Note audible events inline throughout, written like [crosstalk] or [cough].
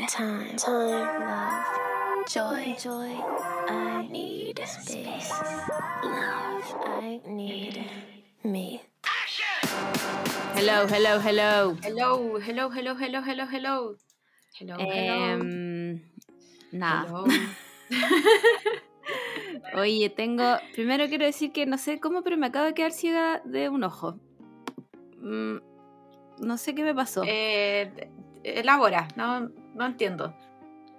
need time, time, love, joy, joy. I need space, love. I need me. Hello, hello, hello. Hello, hello, hello, hello, hello, hello. Hello, hello. Em, nada. hello. [laughs] Oye, tengo. Primero quiero decir que no sé cómo, pero me acabo de quedar ciega de un ojo. Mm, no sé qué me pasó. Eh, elabora, no, no entiendo.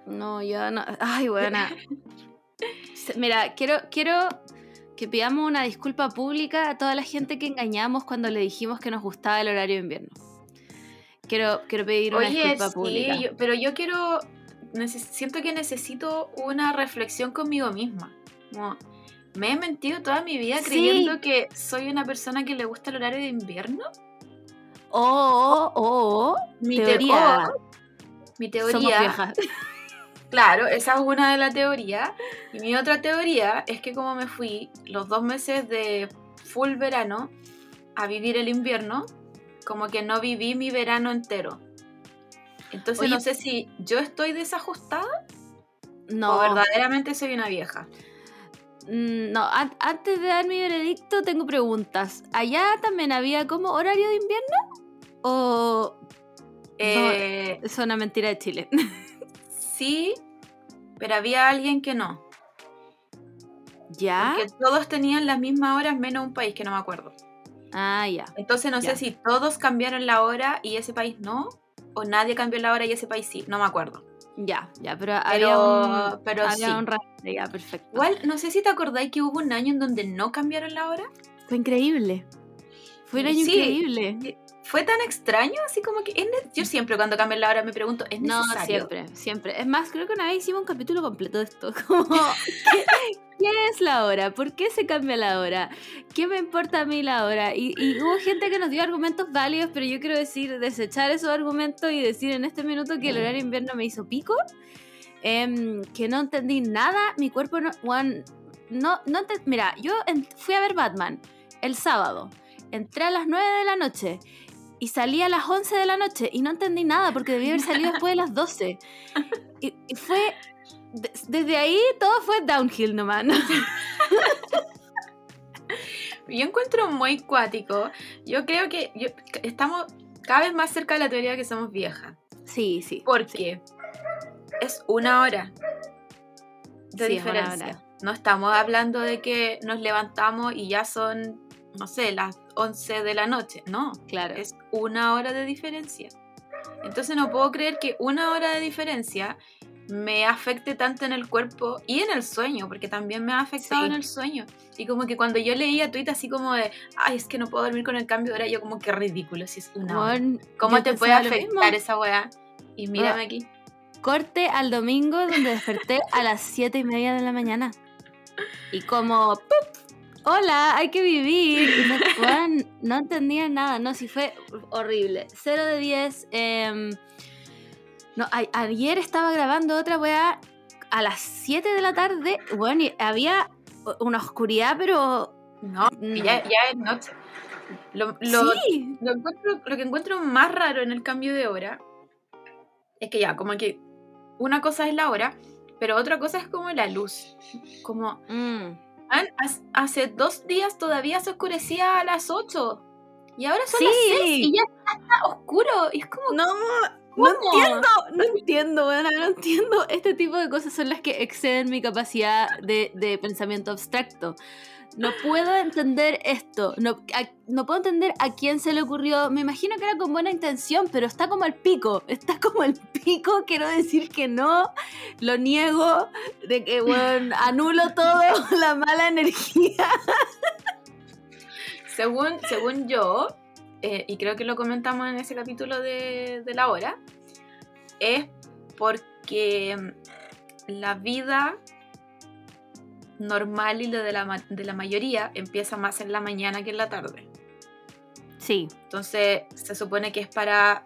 No, yo no. Ay, buena. Mira, quiero, quiero que pidamos una disculpa pública a toda la gente que engañamos cuando le dijimos que nos gustaba el horario de invierno. Quiero, quiero pedir una disculpa sí, pública. yo- pero yo quiero. siento que necesito una reflexión conmigo misma. Como, ¿Me he mentido toda mi vida Sí. creyendo que soy una persona que le gusta el horario de invierno? Oh, oh, oh, Mi teoría. oh, mi Somos teoría. viejas. [laughs] Claro, esa es una de las teorías. Y mi otra teoría es que como me fui los dos meses de full verano a vivir el invierno, como que no viví mi verano entero. Entonces Oye, no sé si yo estoy desajustada No, o verdaderamente soy una vieja. Mm, No, an- antes de dar mi veredicto tengo preguntas. ¿Allá también había como horario de invierno? ¿O Eh, es una mentira de Chile? [laughs] Sí, pero había alguien que no. ¿Ya? Porque todos tenían las mismas horas menos un país que no me acuerdo. Ah, ya. Entonces no Ya. sé si todos cambiaron la hora y ese país no, o nadie cambió la hora y ese país sí, no me acuerdo. Ya, ya, pero, Pero, había un, pero había sí. un ya, perfecto. Igual, no sé si te acordáis que hubo un año en donde no cambiaron la hora. Fue increíble. Fue un año Sí. increíble. Fue tan extraño, así como que... es Yo siempre cuando cambian la hora me pregunto, ¿es No, necesario? siempre, siempre. Es más, creo que una vez hicimos un capítulo completo de esto. [laughs] Como, ¿qué, qué es la hora? ¿Por qué se cambia la hora? ¿Qué me importa a mí la hora? Y, y hubo gente que nos dio argumentos válidos, pero yo quiero decir, desechar esos argumentos y decir en este minuto que el horario de invierno me hizo pico. em, que no entendí nada. Mi cuerpo no... weón, no, no ente- Mira, yo en- fui a ver Batman el sábado. Entré a las 9 de la noche y salí a las 11 de la noche y no entendí nada porque debía haber salido después de las 12. [laughs] Y, y fue. de- desde ahí todo fue downhill nomás. ¿no? [laughs] Yo encuentro muy cuático. Yo creo que yo- estamos cada vez más cerca de la teoría de que somos viejas. Sí, sí. Porque es una hora de Sí, es una diferencia. hora. No estamos hablando de que nos levantamos y ya son, no sé, las 11 de la noche. No, Claro. es una hora de diferencia. Entonces no puedo creer que una hora de diferencia me afecte tanto en el cuerpo y en el sueño, porque también me ha afectado Sí. en el sueño. Y como que cuando yo leía tweets así como de, ay, es que no puedo dormir con el cambio de hora, yo como que ridículo si es una hora. ¿Cómo te puede afectar esa weá? Y mírame aquí. Corte al domingo donde desperté a las 7 y media de la mañana. Y como, ¡pup! Hola, hay que vivir. Y no, entendía nada, no, sí fue horrible. 0 de 10. em, no, a- ayer estaba grabando otra weá a las 7 de la tarde. Bueno, y había una oscuridad, pero. No, ya, ya es noche. Lo, lo- sí. lo encuentro- lo que encuentro más raro en el cambio de hora es que ya, como que una cosa es la hora, pero otra cosa es como la luz. Como, Mm. Man, hace dos días todavía se oscurecía a las 8 y ahora son Sí. las 6 y ya está oscuro. Y es como, No, ¿cómo? no entiendo, no entiendo, weona, no entiendo. Este tipo de cosas son las que exceden mi capacidad de, de pensamiento abstracto. No puedo entender esto. No, no puedo entender a quién se le ocurrió. Me imagino que era con buena intención, pero está como al pico. Está como al pico. Quiero decir que no. Lo niego. De que, bueno, anulo todo. [laughs] La mala energía. Según, según yo, eh, y creo que lo comentamos en ese capítulo de, de la hora, es porque la vida normal y la de la, de la mayoría empieza más en la mañana que en la tarde. Sí, Entonces se supone que es para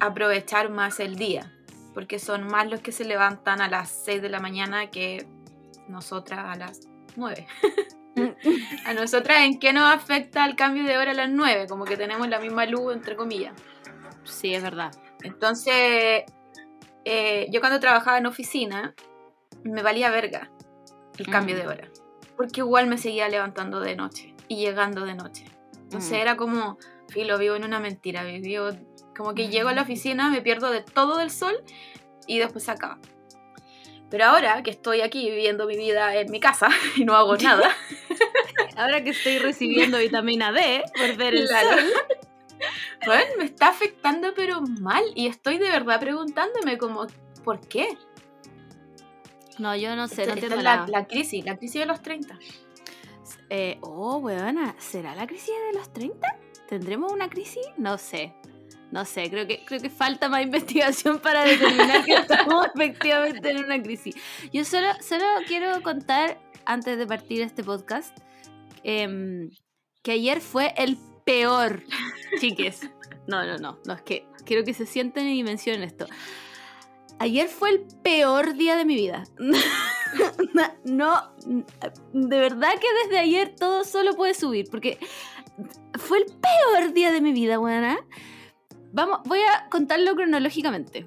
aprovechar más el día, porque son más los que se levantan a las 6 de la mañana que nosotras a las 9. [laughs] A nosotras, ¿en qué nos afecta el cambio de hora a las 9? Como que tenemos la misma luz, entre comillas. sí, es verdad. Entonces, eh, yo cuando trabajaba en oficina, me valía verga el cambio Mm. de hora. Porque igual me seguía levantando de noche y llegando de noche. Entonces Mm. era como, filo, vivo en una mentira, vivo como que llego a la oficina, me pierdo de todo del sol y después se acaba. Pero ahora que estoy aquí viviendo mi vida en mi casa [laughs] y no hago [laughs] nada, Ahora que estoy recibiendo vitamina D por ver el Claro. sol. bueno, me está afectando pero mal y estoy de verdad preguntándome como, ¿por qué? No, yo no sé, no Esta la, la crisis, la crisis de los 30. Eh, oh, weona, ¿será la crisis de los 30? ¿Tendremos una crisis? No sé. No sé, creo que, creo que falta más [laughs] investigación para determinar que estamos [laughs] efectivamente en una crisis. Yo solo, solo quiero contar, antes de partir este podcast, em, que ayer fue el peor, chiques. No, no, no, no, es que quiero que se sienten y mencionen esto. Ayer fue el peor día de mi vida. [laughs] no, de verdad que desde ayer todo solo puede subir, porque fue el peor día de mi vida, buena. Vamos, voy a contarlo cronológicamente.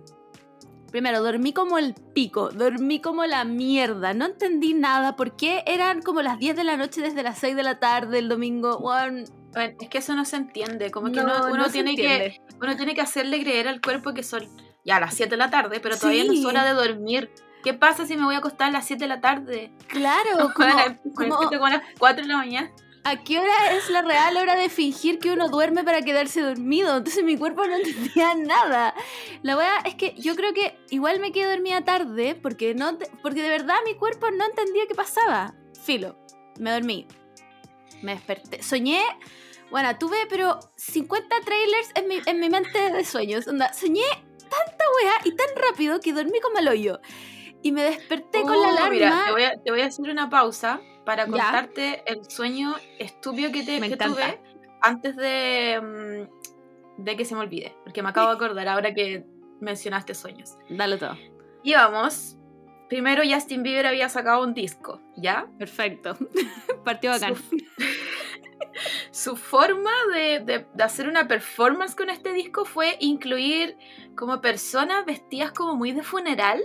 Primero, dormí como el pico, dormí como la mierda, no entendí nada, ¿por qué eran como las 10 de la noche desde las 6 de la tarde el domingo? Bueno, es que eso no se entiende, como que no, uno, tiene que, uno tiene que hacerle creer al cuerpo que son ya las 7 de la tarde, pero todavía no Sí. es hora de dormir. ¿Qué pasa si me voy a acostar a las 7 de la tarde? Claro, [laughs] como, a las 4 de la mañana. ¿A qué hora es la real hora de fingir que uno duerme para quedarse dormido? Entonces mi cuerpo no [laughs] entendía nada. La verdad es que yo creo que igual me quedé dormida tarde porque, no porque de verdad mi cuerpo no entendía qué pasaba. Filo, me dormí. Me desperté. Soñé, bueno, tuve pero 50 trailers en mi, en mi mente de sueños. Onda, soñé tanta weá y tan rápido que dormí como el hoyo. Y me desperté con la Oh, alarma. Mira, te voy, a, te voy a hacer una pausa para Ya. contarte el sueño estúpido que, te, que tuve antes de, mm, de que se me olvide. Porque me acabo de acordar ahora que mencionaste sueños. Dale todo. Íbamos. Primero Justin Bieber había sacado un disco, ¿ya? Perfecto. [laughs] Partió bacán. Su, su forma de, de- de hacer una performance con este disco fue incluir como personas vestidas como muy de funeral.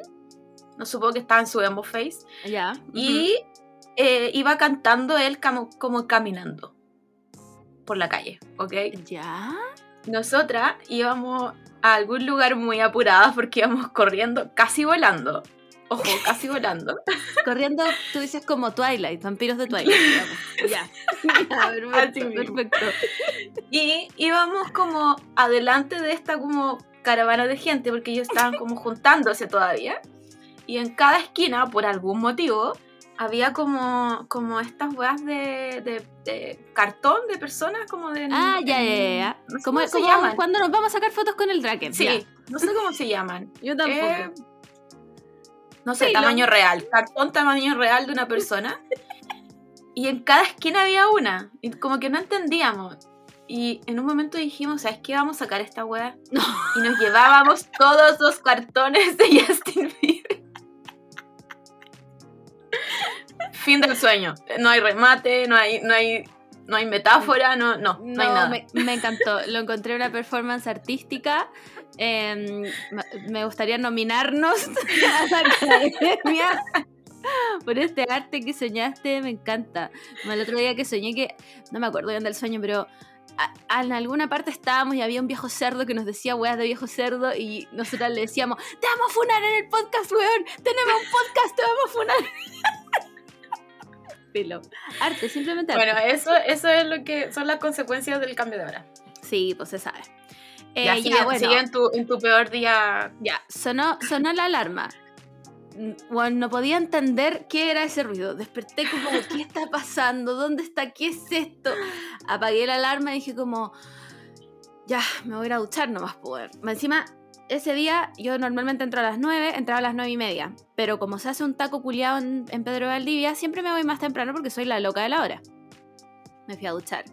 No supongo que estaba en su emo face. Ya. Y eh, iba cantando él como, como caminando por la calle, ¿ok? Ya. Nosotras íbamos a algún lugar muy apuradas porque íbamos corriendo, casi volando. Ojo, [laughs] casi volando. Corriendo, tú dices como Twilight, vampiros de Twilight. [laughs] ya. [laughs] Ya, perfecto, perfecto. Y íbamos como adelante de esta como caravana de gente porque ellos estaban como juntándose todavía. Y en cada esquina, por algún motivo, había como, como estas weas de, de- de cartón de personas como de... Ah, ya, ya, ya, ya. No sé ¿Cómo, cómo se llaman. cuando nos vamos a sacar fotos con el Draken? Sí, Ya. no sé cómo se llaman. Yo tampoco. Eh, no sé, Sí, lo- tamaño real. Cartón tamaño real de una persona. [laughs] y en cada esquina había una. Y como que no entendíamos. Y en un momento dijimos, ¿sabes qué? Vamos a sacar esta wea. [laughs] Y nos llevábamos todos los cartones de Justin Bieber. fin del sueño. No hay remate, no hay, no hay, no hay metáfora, no, no, no, hay nada. me, me encantó. Lo encontré una performance artística. Em, me- gustaría nominarnos [laughs] a la academia por este arte que soñaste. Me encanta. El otro día que soñé que, no me acuerdo bien del sueño, pero a- a- en alguna parte estábamos y había un viejo cerdo que nos decía weas de viejo cerdo y nosotras le decíamos, te vamos a funar en el podcast, weón. Tenemos un podcast, te vamos a funar. [laughs] Filo. Arte, simplemente arte. Bueno, eso, eso es lo que son las consecuencias del cambio de hora. Sí, pues se sabe. Eh, ya, ya, sigue, bueno, sigue en, tu, en tu peor día. ya, sonó, sonó la alarma. Bueno, no podía entender qué era ese ruido. Desperté como, ¿qué está pasando? ¿Dónde está? ¿Qué es esto? Apagué la alarma y dije como, ya, me voy a ir a duchar nomás, poder. Encima, ese día yo normalmente entro a las 9, entraba a las 9 y media. Pero como se hace un taco culiado en, en Pedro Valdivia, siempre me voy más temprano porque soy la loca de la hora. Me fui a duchar.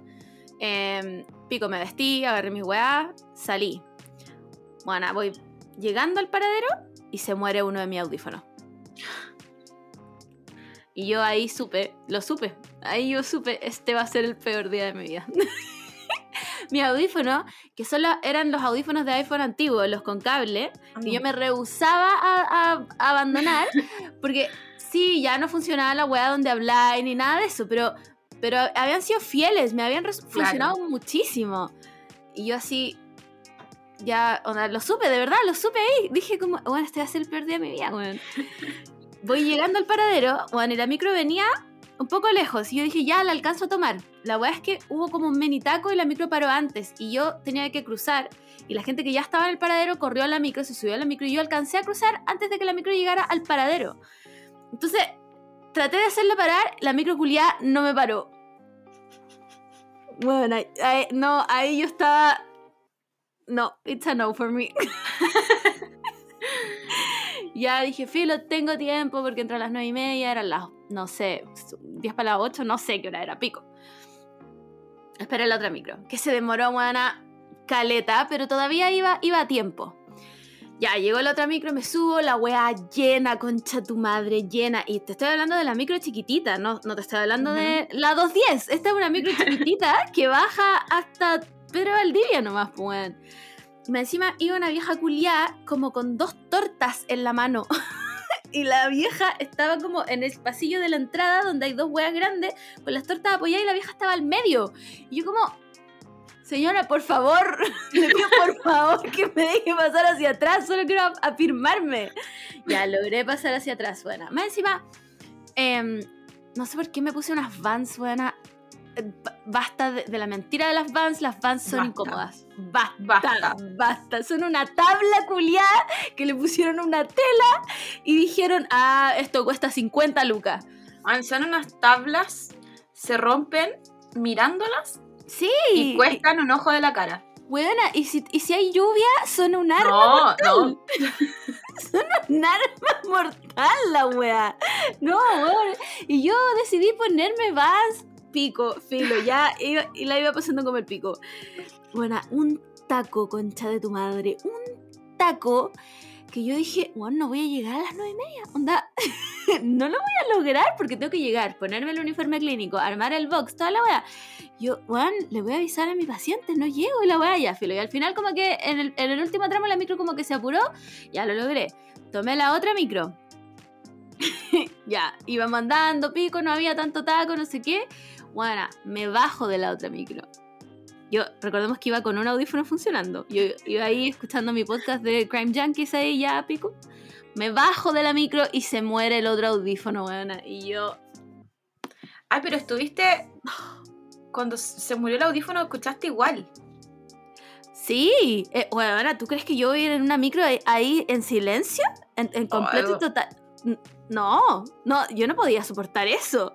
Em, pico, me vestí, agarré mis weá, salí. Bueno, voy llegando al paradero y se muere uno de mis audífonos. Y yo ahí supe, lo supe, ahí yo supe, este va a ser el peor día de mi vida. [laughs] mis audífonos, que solo eran los audífonos de iPhone antiguos, los con cable, que yo me rehusaba a, a- a abandonar, porque sí, ya no funcionaba la weá donde habláis ni nada de eso, pero, pero habían sido fieles, me habían res- funcionado muchísimo. Y yo así, ya, o sea, lo supe, de verdad, lo supe ahí. Dije como, bueno, este va a ser el peor día de mi vida, weón. [laughs] Voy llegando al paradero, bueno, y la micro venía un poco lejos, y yo dije, ya, la alcanzo a tomar. La weá es que hubo como un menitaco y la micro paró antes, y yo tenía que cruzar, y la gente que ya estaba en el paradero corrió a la micro, se subió a la micro, y yo alcancé a cruzar antes de que la micro llegara al paradero. Entonces, traté de hacerla parar, la micro no me paró. Bueno, ahí- ahí- no, ahí yo estaba... No, it's a no for me. [laughs] ya dije, filo, tengo tiempo porque entre las nueve y media eran las, no sé, 10 para las 8, no sé qué hora era, pico. Esperé la otra micro, que se demoró, buena caleta, pero todavía iba, iba a tiempo. Ya, llegó la otra micro, me subo, la weá llena, concha tu madre, llena. Y te estoy hablando de la micro chiquitita, no, no te estoy hablando de la 210. Esta es una micro [laughs] chiquitita que baja hasta Pedro Valdivia nomás, pues. Me encima iba una vieja culiá como con dos tortas en la mano. [laughs] y la vieja estaba como en el pasillo de la entrada donde hay dos weas grandes con las tortas apoyadas y la vieja estaba al medio. Y yo como, señora, por favor, [laughs] le pido por favor que me deje pasar hacia atrás, solo quiero af- afirmarme. Ya, logré pasar hacia atrás, buena. Más encima, em, no sé por qué me puse unas vans, buena. Eh, ba- Basta de, de la mentira de las vans, las vans son Basta. incómodas. Basta, Basta. basta, Son una tabla culiada que le pusieron una tela y dijeron, ah, esto cuesta 50 lucas. Son unas tablas, se rompen mirándolas Sí, y cuestan un ojo de la cara. Buena, y si, y si hay lluvia, son un arma No, mortal. no. [laughs] Son un arma mortal la wea. No, weón. Y yo decidí ponerme Vans pico, filo, ya iba- y la iba pasando como el pico. Buena, un taco, concha de tu madre. Un taco que yo dije, bueno, no voy a llegar a las nueve y media. Onda, [laughs] no lo voy a lograr porque tengo que llegar, ponerme el uniforme clínico, armar el box, toda la wea. Yo, Juan, le voy a avisar a mi paciente, no llego y la wea ya, filo. Y al final como que en el, en el último tramo la micro como que se apuró, ya lo logré. Tomé la otra micro. [laughs] ya, iba mandando pico, no había tanto taco, no sé qué. Bueno, me bajo de la otra micro. Yo, recordemos que iba con un audífono funcionando. Yo iba ahí escuchando mi podcast de Crime Junkies ahí ya, pico. Me bajo de la micro y se muere el otro audífono, weona. Y yo, Ay, pero estuviste. Cuando se murió el audífono, escuchaste igual. sí. Eh, weona, ¿tú crees que yo voy a ir en una micro ahí, ahí en silencio? En, en completo y total. No, no, yo no podía soportar eso.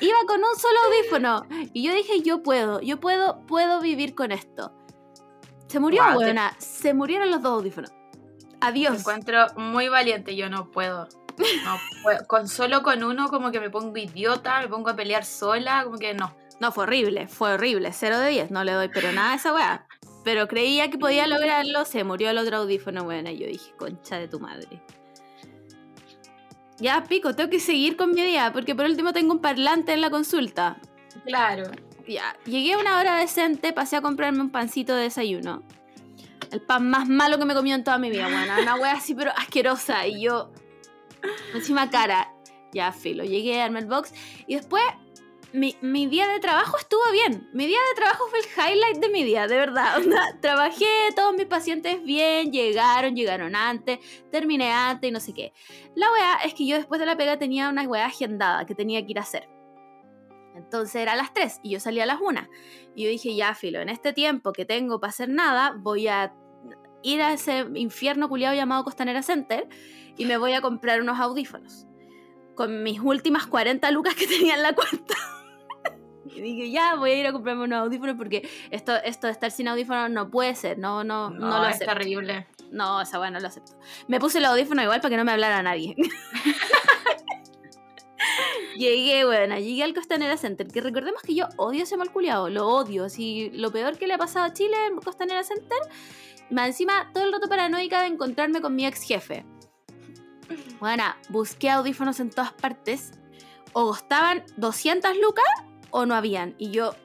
Iba con un solo audífono. Y yo dije, yo puedo, yo puedo, puedo vivir con esto. Se murió, te- weona. Se murieron los dos audífonos. Me Adiós. encuentro muy valiente, yo no puedo. No puedo. Con, solo con uno como que me pongo idiota, me pongo a pelear sola, como que no. No, fue horrible, fue horrible. 0 de 10, no le doy pero nada a esa weá. Pero creía que podía lograrlo, se murió el otro audífono, bueno, y yo dije, concha de tu madre. Ya, pico, tengo que seguir con mi día, porque por último tengo un parlante en la consulta. Claro. Ya, llegué a una hora decente, pasé a comprarme un pancito de desayuno. El pan más malo que me he comido en toda mi vida, bueno, una wea así pero asquerosa. Y yo, encima cara, ya filo, llegué, armé el box. Y después, mi, mi día de trabajo estuvo bien. Mi día de trabajo fue el highlight de mi día, de verdad. [laughs] Onda, trabajé, todos mis pacientes bien, llegaron, llegaron antes, terminé antes y no sé qué. La wea es que yo después de la pega tenía una wea agendada que tenía que ir a hacer. Entonces era a las 3 y yo salía a las 1. Y yo dije, ya, filo, en este tiempo que tengo para hacer nada, voy a ir a ese infierno culiado llamado Costanera Center y me voy a comprar unos audífonos. Con mis últimas 40 lucas que tenía en la cuenta. [laughs] y dije, ya, voy a ir a comprarme unos audífonos porque esto, esto de estar sin audífonos no puede ser, no, no, no, No, lo es acepto. terrible. No, esa weá no lo acepto. Me puse el audífono igual para que no me hablara nadie. [laughs] llegué, bueno, llegué al Costanera Center, que recordemos que yo odio ese mal culiado, lo odio, así, lo peor que le ha pasado a Chile en Costanera Center, más encima todo el rato paranoica de encontrarme con mi ex jefe. Bueno, busqué audífonos en todas partes, o costaban 200 lucas o no habían, y yo,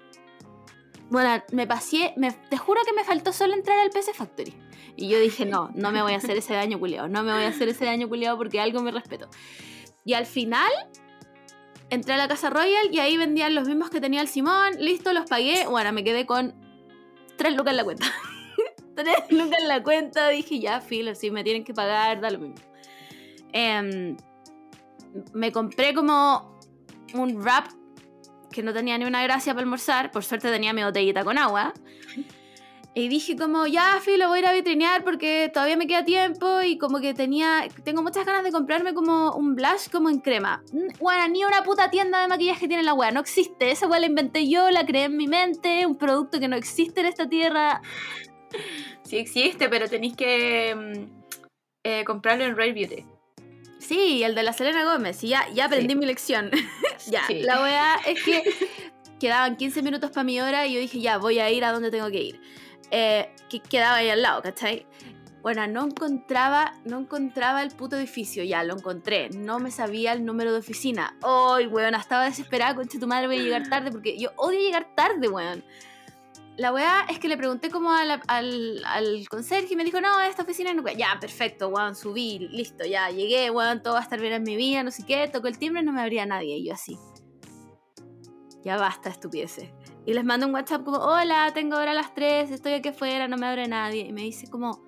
Bueno, me pasé, me, te juro que me faltó solo entrar al PC Factory. Y yo dije, no, no me voy a hacer ese daño culiado, no me voy a hacer ese daño culiado porque algo me respeto. Y al final entré a la Casa Royal y ahí vendían los mismos que tenía el Simón, listo, los pagué. Bueno, me quedé con tres lucas en la cuenta. [laughs] tres lucas en la cuenta, dije, ya, filo, si me tienen que pagar, da lo mismo. Em, me compré como un wrap que no tenía ni una gracia para almorzar, por suerte tenía mi botellita con agua. Y dije como, ya, filo, voy a ir a vitrinear porque todavía me queda tiempo y como que tenía, tengo muchas ganas de comprarme como un blush como en crema. Bueno, ni una puta tienda de maquillaje tiene la weá, no existe. Esa weá la inventé yo, la creé en mi mente, un producto que no existe en esta tierra. Sí existe, pero tenéis que mm, eh, comprarlo en Rare Beauty. Sí, el de la Selena Gómez, y ya, ya aprendí mi lección. [laughs] ya, la weá es que quedaban 15 minutos para mi hora y yo dije, ya, voy a ir a donde tengo que ir. Eh, que quedaba ahí al lado, ¿cachai? Bueno, no encontraba, no encontraba el puto edificio, ya lo encontré, no me sabía el número de oficina. Ay, weón, estaba desesperada, concha tu madre, voy a llegar tarde, porque yo odio llegar tarde, weón. La weá es que le pregunté como al, al, conserje y me dijo, no, esta oficina no... Ya, perfecto, weón, subí, listo, ya, llegué, weón, todo va a estar bien en mi vida, no sé qué, tocó el timbre, no me abría nadie, y yo así. Ya basta, estupideces. Y les mando un WhatsApp como, hola, tengo hora a las 3, estoy aquí afuera, no me abre nadie. Y me dice como,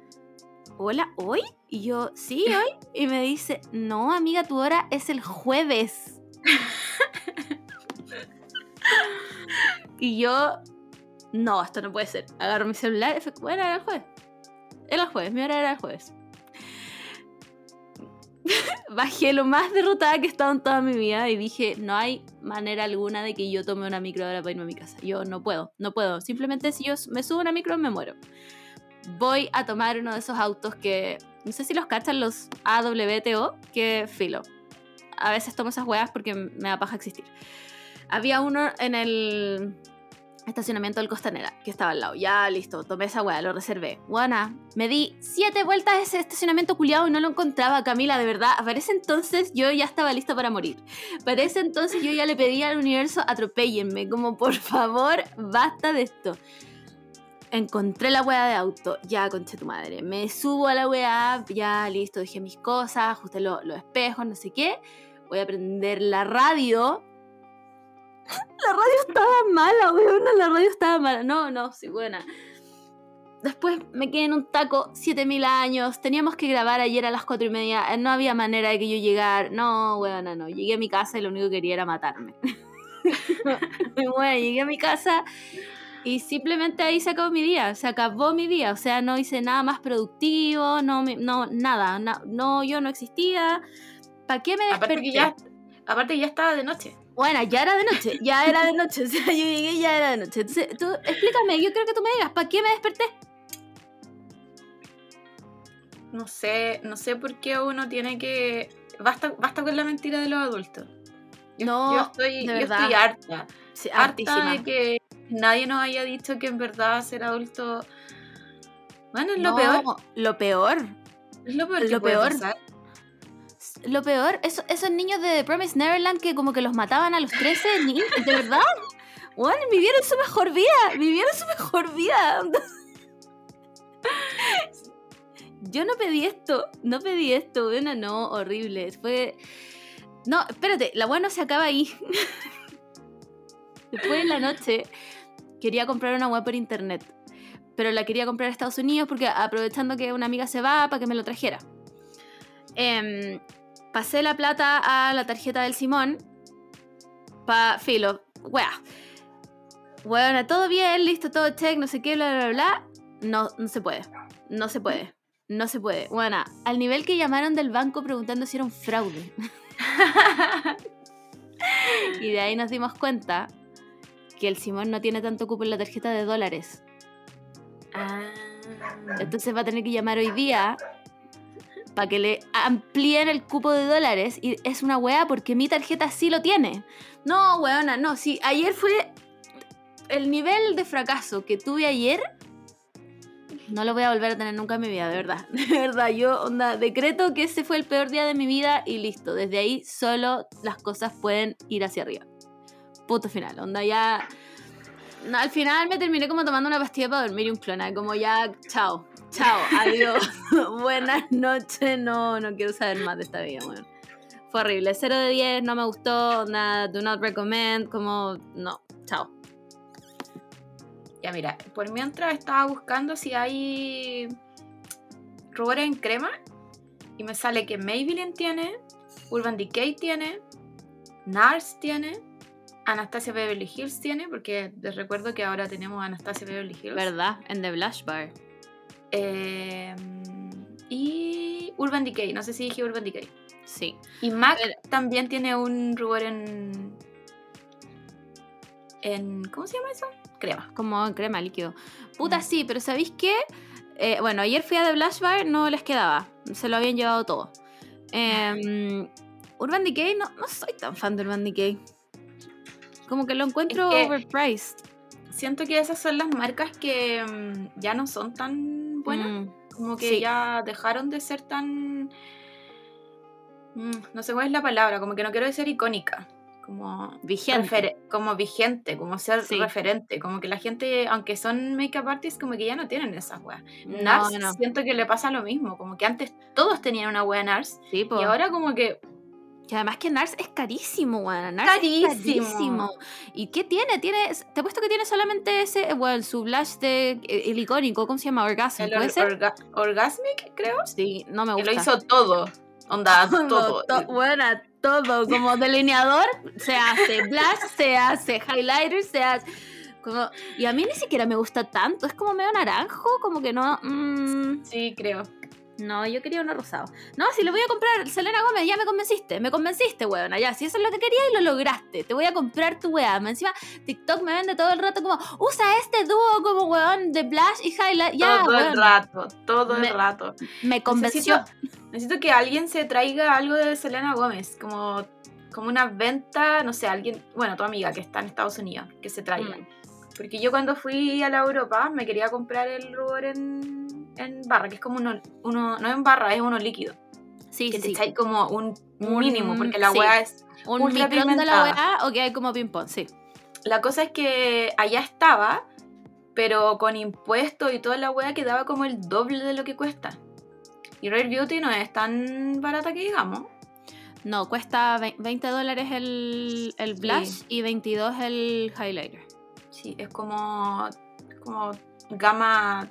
hola, ¿hoy? Y yo, sí, [laughs] hoy. Y me dice, no, amiga, tu hora es el jueves. [laughs] y yo, no, esto no puede ser. Agarro mi celular bueno, era el jueves. Era el jueves, mi hora era el jueves. [laughs] bajé lo más derrotada que he estado en toda mi vida y dije, no hay manera alguna de que yo tome una micro ahora para irme a mi casa. Yo no puedo, no puedo. Simplemente si yo me subo a una micro me muero. Voy a tomar uno de esos autos que, no sé si los cachan los AWTO, que filo. A veces tomo esas weas porque me da paja existir. Había uno en el estacionamiento del Costanera, que estaba al lado. Ya, listo, tomé esa weá, lo reservé. Buena, me di siete vueltas a ese estacionamiento culiado y no lo encontraba, Camila, de verdad. Para ese entonces yo ya estaba lista para morir. Para ese entonces yo ya le pedía al universo, atropéllenme, como por favor, basta de esto. Encontré la weá de auto, ya conché tu madre. Me subo a la weá, ya listo, dejé mis cosas, ajusté los espejos, no sé qué. Voy a prender la radio la radio estaba mala, weón. La radio estaba mala. No, no, sí, buena. Después me quedé en un taco 7000 años. Teníamos que grabar ayer a las 4 y media. No había manera de que yo llegara. No, weón, no, no. Llegué a mi casa y lo único que quería era matarme. [laughs] bueno, llegué a mi casa y simplemente ahí se acabó mi día. Se acabó mi día. O sea, no hice nada más productivo. No, no nada. No, yo no existía. ¿Para qué me desperté? ya, aparte ya estaba de noche. Bueno, ya era de noche, ya era de noche, [laughs] o sea, yo llegué y ya era de noche. Entonces, tú, explícame, yo creo que tú me digas, ¿para qué me desperté? No sé, no sé por qué uno tiene que... Basta, basta con la mentira de los adultos. no, yo estoy, yo estoy harta. harta de que nadie nos haya dicho que en verdad ser adulto... Bueno, es lo peor. Lo peor. Es lo peor. Lo peor lo peor, esos niños de The Promise Neverland que como que los mataban a los 13, niños, ¿de verdad? Bueno, vivieron su mejor vida, vivieron su mejor vida. [laughs] Yo no pedí esto, no pedí esto, bueno, no, horrible. Fue. No, espérate, la buena se acaba ahí. [laughs] Después de la noche quería comprar una web por internet, pero la quería comprar a Estados Unidos porque aprovechando que una amiga se va para que me lo trajera. Eh, pasé la plata a la tarjeta del Simón. Pa, filo, wea. Bueno, todo bien, listo, todo check, no sé qué, bla, bla, bla. No, no se puede. No se puede. No se puede. Bueno, al nivel que llamaron del banco preguntando si era un fraude. [laughs] y de ahí nos dimos cuenta que el Simón no tiene tanto cupo en la tarjeta de dólares. Ah. Entonces va a tener que llamar hoy día para que le amplíen el cupo de dólares. Y es una weá porque mi tarjeta sí lo tiene. No, weona, no. Sí, ayer fue el nivel de fracaso que tuve ayer. No lo voy a volver a tener nunca en mi vida, de verdad. [laughs] De verdad, yo, onda, decreto que ese fue el peor día de mi vida y listo. Desde ahí solo las cosas pueden ir hacia arriba. Punto final. Onda, ya. No, al final me terminé como tomando una pastilla para dormir y un clona. Como ya, chao, chao, [laughs] adiós. [laughs] Buenas noches, no, no quiero saber más de esta vida, weón. Fue horrible. 0 de 10, no me gustó, nada, do not recommend, como, no, chao. Ya mira, por mientras estaba buscando si hay rubores en crema y me sale que Maybelline tiene, Urban Decay tiene, NARS tiene, Anastasia Beverly Hills tiene, porque les recuerdo que ahora tenemos Anastasia Beverly Hills. ¿Verdad? En The Blush Bar. Eh, y Urban Decay, no sé si dije Urban Decay. Sí. Y MAC Pero- también tiene un rubor en... en ¿Cómo se llama eso? Crema. Como en crema líquido. Puta, Mm. sí, pero ¿sabéis qué? Eh, bueno, ayer fui a The Blush Bar, no les quedaba. Se lo habían llevado todo. Em, [laughs] Urban Decay, no, no soy tan fan de Urban Decay. Como que lo encuentro que- overpriced. Siento que esas son las marcas que mm, ya no son tan buenas. Mm, Como que Sí. ya dejaron de ser tan. mm, no sé cuál es la palabra, como que no quiero decir icónica. Como vigente. como vigente, como ser Sí. referente. Como que la gente, aunque son make-up artists, como que ya no tienen esas weas. No, NARS no. siento que le pasa lo mismo. Como que antes todos tenían una wea NARS. Sí. Y ahora como que Y además que NARS es carísimo, weón. NARS Carísimo. Es carísimo. ¿Y qué tiene? tiene? Te he puesto que tiene solamente ese, bueno, su blush de, eh, el icónico, ¿cómo se llama? Orgasm, el ¿puede or- ser? orga- Orgasmic, creo. Sí, no me Que gusta. lo hizo todo. Onda, [laughs] todo. bueno, todo. Como delineador, se hace blush, se hace highlighter, se hace. Como, y a mí ni siquiera me gusta tanto. Es como medio naranjo, como que no. mm, Sí, creo. No, yo quería uno rosado. No, si lo voy a comprar, Selena Gómez, ya me convenciste. Me convenciste, weón. Ya, si eso es lo que quería y lo lograste. Te voy a comprar tu weá. Encima, TikTok me vende todo el rato como, usa este dúo como weón de blush y highlight. Ya, todo el rato, todo Me- el rato. Me convenció. Necesito, necesito que alguien se traiga algo de Selena Gómez, como, como una venta, no sé, alguien, bueno, tu amiga que está en Estados Unidos, que se traiga. Mm. Porque yo cuando fui a la Europa me quería comprar el rubor en, en barra, que es como uno, uno, no en barra, es uno líquido. Sí, que sí, te sí. como un mínimo, porque la sí. es... Un ultra micrón de la weá o que hay como ping-pong, sí. La cosa es que allá estaba, pero con impuestos y toda la weá quedaba como el doble de lo que cuesta. Y Rare Beauty no es tan barata que digamos. No, cuesta ve- 20 dólares el, el blush y 22 el highlighter. Sí, es como, como gama,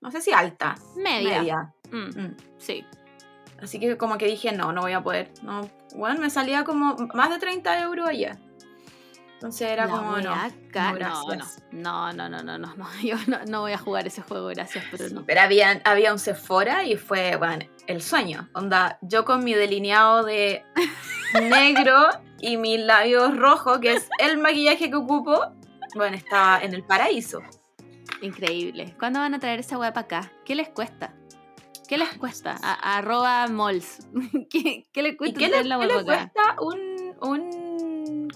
no sé si alta, Media. media. Mm, Mm. sí. Así que como que dije, no, no voy a poder. No. Bueno, me salía como más de 30 euros allá. Entonces era La como, no. no, no, no, no, no, no, [laughs] yo no, no voy a jugar ese juego, gracias, pero Sí, no. pero había, había un Sephora y fue, bueno, el sueño. Onda, yo con mi delineado de [laughs] negro y mis labios rojos, que es el maquillaje que ocupo, bueno, estaba en el paraíso. Increíble. ¿Cuándo van a traer esa weá para acá? ¿Qué les cuesta? ¿Qué les cuesta? A, arroba malls. [laughs] ¿Qué, qué les ¿Y cuesta qué le, traer la qué weá le para acá? cuesta un, un.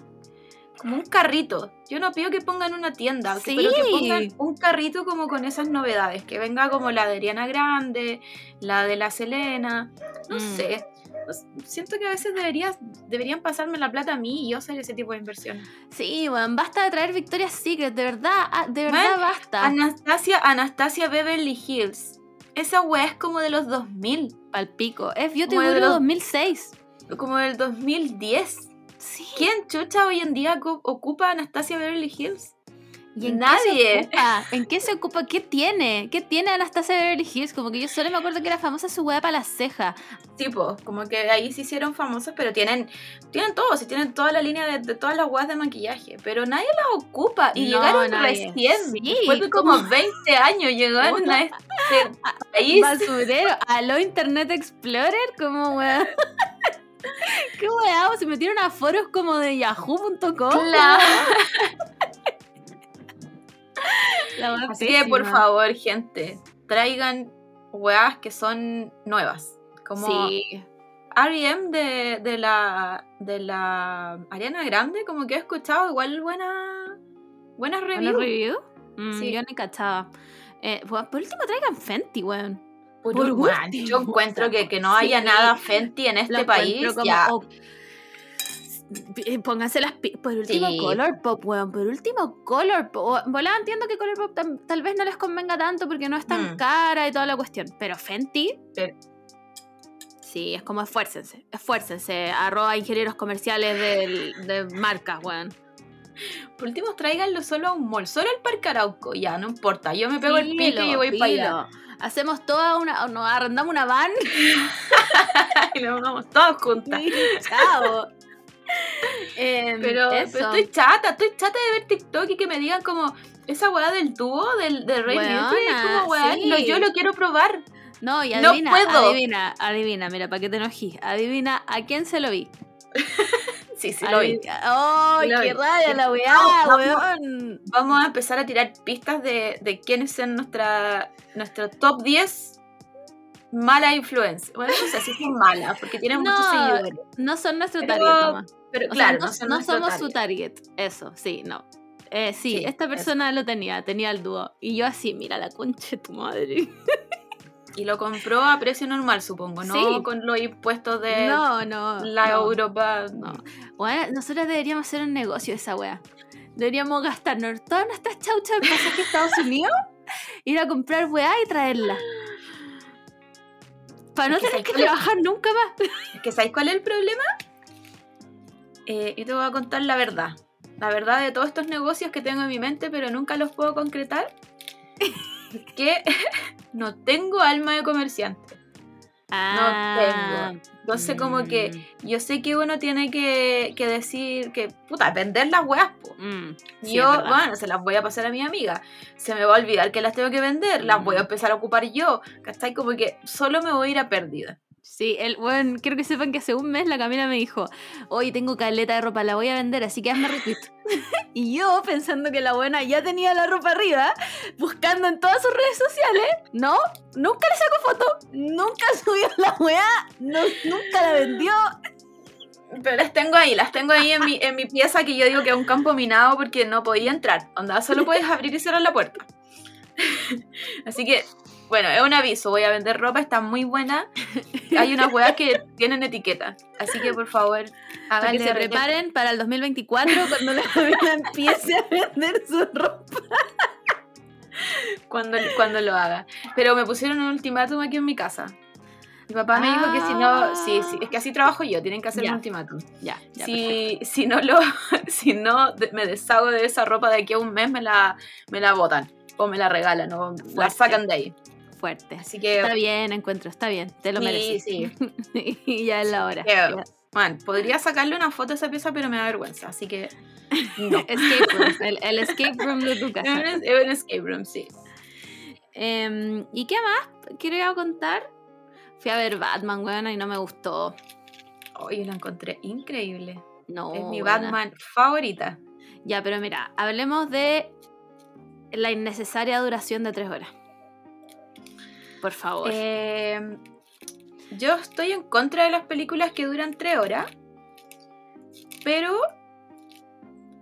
como un carrito? Yo no pido que pongan una tienda, que- pero que Sí. pongan un carrito como con esas novedades. Que venga como la de Ariana Grande, la de la Selena. No Mm. sé. Sé, Siento que a veces deberías, deberían pasarme la plata a mí y yo hacer ese tipo de inversión. Sí, weón, basta de traer Victoria's Secret, de verdad, ah, de verdad basta. Anastasia, Anastasia Beverly Hills. Esa weá es como de los 2000, Palpico. Es Beauty Guru los- 2006. como del 2010. Sí. ¿Quién chucha hoy en día ocu- ocupa Anastasia Beverly Hills? ¿Y en Nadie. Qué se ocupa? ¿En qué se ocupa? ¿Qué tiene? ¿Qué tiene Anastasia Beverly Hills? Como que yo solo me acuerdo que era famosa su weá para las cejas. Tipo, como que ahí se hicieron famosas, pero tienen, tienen todo, sí, tienen toda la línea de, de todas las weas de maquillaje, pero nadie las ocupa. Y No, llegaron nadie. recién, Sí, después de como 20 años llegaron Una- a este país. Basurero. Aló Internet Explorer, como weá. [laughs] ¿Qué weá? Se metieron a foros como de yahoo.com. Claro. [laughs] [laughs] Así que por favor, gente, traigan weas que son nuevas. Como Sí. R.E.M. de, de la de la Ariana Grande, como que he escuchado igual buena, buenas ¿Buena reviews. review? Mm, Sí. Yo ni cachaba. Eh, por último traigan Fenty, weón. Por Por yo encuentro que, que no haya sí. nada Fenty en este Lo país. como- ya. o- eh, pónganse las por último Sí. Color Pop, weón, por último Color Pop. Volá, entiendo que Color Pop tal vez no les convenga tanto porque no es tan Mm. cara y toda la cuestión, pero Fenty, sí, es como esfuércense, esfuércense, arroba ingenieros comerciales del- de marcas, weón. Por último, tráiganlo solo a un mall, solo al Parque Arauco, ya, no importa. Yo me pego el pique Filo, y voy para allá. Hacemos toda una, nos arrendamos una van [laughs] y nos vamos todos juntas. y chao. Em, Pero, estoy chata, estoy chata de ver TikTok y que me digan como esa weá del dúo del, de Ray Weona, Beauty. Es como weá, sí. no, yo lo quiero probar. No, y No adivina, puedo. adivina, adivina, mira, para que te enojes, adivina a quién se lo vi. [laughs] Sí, sí, lo vi. ¡Ay, Lo qué raya la weá, weón! Vamos a empezar a tirar pistas de, de quiénes son nuestra, nuestro top 10 mala influencia. Bueno, no sé si son malas, porque tienen No, muchos seguidores. No son nuestro Pero, target, Tomás. Pero O sea, claro, no, no, son no nuestro somos target. su target. Eso, sí, no. Eh, sí, Sí, esta persona lo tenía, tenía el dúo. Y yo así, mira la concha de tu madre. Y lo compró a precio normal, supongo, no Sí. con los impuestos de no, no. la no. Europa. No. Bueno, nosotros deberíamos hacer un negocio de esa wea. Deberíamos gastarnos todas nuestras chauchas en pasaje a Estados Unidos, [laughs] ir a comprar weá y traerla. Para no tener que trabajar nunca más. Es que ¿sabéis cuál es el problema? Eh, yo te voy a contar la verdad. La verdad de todos estos negocios que tengo en mi mente, pero nunca los puedo concretar. que [laughs] no tengo alma de comerciante. Ah, Entonces, como que mm, yo sé que uno tiene que, que decir que, puta, vender las weas, po. mm, sí, yo, bueno, se las voy a pasar a mi amiga. Se me va a olvidar que las tengo que vender, las voy a Mm. empezar a ocupar yo. ¿Cachai? Como que solo me voy a ir a pérdida. Sí, el, bueno, quiero que sepan que hace un mes la Camila me dijo, hoy tengo caleta de ropa, la voy a vender, así que hazme retweet. [laughs] y yo, pensando que la buena ya tenía la ropa arriba, buscando en todas sus redes sociales, no, nunca le sacó foto, nunca [laughs] subió la weá, no, nunca la vendió. Pero las tengo ahí, las tengo ahí en mi, en mi pieza que yo digo que es un campo minado porque no podía entrar. Onda, solo puedes abrir y cerrar la puerta. [laughs] Así que, bueno, es un aviso. Voy a vender ropa, está muy buena. Hay unas huevas que tienen etiqueta. Así que, por favor, Para que se re- preparen para el 2024 cuando la Camila empiece a vender su ropa. cuando, cuando lo haga. Pero me pusieron un ultimátum aquí en mi casa. Mi papá me dijo que si no, sí, sí, es que así trabajo yo, tienen que hacer Ya. un ultimátum. Ya, ya, si, si no lo [laughs] si no me deshago de esa ropa de aquí a un mes me la me la botan o me la regalan o la Fuerte. sacan de ahí. Fuerte. así que Está bien, encuentro, está bien, te lo sí, mereces. sí. [laughs] y ya es la hora. Que, man, podría sacarle una foto a esa pieza pero me da vergüenza así que [laughs] no Escape [laughs] room, el, el escape room de tu es casa. un, es un escape room sí Em, ¿Y qué más quería contar? Fui a ver Batman, weón, y no me gustó. hoy la encontré increíble No. es mi. Batman favorita Ya, pero mira, hablemos de la innecesaria duración de tres horas. Por favor. Eh, yo estoy en contra de las películas que duran tres horas, pero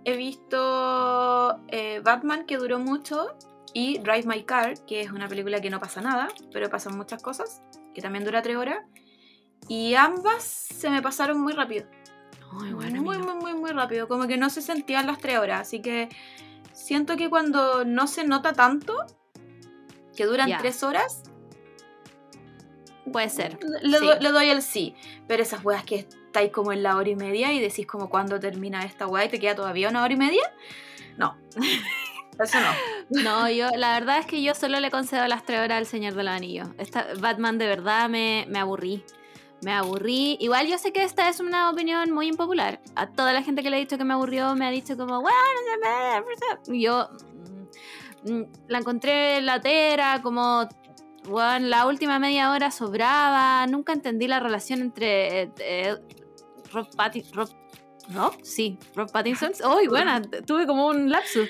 he visto eh, Batman que duró mucho y Drive My Car, que es una película que no pasa nada, pero pasan muchas cosas, que también dura tres horas. Y ambas se me pasaron muy rápido. Ay, bueno, muy, muy, muy, muy rápido. Como que no se sentían las tres horas. Así que siento que cuando no se nota tanto, que duran tres horas, Puede ser. le, sí. do- le doy el sí. Pero esas weas que estáis como en la hora y media y decís como cuándo termina esta wea y te queda todavía una hora y media. No. [laughs] Eso no. No, yo, la verdad es que yo solo le concedo las tres horas al Señor del Anillo. Esta, Batman de verdad me, me aburrí. Me aburrí. Igual yo sé que esta es una opinión muy impopular. A toda la gente que le he dicho que me aburrió me ha dicho como, bueno, se me-". Y yo mm, mm, la encontré latera, como, bueno, la última media hora sobraba. Nunca entendí la relación entre eh, eh, Rob Pattinson. Rob, ¿Rob? Sí, Rob Pattinson. [laughs] ¡Uy, buena! Tuve como un lapsus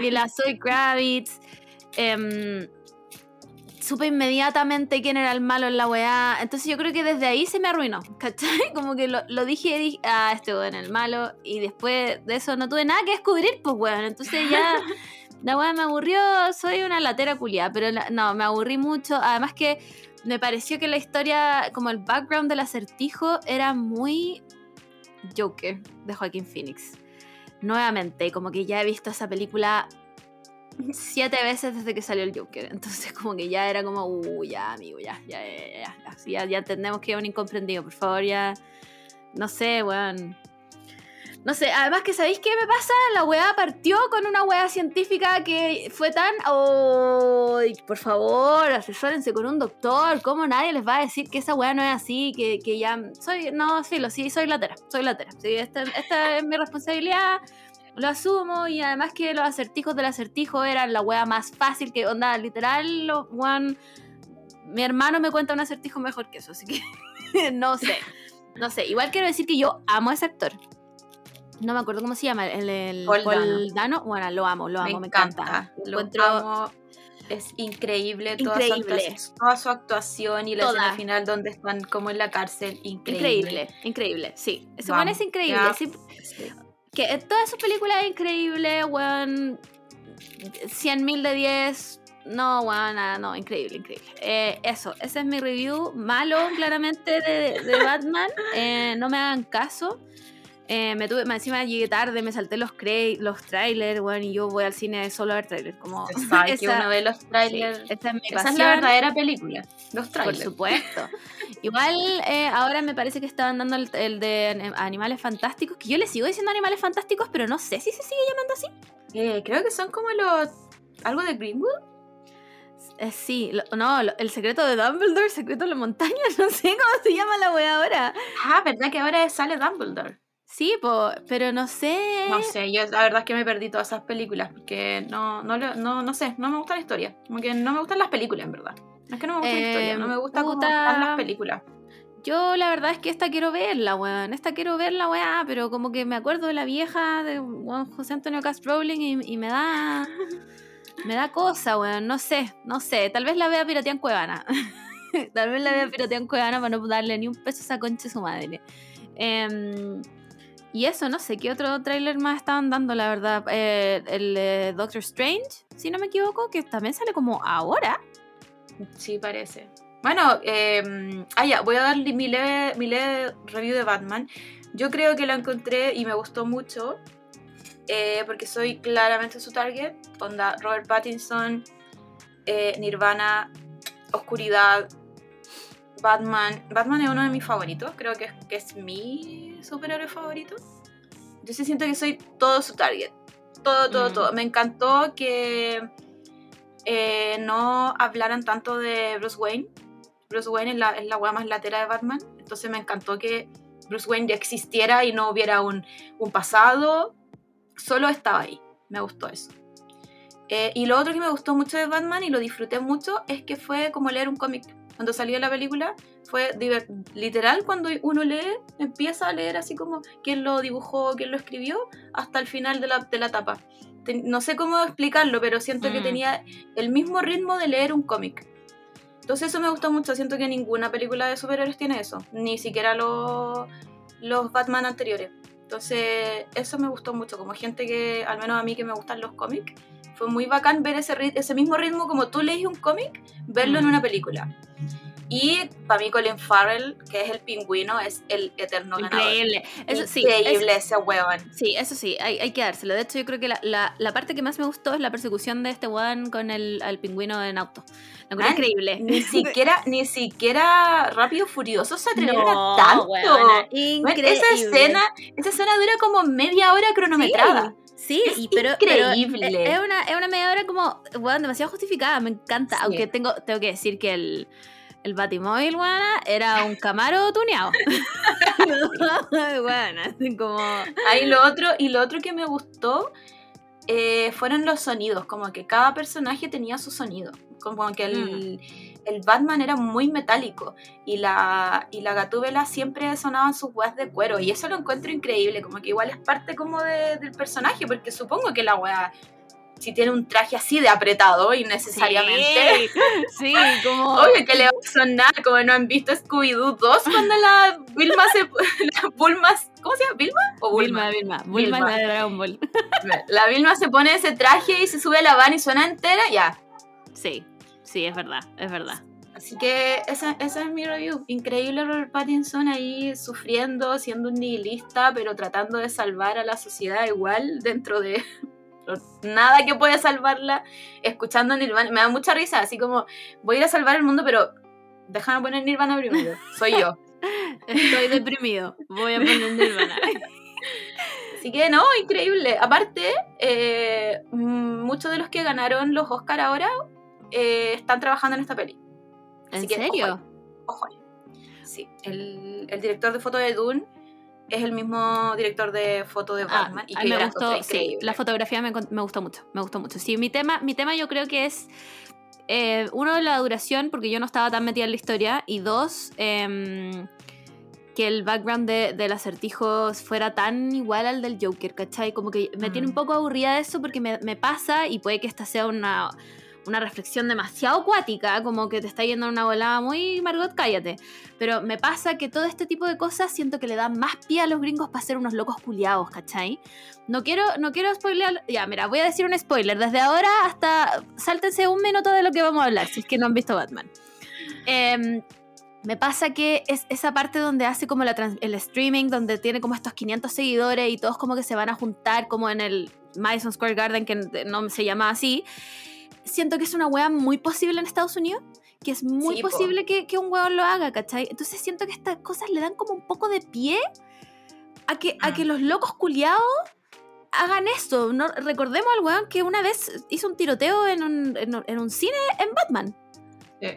y la Zoe Kravitz. em, supe inmediatamente quién era el malo en la weá. Entonces yo creo que desde ahí se me arruinó. [laughs] ¿Cachai? Como que lo, lo dije dije, ah, este weón es el malo. Y después de eso no tuve nada que descubrir, pues weón. Entonces ya [laughs] la weá me aburrió. Soy una latera culiada, pero no, me aburrí mucho. Además que me pareció que la historia, como el background del acertijo, era muy Joker de Joaquín Phoenix. Nuevamente, como que ya he visto esa película siete veces desde que salió el Joker. Entonces, como que ya era como, uh, ya, amigo, ya, ya, ya, ya, ya, ya entendemos que es un incomprendido. Por favor, ya. No sé, weón. No sé, además que ¿sabéis qué me pasa? La weá partió con una weá científica que fue tan... Oh, por favor, asesórense con un doctor. ¿Cómo nadie les va a decir que esa weá no es así? Que, que ya... Soy... No, sí, lo sí, soy latera. Soy latera. Sí, esta, esta es mi responsabilidad. Lo asumo y además que los acertijos del acertijo eran la weá más fácil que... Onda, literal, los weón... Mi hermano me cuenta un acertijo mejor que eso, así que... [laughs] no sé. No sé, igual quiero decir que yo amo a ese actor no me acuerdo cómo se llama, el, el Paul, Dano. Bueno, lo amo, lo amo, me, encanta. Lo amo. Es increíble, Toda, Su toda su actuación y la escena final donde están como en la cárcel. Increíble. Increíble, increíble, sí. Ese one es increíble. Sí. Que todas sus películas es increíble, weón. 100.000 de 10. No, nada, no, increíble, increíble. Eh, eso, ese es mi review. Malo, claramente, de, de Batman. [laughs] Eh, no me hagan caso. Eh, me tuve, encima llegué tarde, me salté los los trailers, bueno, y yo voy al cine solo a ver trailers. Como, [laughs] esa, que uno ve los trailers. esa, es la verdadera película, los trailers. Por supuesto. Igual eh, ahora me parece que estaban dando el, de Animales Fantásticos, que yo le sigo diciendo Animales Fantásticos, pero no sé si se sigue llamando así. Eh, creo que son como los... algo de Greenwood. sí, no, el secreto de Dumbledore, el secreto de la montaña, [laughs] no sé cómo se llama la wea ahora. Ah, ¿verdad que ahora sale Dumbledore? Sí, pero no sé. No sé, yo la verdad es que me perdí todas esas películas porque no, no, no, no sé, no me gusta la historia. Como que no me gustan las películas, en verdad. No es que no me gusta la historia, no me gusta cómo están las películas. Yo la verdad es que esta quiero verla, weón. Esta quiero verla, weón, pero como que me acuerdo de la vieja de José Antonio Cast Rowling y, me da. [laughs] me da cosa, weón. No sé, no sé. Tal vez la vea piratear en Cuevana. [laughs] Tal vez la vea piratear en Cuevana para no darle ni un peso a esa concha a su madre. Eh, y eso, no sé qué otro tráiler más estaban dando, la verdad. Eh, el de Doctor Strange, si no me equivoco, que también sale como ahora. Sí, parece. Bueno, eh, voy a dar mi leve, review de Batman. Yo creo que lo encontré y me gustó mucho. Eh, porque soy claramente su target. Onda Robert Pattinson, eh, Nirvana, Oscuridad, Batman. Batman es uno de mis favoritos. Creo que que es mi superhéroe favorito. Yo sí siento que soy todo su target. Todo, todo, mm. todo. Me encantó que eh, no hablaran tanto de Bruce Wayne. Bruce Wayne es la, es la más latera de Batman. Entonces me encantó que Bruce Wayne ya existiera y no hubiera un, un pasado. Solo estaba ahí. Me gustó eso. Eh, y lo otro que me gustó mucho de Batman y lo disfruté mucho es que fue como leer un cómic. Cuando salió la película, fue literal cuando uno lee, empieza a leer así como quién lo dibujó, quién lo escribió, hasta el final de la, de la tapa. no sé cómo explicarlo, pero siento que mm. tenía el mismo ritmo de leer un cómic. Entonces eso me gustó mucho, siento que ninguna película de superhéroes tiene eso, ni siquiera los, los Batman anteriores. Entonces eso me gustó mucho, como gente que, al menos a mí que me gustan los cómics, fue muy bacán ver ese, ese mismo ritmo como tú lees un cómic, verlo en mm. una película. Y para mí Colin Farrell, que es el pingüino, es el eterno Increíble. Eso, Increíble ese huevón. Sí, eso sí, hay, hay, que dárselo. De hecho, yo creo que la, la, la, parte que más me gustó es la persecución de este huevón con el, el pingüino en auto. Lo increíble. Ni [laughs] siquiera, ni siquiera Rápido Furioso se atrevieron tanto. increíble. esa escena, esa escena dura como media hora cronometrada. Sí, es pero, increíble. es, una, es una media hora como, bueno, demasiado justificada, me encanta. Aunque tengo, tengo que decir que el, el Batimóvil, buena, era un Camaro tuneado. [laughs] [laughs] bueno, así como... Ahí lo otro, y lo otro que me gustó eh, fueron los sonidos, como que cada personaje tenía su sonido. Como que el, mm. el Batman era muy metálico y la, y la gatúbela siempre sonaban sus weas de cuero. Y eso lo encuentro increíble, como que igual es parte como de, del personaje, porque supongo que la wea si tiene un traje así de apretado innecesariamente. Sí, sí como. [laughs] Obvio que le va a sonar, como no han visto Scooby-Doo 2 cuando la Vilma se. [laughs] La Bulma. ¿Cómo se llama? ¿Vilma o Vilma? Vilma, Vilma. Vilma, de Dragon Ball. La Vilma se pone ese traje y se sube a la van y suena entera, ya. Sí, sí, es verdad, es verdad. Así que esa, esa es mi review. Increíble Robert Pattinson ahí sufriendo, siendo un nihilista, pero tratando de salvar a la sociedad igual dentro de nada que pueda salvarla, escuchando Nirvana. Me da mucha risa, así como voy a ir a salvar el mundo, pero déjame poner Nirvana primero. Soy yo. [laughs] Estoy deprimido. Voy a [laughs] poner Nirvana. Así que no, increíble. Aparte, eh, muchos de los que ganaron los Oscar ahora eh, están trabajando en esta peli. ¿En serio? Ojo. Sí, el, el, director de foto de Dune es el mismo director de foto de ah, Batman. y que me gustó, sí, la fotografía me, me, gustó mucho, me gustó mucho. Sí, mi tema, mi tema yo creo que es, eh, uno, la duración, porque yo no estaba tan metida en la historia, y dos, eh, que el background de, del acertijo fuera tan igual al del Joker, ¿cachai? Como que me tiene un poco aburrida eso porque me, me pasa, y puede que esta sea una una reflexión demasiado acuática, como que te está yendo en una volada muy Margot, cállate. Pero me pasa que todo este tipo de cosas siento que le dan más pie a los gringos para ser unos locos culiados, ¿cachai? No quiero, no quiero spoilear. Ya, mira, voy a decir un spoiler. Desde ahora hasta. Sáltense un minuto de lo que vamos a hablar, si es que no han visto Batman. Em, me pasa que es esa parte donde hace como la el streaming, donde tiene como estos 500 seguidores y todos como que se van a juntar como en el Madison Square Garden, que no se llama así siento que es una wea muy posible en Estados Unidos, que es muy posible que, que, un weón lo haga, ¿cachai? Entonces siento que estas cosas le dan como un poco de pie a que, a que mm. los locos culiados hagan esto. No, recordemos al weón que una vez hizo un tiroteo en un, en un cine en Batman.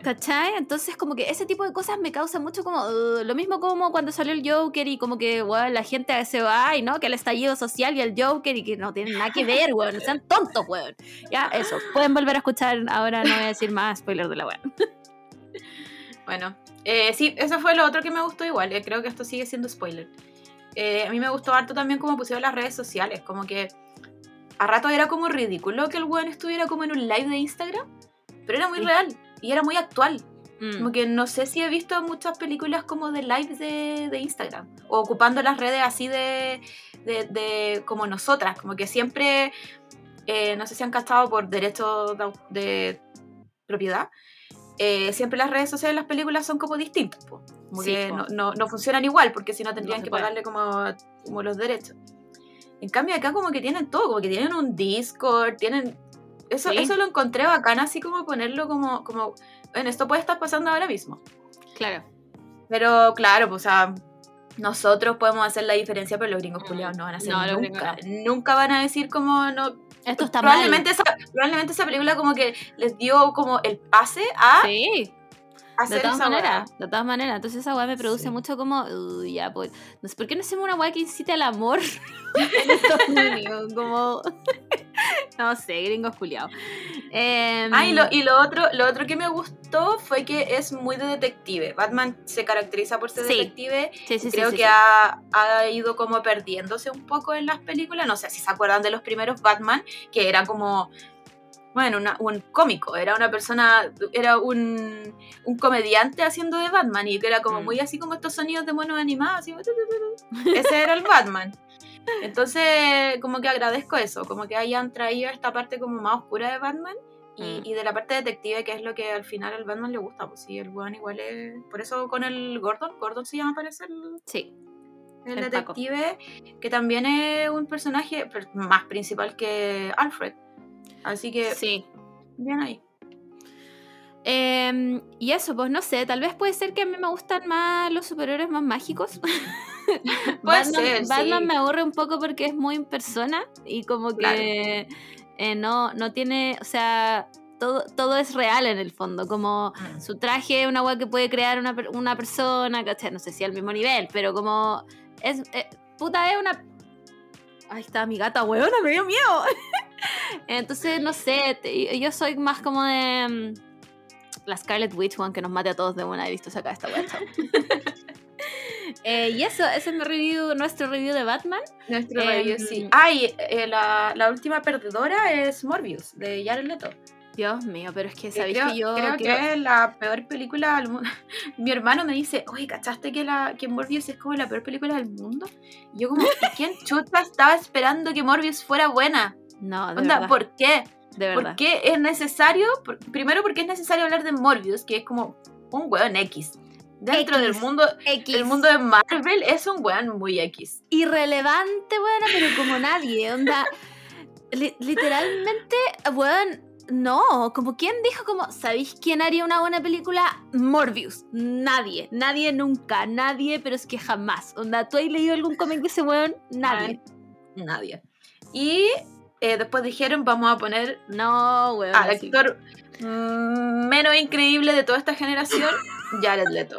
¿Cachai? Entonces como que ese tipo de cosas me causa mucho como... Uh, lo mismo como cuando salió el Joker y como que, bueno, la gente se va y no, que el estallido social y el Joker y que no tienen nada que ver, weón. No sean tontos, weón. Ya, eso. Pueden volver a escuchar. Ahora no voy a decir más spoiler de la weón. [laughs] Bueno, eh, sí, eso fue lo otro que me gustó igual. Eh, creo que esto sigue siendo spoiler. Eh, a mí me gustó harto también como pusieron las redes sociales. Como que a rato era como ridículo que el weón estuviera como en un live de Instagram. Pero era muy real y era muy actual. Mm. Como que no sé si he visto muchas películas como de live de, de Instagram o ocupando las redes así de, de, como nosotras, como que siempre, eh, no sé si han gastado por derechos de, propiedad, eh, siempre las redes sociales de las películas son como distintas, como que no, no, no, funcionan igual porque si no tendrían que pagarle como, como los derechos. En cambio acá como que tienen todo, como que tienen un Discord, tienen eso, eso lo encontré bacán, así como ponerlo como, como, bueno, esto puede estar pasando ahora mismo. Claro. Pero claro, pues, o sea, nosotros podemos hacer la diferencia, pero los gringos culiados no van a hacer nunca. Nunca van a decir como no. Esto está probablemente Esa, probablemente esa película como que les dio como el pase a sí de todas maneras, de todas maneras. Entonces esa weá me produce mucho como, ya, pues, no sé, ¿por qué no hacemos una weá que incite al amor [laughs] en Estados Unidos? Como, [laughs] no sé, gringos culiados. Eh, ah, y, lo, y lo, otro, lo otro que me gustó fue que es muy de detective. Batman se caracteriza por ser detective. Sí, sí, Creo que ha, ha, ido como perdiéndose un poco en las películas. No sé si se acuerdan de los primeros Batman, que era como bueno, un cómico, era una persona, era un, un, comediante haciendo de Batman y que era como mm. muy así como estos sonidos de monos animados, así, ese era el Batman. Entonces, como que agradezco eso, como que hayan traído esta parte como más oscura de Batman y, mm. y de la parte detective, que es lo que al final al Batman le gusta, pues sí, el buen igual es... Por eso con el Gordon, Gordon se llama parece el... Sí. El, detective, que también es un personaje más principal que Alfred. Así que. Sí. Bien ahí. Em, y eso, pues no sé, tal vez puede ser que a mí me gustan más los superhéroes más mágicos. [laughs] Batman, Batman me aburre un poco porque es muy en persona y como que eh, no, no tiene, o sea, todo, todo es real en el fondo, como mm. su traje, una web que puede crear una, una persona, ¿cachai? No sé si al mismo nivel, pero como es, eh, puta, es una... Ahí está mi gata, weona, me dio miedo. [laughs] Entonces, no sé, yo soy más como de mm, la Scarlet Witch, One que nos mate a todos de una. He visto sacar esta web. eh, y eso, ese es mi review, nuestro review de Batman. Nuestro review, sí. Ay, eh, la, la, última perdedora es Morbius, de Jared Leto. Dios mío, pero es que sabéis que yo. Creo que es la peor película del mundo. [laughs] Mi hermano me dice, oye, ¿cachaste que, la, que Morbius es como la peor película del mundo? Y yo, como, ¿quién chuta estaba esperando que Morbius fuera buena? [laughs] No, de verdad. ¿por qué? De verdad. ¿Por qué es necesario? Primero porque es necesario hablar de Morbius, que es como un weón X. Dentro del mundo, X. el mundo de Marvel es un weón muy X. irrelevante, weón, pero como nadie, onda. [laughs] li- literalmente, weón, no, como quién dijo como, ¿sabéis quién haría una buena película? Morbius. Nadie, nadie nunca, nadie, pero es que jamás. Onda, ¿tú has leído algún cómic de ese weón? Nadie. Nadie. Y eh, después dijeron, vamos a poner No, weón. al así. actor mm, menos increíble de toda esta generación, [laughs] Jared Leto.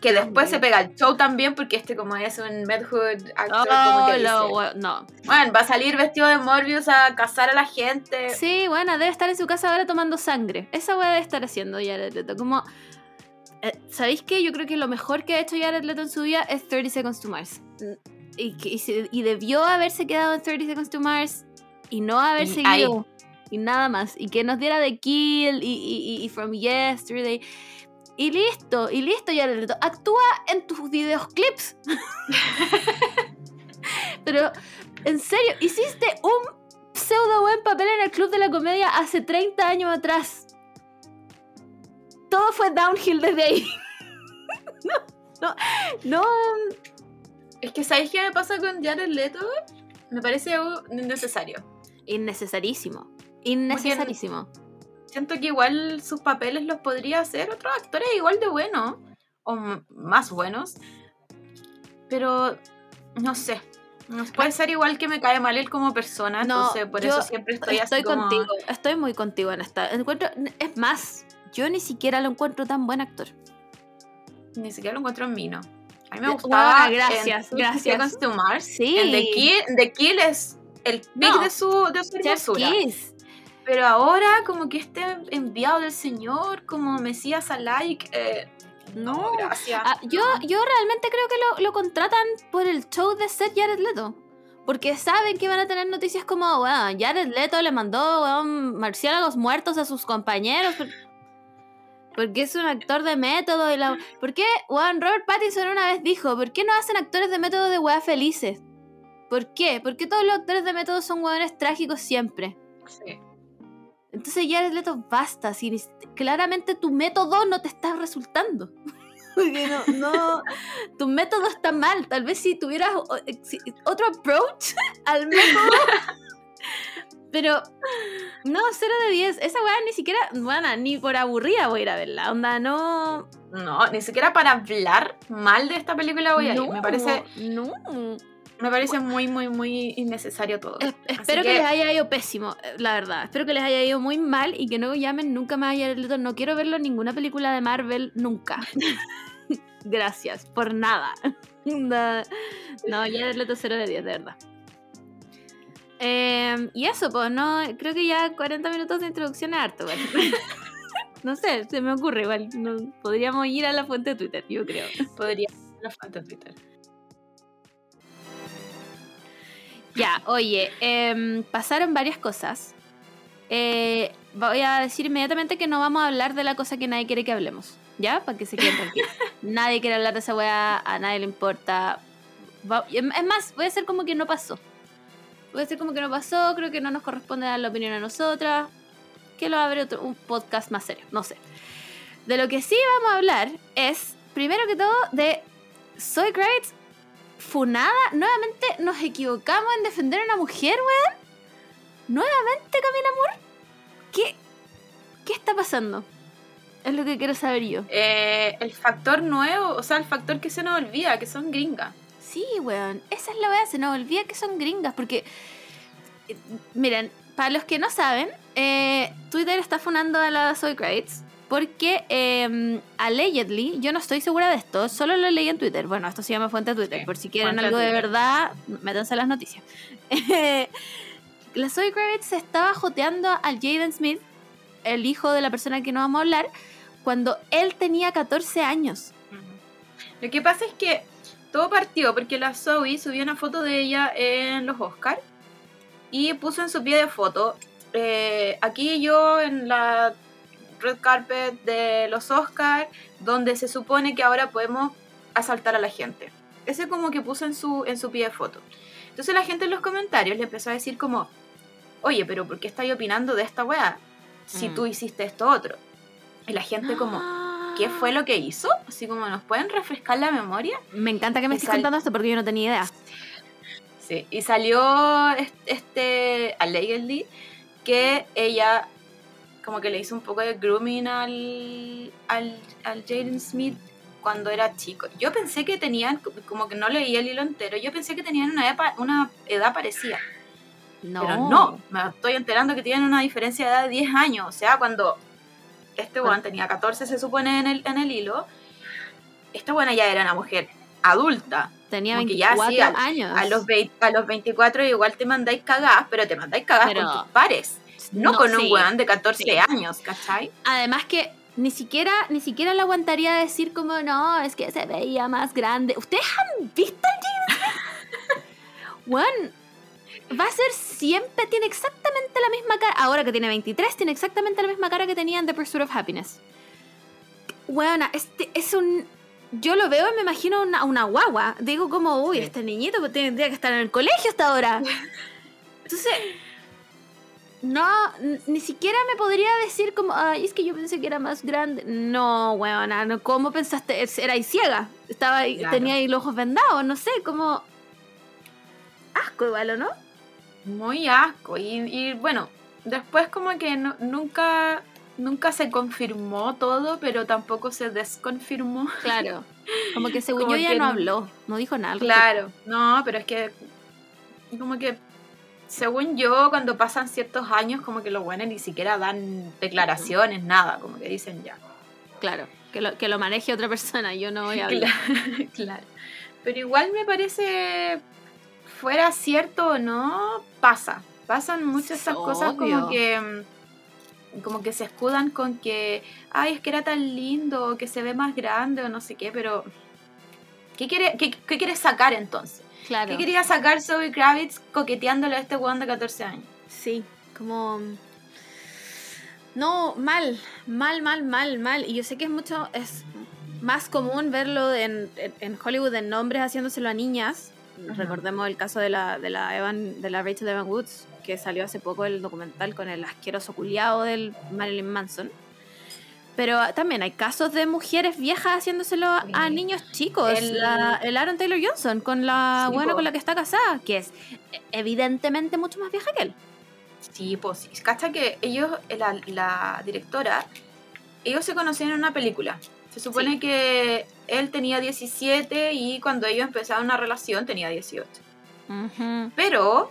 Que después se pega el show también, porque este como es un Medhood actor, como Oh, que lo- no. bueno, va a salir vestido de Morbius a cazar a la gente. Sí, bueno, debe estar en su casa ahora tomando sangre. Esa weá debe estar haciendo Jared Leto. Como. eh, ¿Sabéis qué? Yo creo que lo mejor que ha hecho Jared Leto en su vida es 30 Seconds to Mars. Y debió haberse quedado en 30 Seconds to Mars y no haber Y seguido. Y nada más. Y que nos diera The Kill y, y- From Yesterday. Y listo, y listo, Jared Leto. Actúa en tus videoclips. [laughs] Pero, en serio, hiciste un pseudo buen papel en el Club de la Comedia hace 30 años atrás. Todo fue downhill desde ahí. [laughs] no, no, no. Es que ¿sabéis qué me pasa con Jared Leto? Me parece algo innecesario. Innecesarísimo. Innecesarísimo. Siento que igual sus papeles los podría hacer otros actores igual de buenos. O más buenos. Pero no sé. Puede ser igual que me cae mal él como persona. No, entonces por yo eso siempre estoy, Estoy así como... contigo, estoy muy contigo en esta. Encuentro, es más, yo ni siquiera lo encuentro tan buen actor. Ni siquiera lo encuentro en mí, ¿no? A mí me gustaba. gracias, en gracias. Seconds to Mars. Sí. The Kill, The Kill es el pic No. de su, de su hermosura. Pero ahora, como que este enviado del Señor, como Mesías alike, eh, no, No. gracias. Ah, yo, yo realmente creo que lo, lo contratan por el show de ser Jared Leto. Porque saben que van a tener noticias como, weón, Jared Leto le mandó, weón, marciálagos muertos a sus compañeros. por- Porque es un actor de método. Y la... ¿Por qué, Robert Pattinson una vez dijo, ¿por qué no hacen actores de método de weas felices? ¿Por qué? ¿Por qué todos los actores de método son weones trágicos siempre? Sí. Entonces Jared Leto, basta. Si claramente tu método no te está resultando. [laughs] Porque no, no, [laughs] tu método está mal. Tal vez si tuvieras eh, otro approach [laughs] al método. Pero, no, 0 de 10. Esa weá ni siquiera, bueno, ni por aburrida voy a ir a verla. Onda, no. No, ni siquiera para hablar mal de esta película voy a ir. no, Me parece, No. Me parece muy, muy, muy innecesario todo. Es- espero que... que- les haya ido pésimo, eh, la verdad. Espero que les haya ido muy mal y que no llamen nunca más a Jared Leto. No quiero verlo en ninguna película de Marvel nunca. [laughs] Gracias, por nada. [laughs] no, Jared Leto 0 de 10, de verdad. Eh, y eso, pues, no, creo que ya 40 minutos de introducción es harto, [laughs] no sé, se me ocurre igual. no- podríamos ir a la fuente de Twitter, yo creo. Podría ser la fuente de Twitter. Ya, oye, em, pasaron varias cosas. Eh, voy a decir inmediatamente que no vamos a hablar de la cosa que nadie quiere que hablemos. ¿Ya? Para que se queden tranquilos. [laughs] nadie quiere hablar de esa weá, a nadie le importa. Va- es es más, voy a hacer como que no pasó. Voy a hacer como que no pasó, creo que no nos corresponde dar la opinión a nosotras. Que lo abre otro, un podcast más serio, no sé. De lo que sí vamos a hablar es, primero que todo, de Soy Great funada, nuevamente nos equivocamos en defender a una mujer, weón. Nuevamente, Camila Moore. ¿Qué, ¿Qué está pasando? Es lo que quiero saber yo. Eh, el factor nuevo, o sea, el factor que se nos olvida, que son gringas. Sí, weón. Esa es la weá. Se nos olvida que son gringas. Porque, eh, miren, para los que no saben, eh, Twitter está funando a la Soy Greats. Porque, eh, allegedly, yo no estoy segura de esto, solo lo leí en Twitter. Bueno, esto se llama fuente de Twitter. Sí, por si quieren algo de verdad, métanse las noticias. [laughs] la Zoe Kravitz se estaba joteando al Jaden Smith, el hijo de la persona que no vamos a hablar, cuando él tenía 14 años. Lo que pasa es que todo partió porque la Zoe subió una foto de ella en los Oscars y puso en su pie de foto, eh, aquí yo en la red carpet de los Oscars, donde se supone que ahora podemos asaltar a la gente. Ese como que puso en su, en su pie de foto. Entonces la gente en los comentarios le empezó a decir como, oye, pero ¿por qué estáis opinando de esta weá? Si Mm. tú hiciste esto otro. Y la gente como, [gasps] qué fue lo que hizo. Así como nos pueden refrescar la memoria. Me encanta que me estés contando esto porque yo no tenía idea. Sí, y salió es- este allegedly que ella como que le hizo un poco de grooming al, al, al Jaden Smith cuando era chico. Yo pensé que tenían, como que no leía el hilo entero, yo pensé que tenían una, epa- una edad parecida. No. Pero no, me estoy enterando que tienen una diferencia de edad de 10 años. O sea, cuando este Bueno. weón tenía 14, se supone, en el, en el hilo, esta buena ya era una mujer adulta. Tenía como que ya 24 sí, al- años. A los, vei- a los 24 igual te mandáis cagadas, pero te mandáis cagadas Pero- con tus pares. No, con un weón de 14 sí. años, ¿cachai? Además que ni siquiera, ni siquiera le aguantaría decir como no, es que se veía más grande. ¿Ustedes han visto Smith? [laughs] Juan, va a ser siempre, tiene exactamente la misma cara. Ahora que tiene 23, tiene exactamente la misma cara que tenía en The Pursuit of Happiness. Bueno, este es un. Yo lo veo y me imagino una, una guagua. Digo como, uy, Sí. este niñito tendría que estar en el colegio hasta ahora. [laughs] Entonces, no, ni siquiera me podría decir como, ay, es que yo pensé que era más grande. No, weona, no, ¿cómo pensaste? Era ahí ciega. Estaba ahí- Claro. tenía ahí los ojos vendados, no sé, como. Asco igual, ¿o no? Muy asco. Y, y, bueno, después como que no- nunca, nunca se confirmó todo, pero tampoco se desconfirmó. Claro. [laughs] Como que según Como yo ya que no no- habló, no dijo nada. Claro, no, pero es que como que según yo cuando pasan ciertos años como que los buenos ni siquiera dan declaraciones, nada, como que dicen ya. Claro, que lo, que lo maneje otra persona, yo no voy a hablar. Claro, [laughs] claro. Pero igual me parece fuera cierto o no, pasa. Pasan muchas esas cosas como que mm, como que se escudan con que ay, es que era tan lindo, o que se ve más grande o no sé qué, pero ¿qué quiere qué, qué quiere sacar entonces? Claro. ¿Qué quería sacar Zoe Kravitz coqueteándole a este weón de 14 años? Sí, como... No, mal, mal, mal, mal, mal. Y yo sé que es mucho, es más común verlo en, en- en Hollywood en hombres haciéndoselo a niñas. Ajá. Recordemos el caso de la, de la Evan, de la Rachel Evan Woods, que salió hace poco el documental con el asqueroso culiado del Marilyn Manson. Pero también hay casos de mujeres viejas haciéndoselo a, niños chicos. El- La- el Aaron Taylor Johnson con la Sí, buena po. con la que está casada, que es eh, evidentemente mucho más vieja que él. Sí, pues sí. Cacha que ellos, la, la directora, ellos se conocían en una película. Se supone Sí. que él tenía 17 y cuando ellos empezaron una relación tenía 18. Pero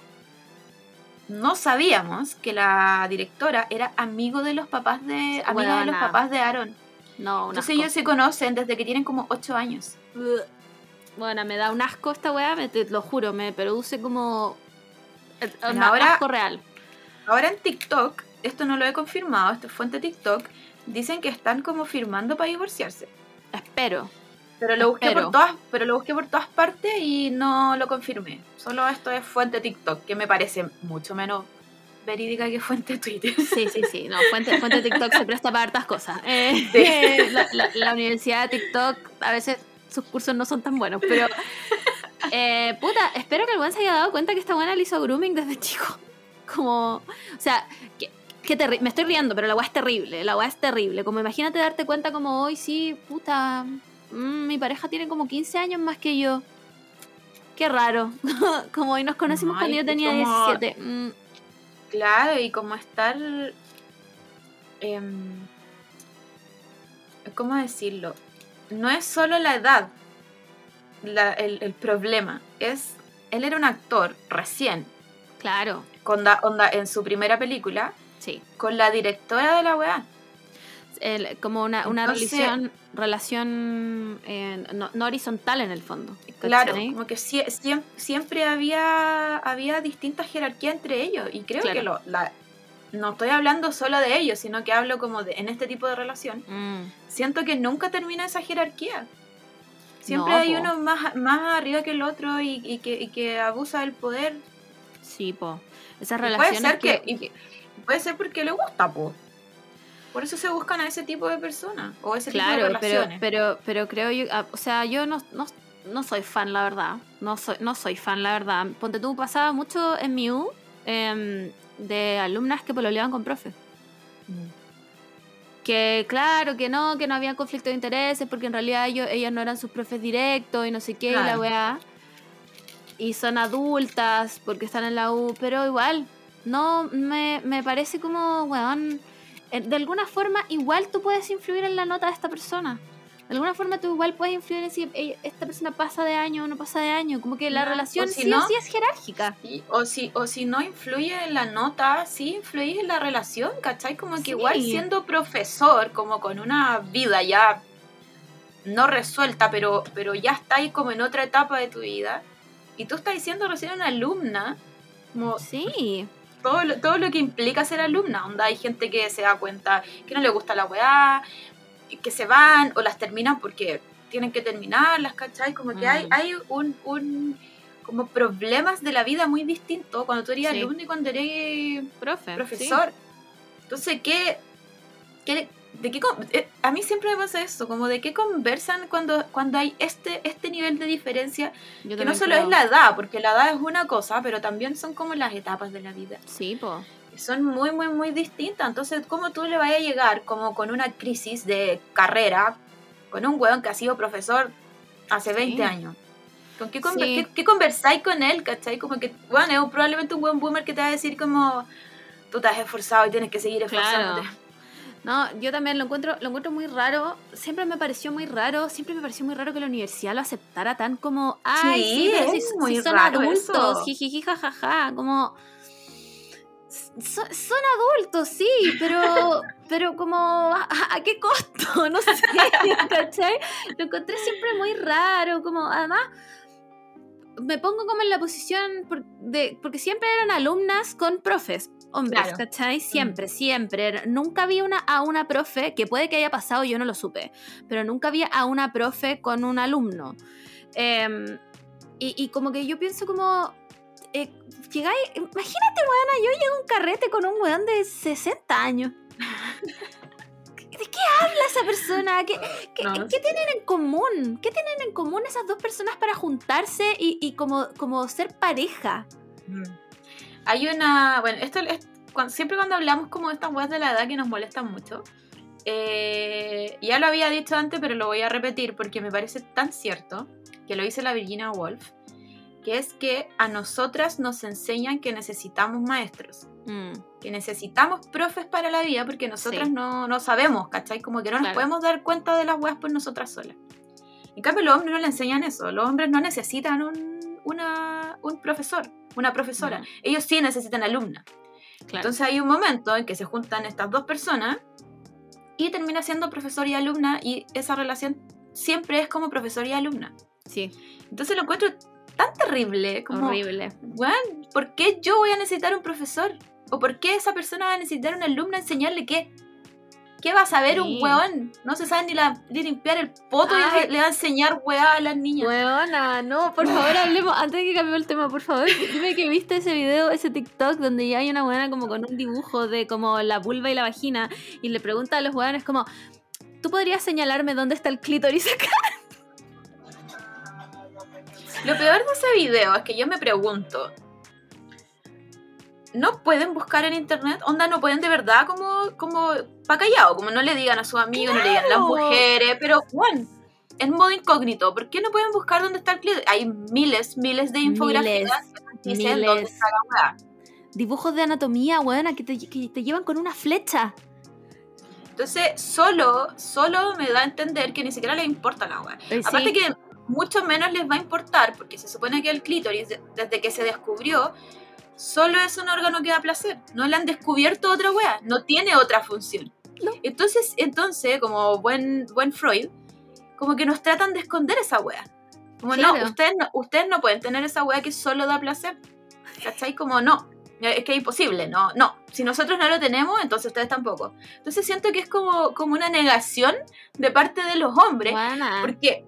no sabíamos que la directora era amigo de los papás de amiga de los papás de Aaron. No, Entonces asco. ellos se conocen desde que tienen como 8 años. Bueno, me da un asco esta weá, me, te lo juro, me produce como. Bueno, un ahora- asco real. Ahora en TikTok, esto no lo he confirmado, esto es fuente TikTok, dicen que están como firmando para divorciarse. Espero. Pero lo busqué Espero. por todas, pero lo busqué por todas partes y no lo confirmé. Solo esto es fuente TikTok, que me parece mucho menos verídica que fuente Twitter. Sí, sí, sí. No, fuente, fuente TikTok se presta para hartas cosas. Eh, Sí. [laughs] la, la- la universidad de TikTok, a veces sus cursos no son tan buenos, pero. eh, puta, espero que el buen se haya dado cuenta que esta buena le hizo grooming desde chico. Como. O sea, que, me estoy riendo, pero la weá es terrible. La weá es terrible. Como imagínate darte cuenta, como hoy, sí, puta. Mm, mi pareja tiene como 15 años más que yo. Qué raro. [laughs] como hoy nos conocimos Ay, cuando yo tenía como- 17. Mm, Claro, y como estar... em, ¿Cómo decirlo? No es solo la edad la- el, el problema, es... Él era un actor recién, claro, con da- onda, en su primera película, sí. con la directora de la weá. El- como una, una Entonces- relación, relación eh, no, no horizontal en el fondo. Claro, como que sie- siem- siempre había, había distintas jerarquías entre ellos. Y creo Claro. que lo, la- no estoy hablando solo de ellos, sino que hablo como de en este tipo de relación. Mm, Siento que nunca termina esa jerarquía. Siempre No, hay po. uno más, más arriba que el otro y, y que, y que abusa del poder. sí, po. Esas Y puede relaciones ser que, puede ser porque le gusta, po. Por eso se buscan a ese tipo de personas o ese tipo de Claro, pero, relaciones. pero, pero creo yo, ah, o sea, yo no, no, no soy fan, la verdad. No soy, no soy fan, la verdad. Ponte tú, pasaba mucho en mi U em, de alumnas que pololeaban con profe. Mm. que claro, que no, que no había conflicto de intereses porque en realidad ellos, ellas no eran sus profes directos y no sé qué, y la Claro. weá. Y son adultas porque están en la U, pero igual, no, me, me parece como, weón, de alguna forma igual tú puedes influir en la nota de esta persona. De alguna forma tú igual puedes influir en si esta persona pasa de año o no pasa de año. Como que la relación si sí no- o sí es jerárquica. Sí, O si, o si no influye en la nota, sí influye en la relación, ¿cachai? Como que Sí. igual siendo profesor, como con una vida ya no resuelta, pero, pero ya está ahí como en otra etapa de tu vida, y tú estás diciendo recién una alumna, como Sí. Todo lo, todo lo que implica ser alumna, onda hay gente que se da cuenta que no le gusta la weá, que se van o las terminan porque tienen que terminarlas, ¿cachai? Como que hay, Mm. hay un, un como problemas de la vida muy distintos cuando tú eres Sí. alumno y cuando eres Profe. profesor. Entonces, ¿qué, qué- de qué con- eh, a mí siempre me pasa eso, como de qué conversan cuando, cuando hay este, este nivel de diferencia, Yo que no solo creo. es la edad, porque la edad es una cosa, pero también son como las etapas de la vida Sí, po. son muy, muy, muy distintas. Entonces, ¿cómo tú le vas a llegar como con una crisis de carrera con un weón que ha sido profesor hace 20 Sí. años? ¿Con qué, conver- Sí. qué, qué conversáis con él, cachai? Como que, bueno, es probablemente un buen boomer que te va a decir como, tú te has esforzado y tienes que seguir Claro. No, yo también lo encuentro, lo encuentro muy raro. Siempre me pareció muy raro, siempre me pareció muy raro que la universidad lo aceptara tan como, ay, sí, Sí, pero si, es si muy son raro adultos, eso. jijiji, jajaja, como son, son adultos, sí, pero pero como ¿a, a qué costo? [laughs] No sé, ¿cachai? Lo encontré siempre muy raro, como además me pongo como en la posición de porque siempre eran alumnas con profes hombres, Claro. ¿cachai? Siempre, siempre. Era- Nunca vi una, a una profe, que puede que haya pasado, yo no lo supe, pero nunca vi a una profe con un alumno. Em, y, y como que yo pienso como... eh, llegáis, imagínate, weona, yo llego a un carrete con un weón de 60 años. [laughs] ¿De qué habla esa persona? ¿Qué, qué- No, qué tienen en común? ¿Qué tienen en común esas dos personas para juntarse y, y como, como ser pareja? Mm. Hay una, bueno, esto es, cuan- siempre cuando hablamos como de estas weas de la edad que nos molestan mucho, eh, ya lo había dicho antes, pero lo voy a repetir porque me parece tan cierto, que lo dice la Virginia Woolf, que es que a nosotras nos enseñan que necesitamos maestros, Mm, que necesitamos profes para la vida porque nosotras Sí. no, no sabemos, ¿cachai? Como que no nos Claro. podemos dar cuenta de las weas por nosotras solas. En cambio, los hombres no le enseñan eso, los hombres no necesitan un, una, un profesor, una profesora, ellos sí necesitan alumna. claro. Entonces hay un momento en que se juntan estas dos personas y termina siendo profesor y alumna y esa relación siempre es como profesor y alumna. sí, Entonces lo encuentro tan terrible como, horrible. "Weón, ¿por qué yo voy a necesitar un profesor? ¿O por qué esa persona va a necesitar una alumna enseñarle qué? ¿Qué va a saber Sí. un weón? No se sabe ni, la, ni limpiar el poto Ay. y le va a enseñar weá a las niñas. Weona, no, por favor hablemos, antes de que cambiemos el tema, por favor, dime que viste ese video, ese TikTok donde ya hay una weona como con un dibujo de como la vulva y la vagina y le pregunta a los weones como, ¿tú podrías señalarme dónde está el clítoris acá? Lo peor de ese video es que yo me pregunto. No pueden buscar en internet, onda, no pueden de verdad como, como pa' callado, como no le digan a sus amigos, no le digan a las mujeres, pero Juan, en modo incógnito, ¿por qué no pueden buscar dónde está el clítoris? Hay miles, miles de infografías que dicen miles. dónde está la weá. Dibujos de anatomía, weona, que te, que te llevan con una flecha. Entonces, solo, solo me da a entender que ni siquiera les importa la weá. Eh, Aparte sí. que mucho menos les va a importar, porque se supone que el clítoris, de- desde que se descubrió, solo es un órgano que da placer. No le han descubierto otra wea, no tiene otra función. No. Entonces, entonces, como buen, buen Freud, como que nos tratan de esconder esa wea. Como no, ustedes no, ustedes no pueden tener esa wea que solo da placer. ¿Cachai? Como no. Es que es imposible, no, no. Si nosotros no lo tenemos, entonces ustedes tampoco. Entonces siento que es como, como una negación de parte de los hombres Weona. porque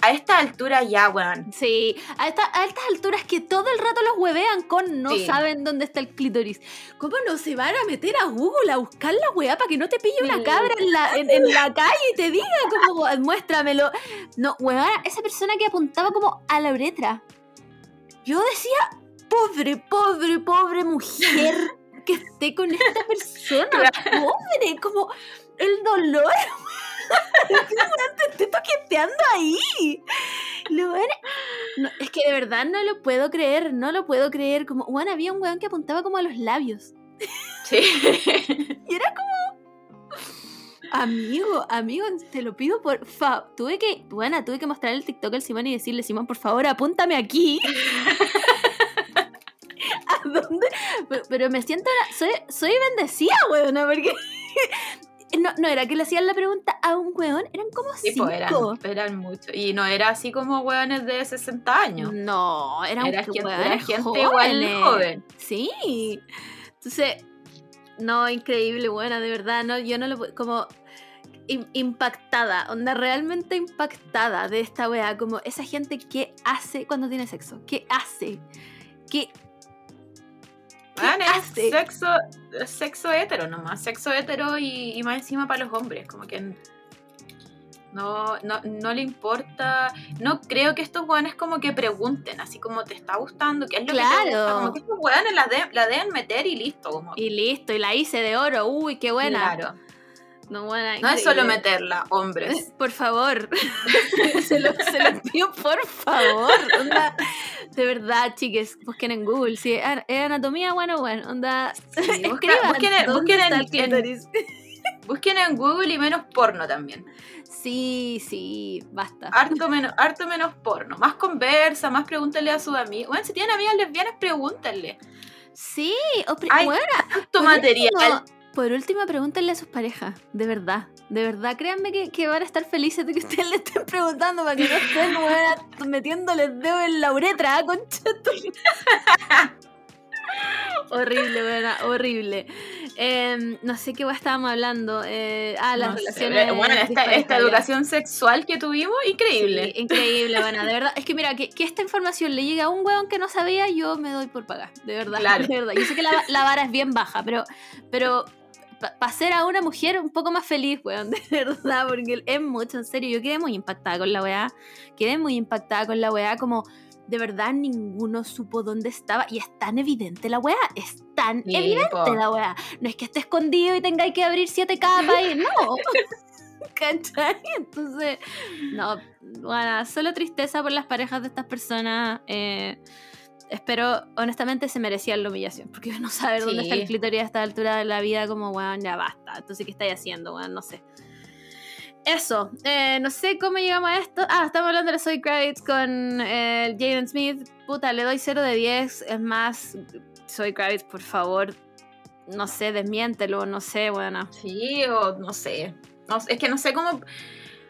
a esta altura ya, weón. Sí, a, esta- a estas alturas que todo el rato los huevean con no Sí. saben dónde está el clítoris. ¿Cómo no se van a meter a Google a buscar la weá para que no te pille una cabra en la, en, en la calle y te diga como, muéstramelo? No, weá, esa persona que apuntaba como a la uretra. Yo decía, pobre, pobre, pobre mujer que esté con esta persona. [laughs] Pobre, como... el dolor. Te estoy toqueteando ahí. Lo no, es que de verdad no lo puedo creer, no lo puedo creer. Como, bueno, había un weón que apuntaba como a los labios. Sí. Y era como. Amigo, amigo, te lo pido por favor. Tuve que, bueno, tuve que mostrar el TikTok al Simón y decirle, Simón, por favor, apúntame aquí. [laughs] ¿A dónde? Pero, pero me siento, soy, soy bendecida, weón, porque no, no era que le hacían la pregunta a un weón, eran como Sí, cinco. pues eran, eran muchos. Y no era así como hueones de 60 años. No, eran Era gente, weones era gente jóvenes. igual joven. Sí. Entonces, no, increíble, buena, de verdad, no, yo no lo puedo, como im- impactada, onda realmente impactada de esta wea, como esa gente que hace cuando tiene sexo, qué hace, qué ¿Qué Bueno, es hace? sexo, sexo hetero nomás. Sexo hetero y, y más encima para los hombres. Como que no, no, no le importa. No creo que estos weones como que pregunten, así como te está gustando, qué es lo que te gusta. Claro. Como que estos weones la, de- la deben meter y listo. Como, y listo, y la hice de oro, uy, qué buena. Claro. No, buena, No es solo meterla, hombres. [laughs] Por favor. [laughs] se, lo, se lo pido, por favor. Onda, [laughs] de verdad, chiques, busquen en Google. Si es an- es anatomía, bueno, bueno, onda. Sí, busca- [laughs] busquen en- busquen en-. [laughs] Busquen en Google y menos porno también. Sí, sí, basta. Harto menos, harto menos porno. Más conversa, más pregúntale a sus amigos. Bueno, si tienen amigas lesbianas, pregúntenle. Sí, o bueno, Tanto por material. último- por último, pregúntenle a sus parejas, de verdad. De verdad, créanme que, que van a estar felices de que [laughs] ustedes le estén preguntando para que no estén weona, metiéndole el dedo en la uretra, concha tu- Horrible, buena, horrible. Eh, no sé qué estábamos hablando. Eh, ah, las No sé, relaciones. bueno, esta, educación sexual que tuvimos, increíble. Sí, increíble, buena, de verdad. Es que mira, que, que esta información le llegue a un weón que no sabía, yo me doy por pagar. De verdad, Claro. de verdad. Yo sé que la, la vara es bien baja, pero, pero para ser a una mujer un poco más feliz, weón, [laughs] de verdad, porque es mucho, en serio. Yo quedé muy impactada con la weá. Quedé muy impactada con la weá, como de verdad ninguno supo dónde estaba. Y es tan evidente la weá, es tan evidente la weá. No es que esté escondido y tengáis que abrir siete capas y no. [laughs] ¿Cachai? Entonces, no, bueno, solo tristeza por las parejas de estas personas. eh, espero, honestamente, se merecían la humillación. [laughs] Porque no saber dónde está el Sí. clítoris a esta altura de la vida, como, weón, ya basta. Entonces, ¿qué estáis haciendo, weón? No sé. Eso, eh, no sé cómo llegamos a esto. Ah, estamos hablando de Zoe Kravitz con eh, Jaden Smith. Puta, le doy 0 de 10. Es más, Zoe Kravitz, por favor, no sé, desmiéntelo, no sé, bueno. Sí, o no sé. No es que no sé cómo.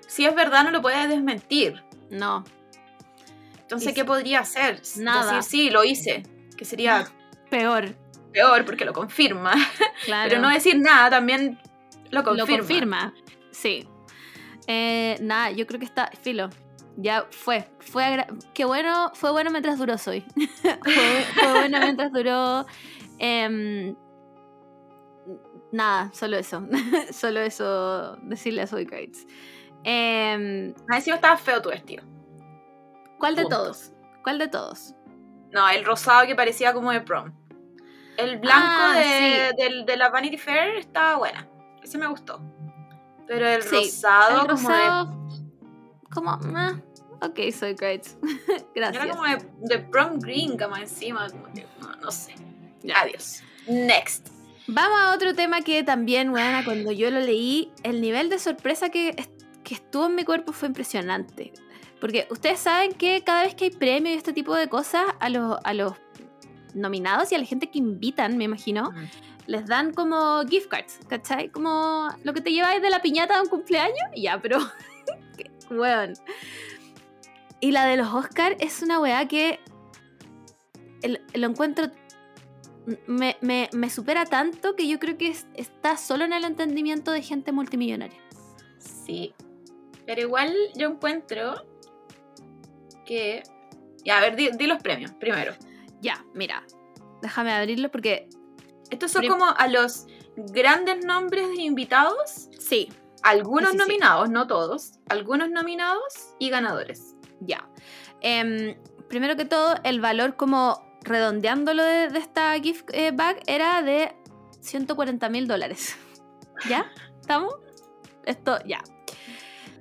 Si es verdad, no lo puedes desmentir. No, Entonces, ¿qué podría hacer? Nada. Decir, sí, lo hice. Que sería peor, peor porque lo confirma. [laughs] claro. Pero no decir nada también lo confirma. Lo confirma, sí. Eh, nada, yo creo que está, filo. Ya fue. fue Qué bueno, fue bueno mientras duró Soy. [laughs] fue, fue bueno mientras duró. em, nada, solo eso. [laughs] solo eso decirle a Soy. Em, Ah, encima estaba feo tu vestido. ¿Cuál de Punto. todos? ¿Cuál de todos? No, el rosado que parecía como de prom. El blanco Ah, de, del- de la Vanity Fair estaba buena. Ese me gustó. Pero el Sí, rosado, El como de. rosado. Como, ok, Soy Kravitz. [laughs] Gracias. Era como de, de prom green, como encima. Como que, no, no sé. Adiós. Next. Vamos a otro tema que también, weona, cuando yo lo leí, el nivel de sorpresa que, que estuvo en mi cuerpo fue impresionante. Porque ustedes saben que cada vez que hay premios y este tipo de cosas, a los, a los nominados y a la gente que invitan, me imagino, Mm. les dan como gift cards, ¿cachai? Como lo que te lleváis de la piñata de un cumpleaños, y ya, pero. [laughs] weón. Y la de los Oscars es una weá que. el- lo encuentro. Me, me- me supera tanto que yo creo que es- está solo en el entendimiento de gente multimillonaria. Sí. Pero igual yo encuentro que. Ya, a ver, di, di los premios primero. Ya, mira. Déjame abrirlo porque. Estos son Prim- como a los grandes nombres de invitados, Sí, algunos Sí, sí, sí. nominados, no todos, algunos nominados y ganadores. Ya. Em, primero que todo, el valor como redondeándolo de, de esta gift eh, bag era de 140 mil dólares. [laughs] ¿Ya? ¿Estamos? esto ya.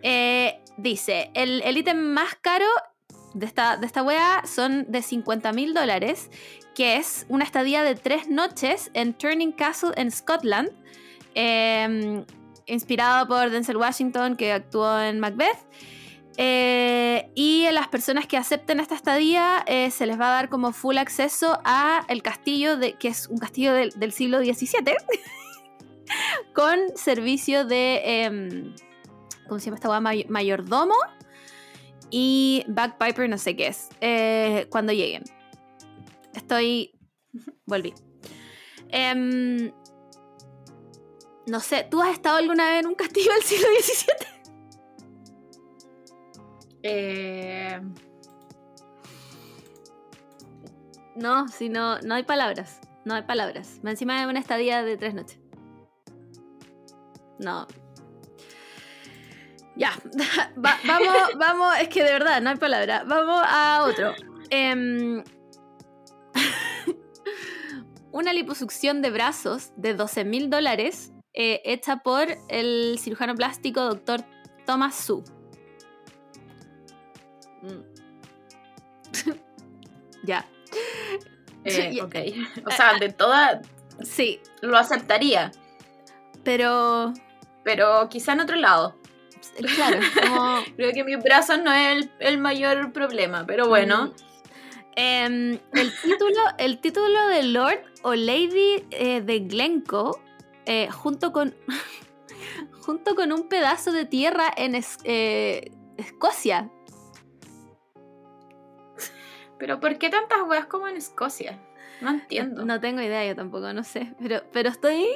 Eh, dice, el el ítem más caro de esta, de esta wea son de 50 mil dólares, que es una estadía de tres noches en Turning Castle en Scotland, eh, inspirado por Denzel Washington, que actuó en Macbeth. Eh, y a las personas que acepten esta estadía eh, se les va a dar como full acceso a el castillo, de, que es un castillo del, del siglo XVII, [laughs] con servicio de, em, ¿cómo se llama esta guay? Mayordomo y Bagpiper, no sé qué es, eh, cuando lleguen. Estoy... Volví. Em, no sé, ¿tú has estado alguna vez en un castillo del siglo XVII? Eh, No, si no, no hay palabras. No hay palabras. Más Encima de una estadía de tres noches. No. Ya. [laughs] Va- vamos, vamos. Es que de verdad, no hay palabra. Vamos a otro. Em, [laughs] una liposucción de brazos de 12 mil dólares eh, hecha por el cirujano plástico Dr. Thomas Su. Mm. [laughs] ya. eh, Sí, ok. O sea, de todas Sí, lo aceptaría, pero pero quizá en otro lado. [laughs] claro, como [laughs] Creo que mis brazos no es el, el mayor problema, pero bueno. Mm. Em, el título, el título de Lord o Lady eh, de Glencoe, eh, junto con [laughs] junto con un pedazo de tierra en Es- eh, Escocia. Pero ¿por qué tantas weas como en Escocia? No entiendo. No tengo idea, yo tampoco, no sé. Pero, pero estoy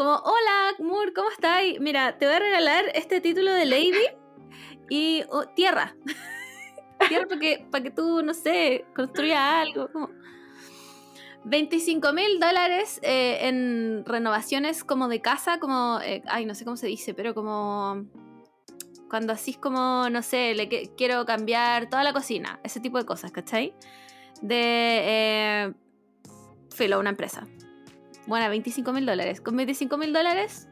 como, hola, Moore, ¿cómo estás? Mira, te voy a regalar este título de Lady y oh, tierra. [laughs] tierra para que, para que tú, no sé, construyas algo. Como... 25 mil dólares eh, en renovaciones como de casa, como, eh, ay, no sé cómo se dice, pero como cuando así es como, no sé, le quiero cambiar toda la cocina, ese tipo de cosas, ¿cachai? De, eh, filo, una empresa. Bueno, 25 mil dólares. Con 25 mil dólares,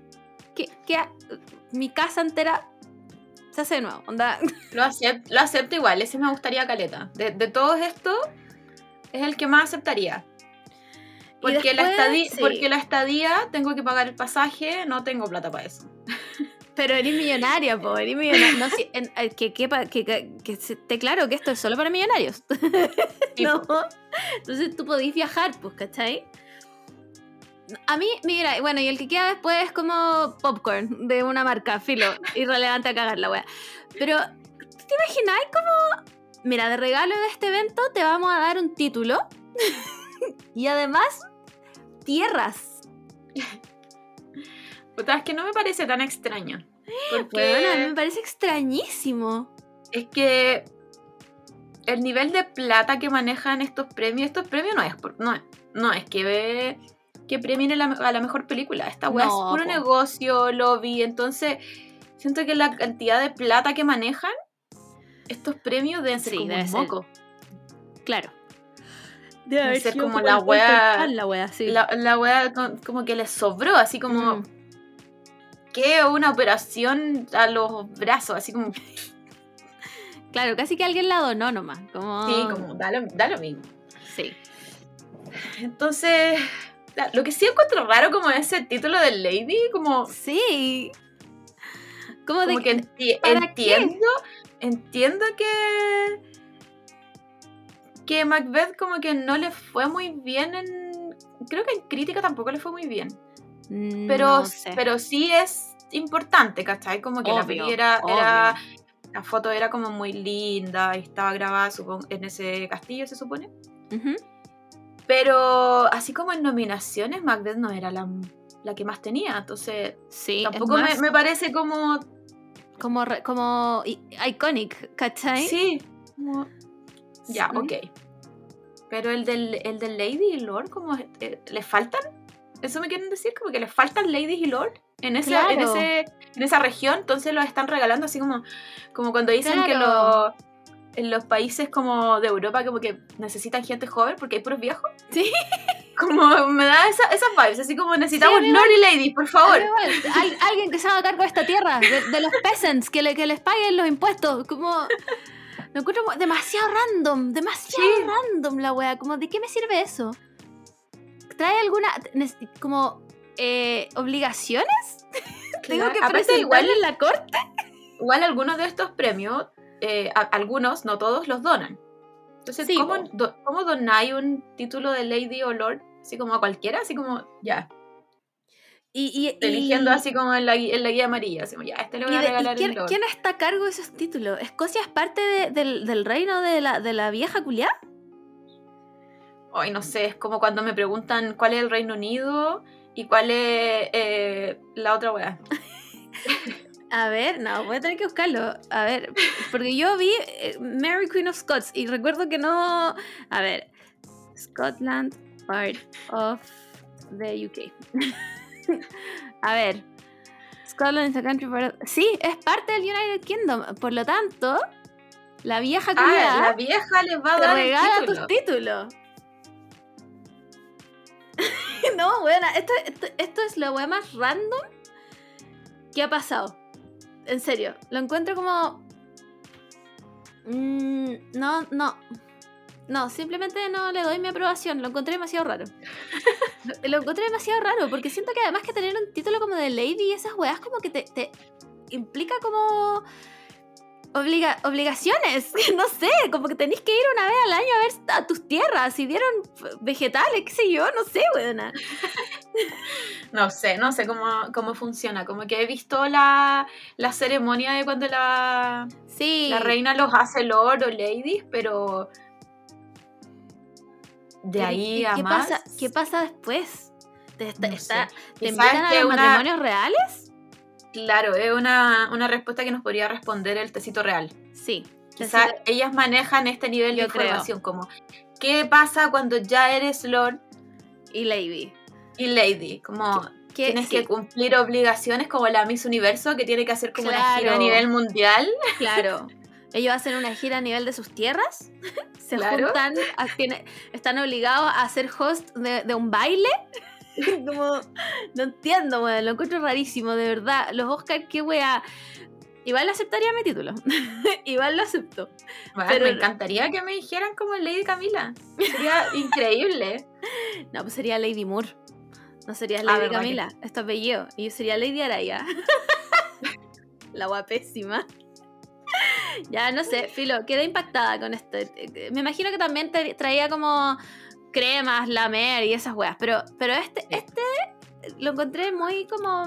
¿qué, qué ha- mi casa entera se hace de nuevo. Onda, [laughs] Lo, acep- lo acepto igual, ese me gustaría caleta. De, de todos estos, es el que más aceptaría. Porque, la después, estadía, sí. porque la estadía tengo que pagar el pasaje, no tengo plata para eso. [laughs] Pero eres millonaria, po, eres millonaria. No, sí, en- eh, que, que, que, que, que esté claro que esto es solo para millonarios. [laughs] ¿No? Entonces tú podéis viajar, pues, ¿cachai? A mí, mira, bueno, y el que queda después es como popcorn de una marca, filo, irrelevante a cagar la wea. Pero, ¿tú ¿te imagináis como, mira, de regalo de este evento te vamos a dar un título [laughs] y además tierras? [laughs] Puta, es que no me parece tan extraño. Porque mí me parece extrañísimo. es que el nivel de plata que manejan estos premios, estos premios no es por, no, es- no es que ve que premien a la mejor película. Esta weá No, es puro po. negocio, lobby. Entonces, siento que la cantidad de plata que manejan estos premios deben ser Sí, como debe un ser. moco. Claro. Debe ser como la Pan, La wea, sí. La, la weá co- como que les sobró, así como Mm. que una operación a los brazos, así como, sí, Claro, casi que alguien la donó nomás. Como... como da lo, da lo mismo. Sí. Entonces, lo que sí encuentro raro como ese título de Lady, como, Sí. Como de como que enti- ¿para qué? entiendo, entiendo que que Macbeth como que no le fue muy bien en creo que en crítica tampoco le fue muy bien, pero No sé. pero sí es importante, ¿cachai? Como que la peli era, la foto era como muy linda y estaba grabada en ese castillo se supone. Ujú. Pero así como en nominaciones, Macbeth no era la, la que más tenía. Entonces, Sí, tampoco me, parece como. como, re- como iconic, ¿cachai? Sí. como- Ya, Mm. ok. Pero el del, el del Lady y Lord, como. eh, ¿Le faltan? ¿Eso me quieren decir? Como que le faltan ladies y Lord en, ese, en, Claro. ese, en esa región. Entonces los están regalando así como. Como cuando dicen que los. En los países como de Europa, como que necesitan gente joven porque hay puros viejos. Sí. Como me da esa, esas vibes, así como necesitamos. Lord y Lady, por favor. Al alguien que se haga cargo de esta tierra, de, de los peasants, que, le, que les paguen los impuestos. Como. Lo encuentro demasiado random, demasiado Sí. random la wea. Como, ¿de qué me sirve eso? ¿Trae alguna. como. eh, obligaciones? [laughs] ¿Tengo Claro, que aparte presentarle igual- en la corte? Igual algunos de estos premios, eh, a- algunos, no todos, los donan. Entonces, Sí, ¿cómo, po. do- ¿cómo donáis un título de Lady o Lord? Así como a cualquiera, así como, ya, Y, y, y- eligiendo así como en la, en la guía amarilla, así como, ya, este le y voy a de- y regalar quién, el Lord. quién está a cargo de esos títulos? ¿Escocia es parte de- del, del reino de la, de la vieja culiá? Ay, no sé, es como cuando me preguntan cuál es el Reino Unido y cuál es eh, la otra weá. [laughs] A ver, no, voy a tener que buscarlo. A ver, porque yo vi eh, Mary Queen of Scots y recuerdo que no. A ver, Scotland, part of the UK. [laughs] a ver, Scotland is a country part of- Sí, es parte del United Kingdom. Por lo tanto, la vieja Ah, culiada la vieja les va a dar el regala título. tus títulos. [laughs] no, buena, esto, esto, esto es la weá más random que ha pasado. En serio, lo encuentro como. Mm, no, no. No, simplemente no le doy mi aprobación. Lo encontré demasiado raro. [laughs] lo, encontré demasiado raro porque siento que además que tener un título como de Lady y esas weas como que te, te implica como obliga obligaciones. [laughs] No sé, como que tenéis que ir una vez al año a ver a tus tierras. Si dieron vegetales, qué sé yo, no sé, weona. [laughs] No sé, no sé cómo, cómo funciona. Como que he visto la, la ceremonia de cuando la, Sí. la reina los hace Lord o Ladies, pero de ahí ¿y a qué más. Pasa, ¿Qué pasa después? ¿Te, está- No está- sé. ¿te Y invitan a los una- matrimonios reales? Claro, es una, una respuesta que nos podría responder el tecito real. Sí. Quizás ellas manejan este nivel de creo. información, como ¿qué pasa cuando ya eres Lord Y Lady. Y Lady? Como ¿Qué- tienes sí, que cumplir obligaciones como la Miss Universo, que tiene que hacer como una gira a nivel mundial. Claro. [laughs] Ellos hacen una gira a nivel de sus tierras. Se Claro. juntan, a- tiene- están obligados a ser host de, de un baile. [laughs] Como, no entiendo, weón. Lo encuentro rarísimo, de verdad. Los Oscars, qué wea. Igual aceptaría mi título. [laughs] Igual lo acepto. Bueno, Pero- me encantaría que me dijeran como Lady Camila. Sería increíble. No, pues sería Lady Moore. No sería Ah, Lady que- Camila. Esto es apellido. Y yo sería Lady Araya. [laughs] La guapésima. Ya, no sé, Filo, quedé impactada con esto. Me imagino que también te- traía como cremas, lamer y esas weas. Pero, pero este, Sí. este lo encontré muy como.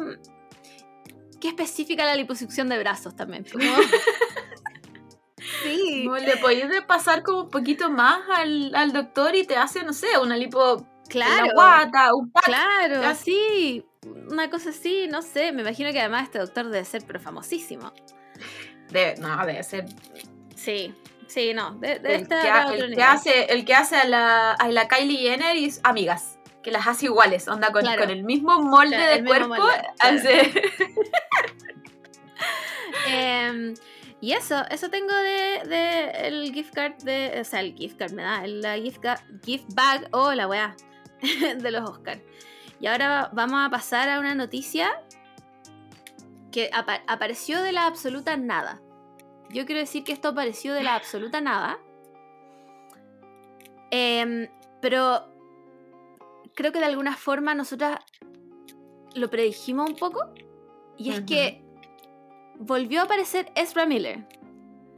Qué específica la liposucción de brazos también. Como... [laughs] sí. Como le podéis pasar como un poquito más al, al doctor y te hace, no sé, una lipo Claro. la guata, un pack. Claro, Ya. sí. Una cosa así, no sé. Me imagino que además este doctor debe ser pero famosísimo. Debe, no, debe ser. Sí, sí, no. de- El, que, estar a el hace, el que hace a la, a la Kylie Jenner y amigas. Que las hace iguales, onda con, Claro. con el mismo molde Claro, de el cuerpo. molde, claro. hace- [laughs] Em, y eso, eso tengo de, de el gift card de. O sea, el gift card me da. La gift, gift bag o la weá [laughs] de los Oscars. Y ahora vamos a pasar a una noticia que apa- apareció de la absoluta nada. Yo quiero decir que esto apareció de la absoluta nada. Em, pero creo que de alguna forma nosotras lo predijimos un poco. Y es que volvió a aparecer Ezra Miller.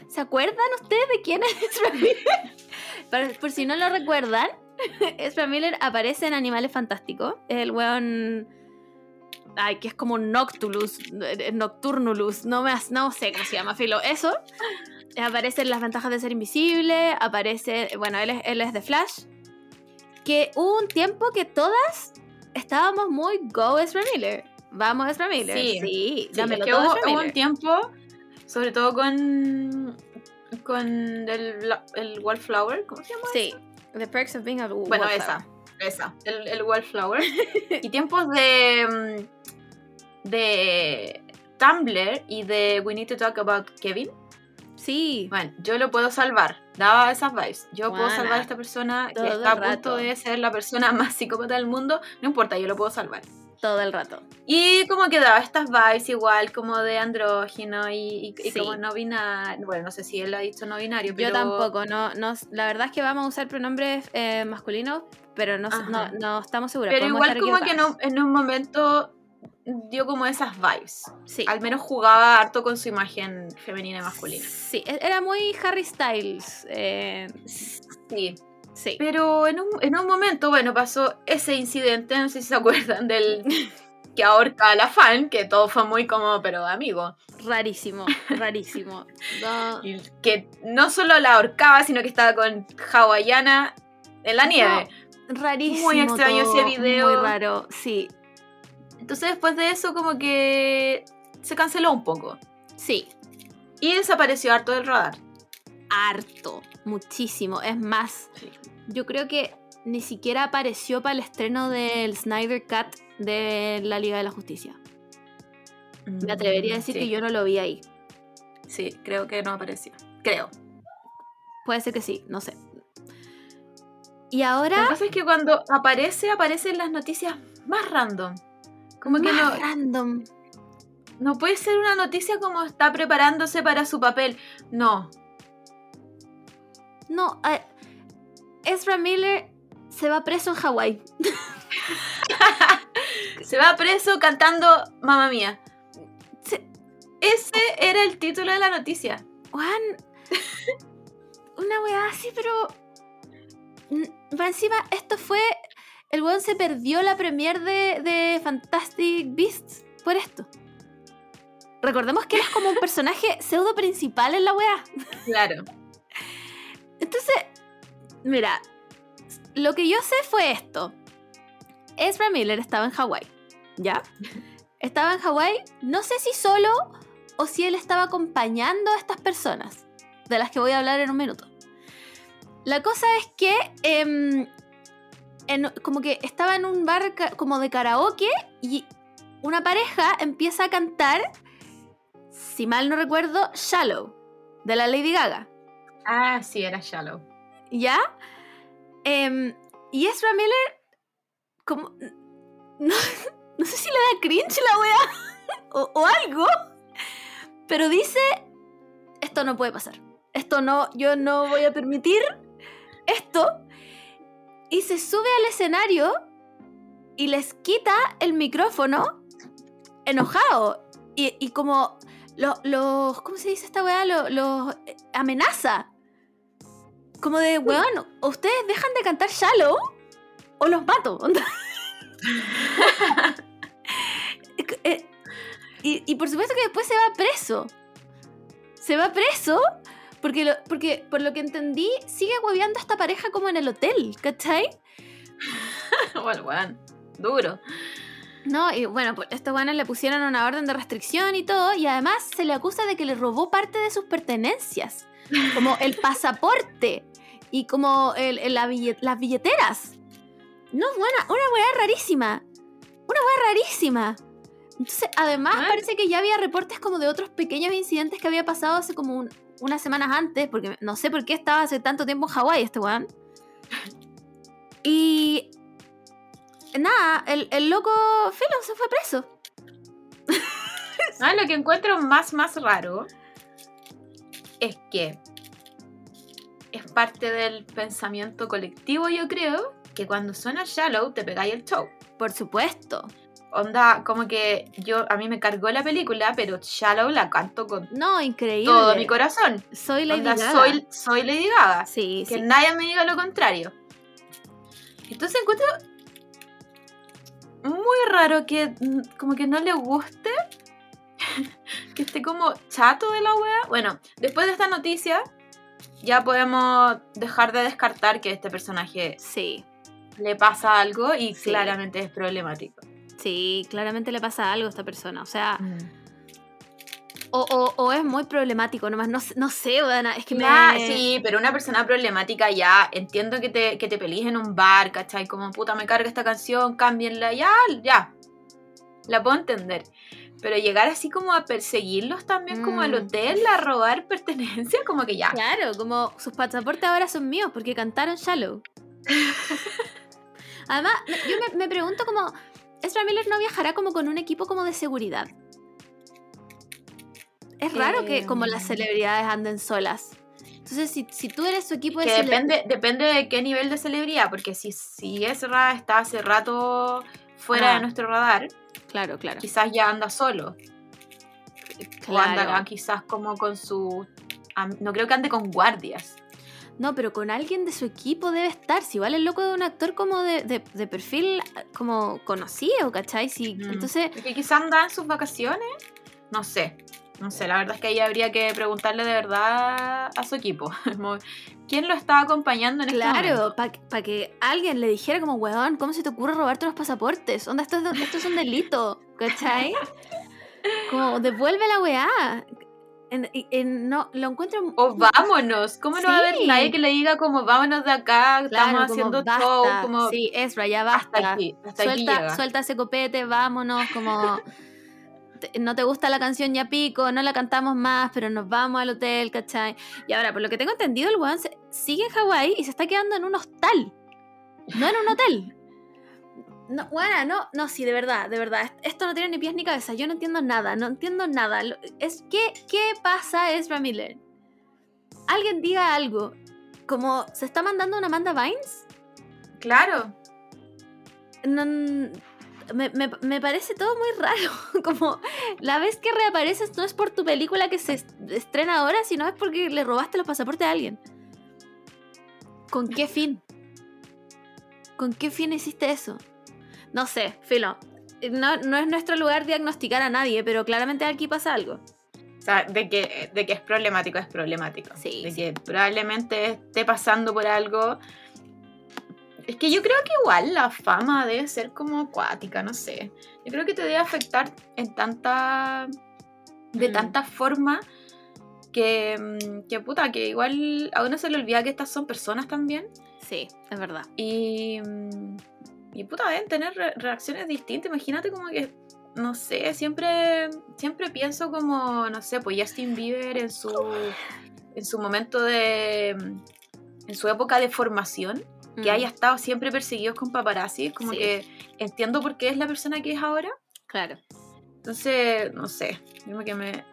¿Se acuerdan ustedes de quién es Ezra Miller? [laughs] Por, por si no lo recuerdan, [laughs] Ezra Miller aparece en Animales Fantásticos. Es el weón. Ay, que es como Noctulus, eh, Nocturnulus, no, me, no sé cómo se llama, Filo. Eso. Aparece en las ventajas de ser invisible. Aparece. Bueno, él es, él es de Flash. Que hubo un tiempo que todas estábamos muy go Ezra Miller. Vamos, Ezra Miller. Sí. Sí, dámelo es que todo, hubo, Ezra hubo un tiempo, sobre todo con, con el, el Wallflower, ¿cómo se llama? Sí, The Perks of Being a Bueno, Wallflower. esa, esa, el, el Wallflower. [laughs] y tiempos de, mm, de Tumblr y de We Need to Talk About Kevin, Sí. Bueno, yo lo puedo salvar. Daba esas vibes. Yo puedo salvar a esta persona que está a punto de ser la persona [laughs] más psicópata del mundo. No importa, yo lo puedo salvar. Todo el rato. Y como que daba estas vibes igual como de andrógino y, y- y Sí. como no binario. Bueno, no sé si él ha dicho no binario, pero... Yo tampoco, no, no, la verdad es que vamos a usar pronombres eh, masculinos, pero no, no, no estamos seguros. Pero igual como que en equivocadas. un, en un momento dio como esas vibes. Sí. Al menos jugaba harto con su imagen femenina y masculina. Sí, e- era muy Harry Styles. eh, Sí. Sí. Pero en un, en un momento, bueno, pasó ese incidente, no sé si se acuerdan del [laughs] que ahorca a la fan, que todo fue muy como, pero amigo. Rarísimo, rarísimo. [laughs] No, Y que no solo la ahorcaba, sino que estaba con hawaiana en la nieve. rarísimo. Muy extraño ese video. Muy raro, sí. Entonces después de eso como que se canceló un poco. Sí, Y desapareció harto del radar. harto, muchísimo. Es más, yo creo que ni siquiera apareció para el estreno del Snyder Cut de la Liga de la Justicia. Me atrevería a decir Mm, Sí, que yo no lo vi ahí. Sí, creo que no apareció. Creo. Puede ser que sí, no sé. Y Lo que ahora, pasa es que cuando aparece, aparecen las noticias más random. Como que más no, random. no puede ser una noticia como está preparándose para su papel. No. No, Ezra Miller se va preso en Hawái. [laughs] Se va preso cantando Mamma Mía. Se- Ese era el título de la noticia. Juan, una weá así, pero. mm, Va encima, esto fue. El weón se perdió la premiere de, de Fantastic Beasts por esto. Recordemos que él es como un personaje pseudo principal en la weá. Claro. Entonces, mira, lo que yo sé fue esto. Ezra Miller estaba en Hawái, ¿ya? [laughs] Estaba en Hawái, no sé si solo o si él estaba acompañando a estas personas, de las que voy a hablar en un minuto. La cosa es que, em, en- como que estaba en un bar como de karaoke y una pareja empieza a cantar, si mal no recuerdo, Shallow, de la Lady Gaga. Ah, sí, era Shallow. ¿Ya? Em, y Ezra Miller, como. [laughs] No, sé si le da cringe la wea [laughs] o, algo, pero dice: Esto no puede pasar. Esto no, yo no voy a permitir esto. Y se sube al escenario y les quita el micrófono enojado. Y, como lo- los. ¿Cómo se dice esta weá? Los los, eh, amenaza. Como de, weón, ¿o ¿ustedes dejan de cantar Shallow? ¿O los mato? Onda. [laughs] Eh, y, y por supuesto que después se va preso. Se va preso porque, lo- porque por lo que entendí, sigue hueveando a esta pareja como en el hotel, ¿cachai? [laughs] bueno, bueno, duro. No, y bueno, pues estos buenos le pusieron una orden de restricción y todo, y además se le acusa de que le robó parte de sus pertenencias, como el pasaporte y como el- el- la billet- las billeteras. No, buena, una weá rarísima. Una weá rarísima. Entonces, además, Ah. parece que ya había reportes como de otros pequeños incidentes que había pasado hace como un- unas semanas antes, porque no sé por qué estaba hace tanto tiempo en Hawái este weón. [laughs] Y nada, el, el loco Filo se fue preso. Ah, lo que encuentro más, más raro es que es parte del pensamiento colectivo, yo creo, que cuando suena Shallow te pegáis el show. Por supuesto. Onda, como que yo, a mí me cargó la película, pero Shallow la canto con No, increíble. todo mi corazón. Soy Lady Onda, Gaga. soy, soy Lady Gaga. Sí, Que sí. nadie me diga lo contrario. Entonces encuentro muy raro que mm, como que no le guste [laughs] que esté como chato de la wea. Bueno, después de esta noticia ya podemos dejar de descartar que este personaje Sí, le pasa algo y Sí. claramente es problemático. sí, claramente le pasa algo a esta persona. O sea, Mm. o, o- o es muy problemático nomás. No, no sé, weona, es que Ya, me... sí, pero una persona problemática ya, entiendo que te, que te pelees en un bar, ¿cachai? Como puta me carga esta canción, cámbienla, ya, ya. La puedo entender. Pero llegar así como a perseguirlos también, como al Mm. hotel, a robar [laughs] pertenencias, como que ya. Claro, como sus pasaportes ahora son míos porque cantaron Shallow. [laughs] Además, yo me, me pregunto como, Ezra Miller no viajará como con un equipo como de seguridad. Es raro que como las celebridades anden solas. Entonces, si, si tú eres su equipo de Que depende, depende de qué nivel de celebridad, porque si, si Ezra está hace rato fuera Ah. de nuestro radar, Claro, claro. quizás ya anda solo. O anda Claro. quizás como con su... No creo que ande con guardias. No, pero con alguien de su equipo debe estar. Si igual el loco de un actor como de, de- de perfil como conocido, ¿cachai? Si, Mm. Entonces, Porque quizás anda en sus vacaciones. No sé. No sé, la verdad es que ahí habría que preguntarle de verdad a su equipo. [laughs] ¿Quién lo está acompañando en este momento? Claro, para que alguien le dijera como, weón, ¿cómo se te ocurre robarte los pasaportes? Onda, esto es, esto es un delito, ¿cachai? [laughs] Como, devuelve la weá. En- no, lo encuentro... O vámonos. ¿Cómo no va a haber nadie que le diga como vámonos de acá? Claro, estamos como, haciendo basta. show. Como Sí, Ezra, ya basta. hasta aquí. Hasta suelta, suelta ese copete, vámonos, como... te- No te gusta la canción ya pico, no la cantamos más, pero nos vamos al hotel, ¿cachai? Y ahora, por lo que tengo entendido, el weón sigue en Hawái y se está quedando en un hostal. No en un hotel. No, bueno, no, no, sí, de verdad, de verdad. est- Esto no tiene ni pies ni cabeza. Yo no entiendo nada, no entiendo nada. Es que, ¿qué pasa, Ezra Miller? Alguien diga algo. Como, ¿se está mandando una Amanda Vines? Claro. No, me, me- me parece todo muy raro. [laughs] Como la vez que reapareces no es por tu película que se est- estrena ahora, sino es porque le robaste los pasaportes a alguien. ¿Con qué fin? ¿Con qué fin hiciste eso? No sé, Filo. No, no es nuestro lugar diagnosticar a nadie, pero claramente aquí pasa algo. O sea, de que, de que es problemático, es problemático. Sí, De sí. que probablemente esté pasando por algo. Es que yo creo que igual la fama debe ser como acuática, no sé. Yo creo que te debe afectar en tanta. de Mm. tanta forma que, mm, que puta, que igual a uno se le olvida que estas son personas también. Sí, es verdad. Y. mm, Y puta, deben tener re- reacciones distintas. Imagínate como que. No sé, siempre, siempre pienso como, no sé, pues Justin Bieber en su, en su momento de, en su época de formación, que Mm, haya estado siempre perseguido con paparazzi, como Sí. que entiendo por qué es la persona que es ahora. Claro. Entonces, no sé, como que me...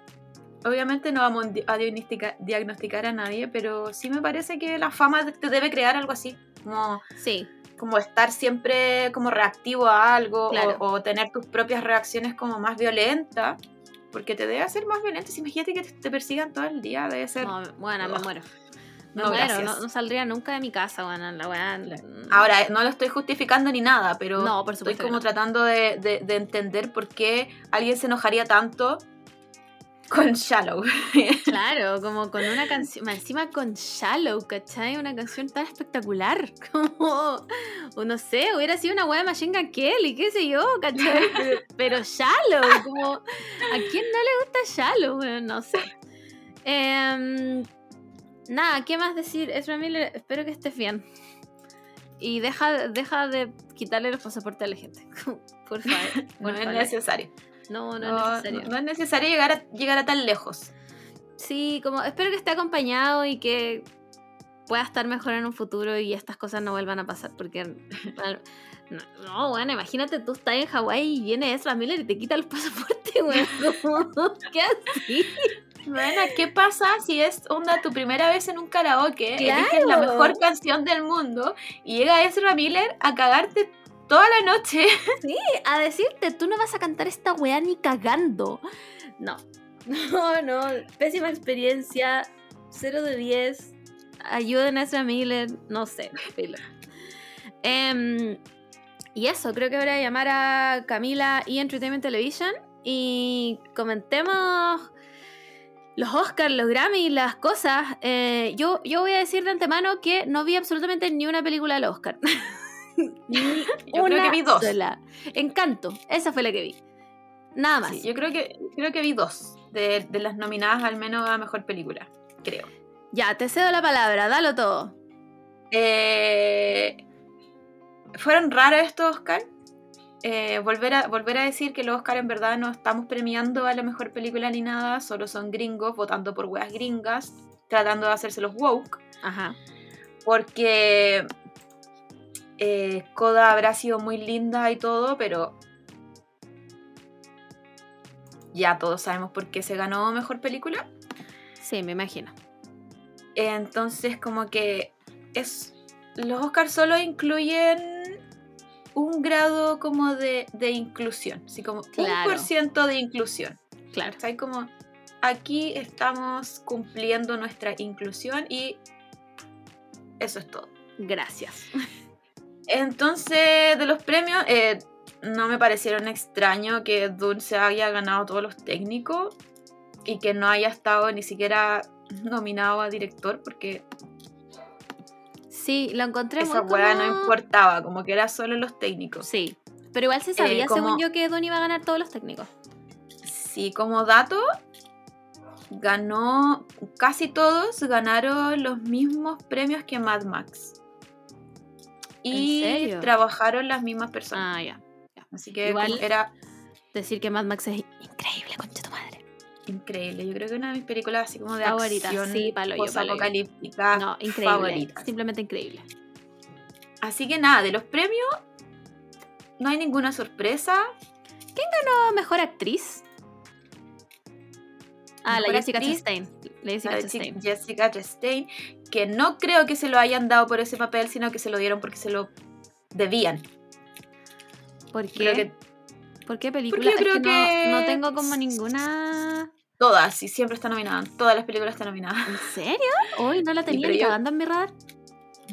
Obviamente no vamos a diagnostica- diagnosticar a nadie, pero sí me parece que la fama te debe crear algo así, como Sí, como estar siempre como reactivo a algo o- Claro. o, tener tus propias reacciones como más violentas, porque te debe hacer más violento. Si imagínate que te, persigan todo el día, debe ser... no, bueno, me muero. No, gracias. no, no saldría nunca de mi casa, bueno, la weá. Ahora, no lo estoy justificando ni nada, pero No, por estoy como tratando de, de- de entender por qué alguien se enojaría tanto con Shallow. [laughs] Claro, como con una canción, encima con Shallow, ¿cachai? Una canción tan espectacular, [laughs] como, o no sé, hubiera sido una wea de Machine Gun Kelly, qué sé yo, ¿cachai? [laughs] Pero, pero Shallow, como, ¿a quién no le gusta Shallow? Bueno, no sé. Em, nada, ¿qué más decir? Ezra Miller, espero que estés bien. Y deja, deja de quitarle los pasaportes a la gente. [laughs] Por favor. [laughs] no es necesario. No, no, No, es necesario. no es necesario llegar a, llegar a tan lejos. Sí, como espero que esté acompañado y que pueda estar mejor en un futuro y estas cosas no vuelvan a pasar. Porque, [laughs] no, no, bueno, imagínate tú estás en Hawái y viene Ezra Miller y te quita el pasaporte, güey. Como, ¿Qué así? Bueno, ¿qué pasa si es onda tu primera vez en un karaoke? Claro. Eliges la mejor canción del mundo y llega Ezra Miller a cagarte toda la noche. [laughs] A decirte, tú no vas a cantar esta weá ni cagando. No. [laughs] No, no. Pésima experiencia. 0 de 10. Ayuden a Ezra Miller. No sé. Em, y eso, creo que voy a llamar a Camila y Entertainment Television y comentemos los Oscars, los Grammy, las cosas. Eh, yo, yo voy a decir de antemano que no vi absolutamente ni una película del Oscar. [laughs] ni [laughs] Yo creo que vi dos. sola. Encanto, esa fue la que vi. Nada más. Sí, yo creo que, creo que vi dos de, de las nominadas al menos a mejor película, creo. Ya, te cedo la palabra, dalo todo. Eh, ¿Fueron raros estos Oscar? Eh, volver, a, volver a decir que los Oscar en verdad no estamos premiando a la mejor película ni nada, solo son gringos votando por weas gringas, tratando de hacerse los woke, Ajá. porque eh, Coda habrá sido muy linda y todo, pero ya todos sabemos por qué se ganó mejor película. Sí, me imagino. Entonces, como que es. Los Oscars solo incluyen un grado como de, de inclusión. Así como Claro. un por ciento de inclusión. Claro. O sea, hay como. Aquí estamos cumpliendo nuestra inclusión y eso es todo. Gracias. Entonces, de los premios, eh, no me parecieron extraño que Dune se haya ganado todos los técnicos y que no haya estado ni siquiera nominado a director porque Sí, lo encontré esa muy como- no importaba, como que era solo los técnicos. Sí. Pero igual se sabía, Eh, como- según yo, que Don iba a ganar todos los técnicos. Sí, como dato, ganó, casi todos ganaron los mismos premios que Mad Max. Y serio? trabajaron las mismas personas. Ah, ya. Así que igual- era Decir que Mad Max es increíble, madre. Increíble. Yo creo que una de mis películas así como de Favoritas, acción sí, palo yo, palo yo. apocalíptica No, increíble. favoritas. Simplemente increíble. Así que nada, de los premios no hay ninguna sorpresa. No, mejor actriz. Ah, la Mejor Jessica actriz, Chastain. La Jessica La Chastain. Chi- Jessica Chastain, que no creo que se lo hayan dado por ese papel, sino que se lo dieron porque se lo debían. ¿Por Creo qué? que ¿Por qué película? yo Es creo que, que- No, no tengo como ninguna. Todas, y siempre está nominada. Todas las películas están nominadas. ¿En serio? Hoy no la tenía ni cagando en mi radar.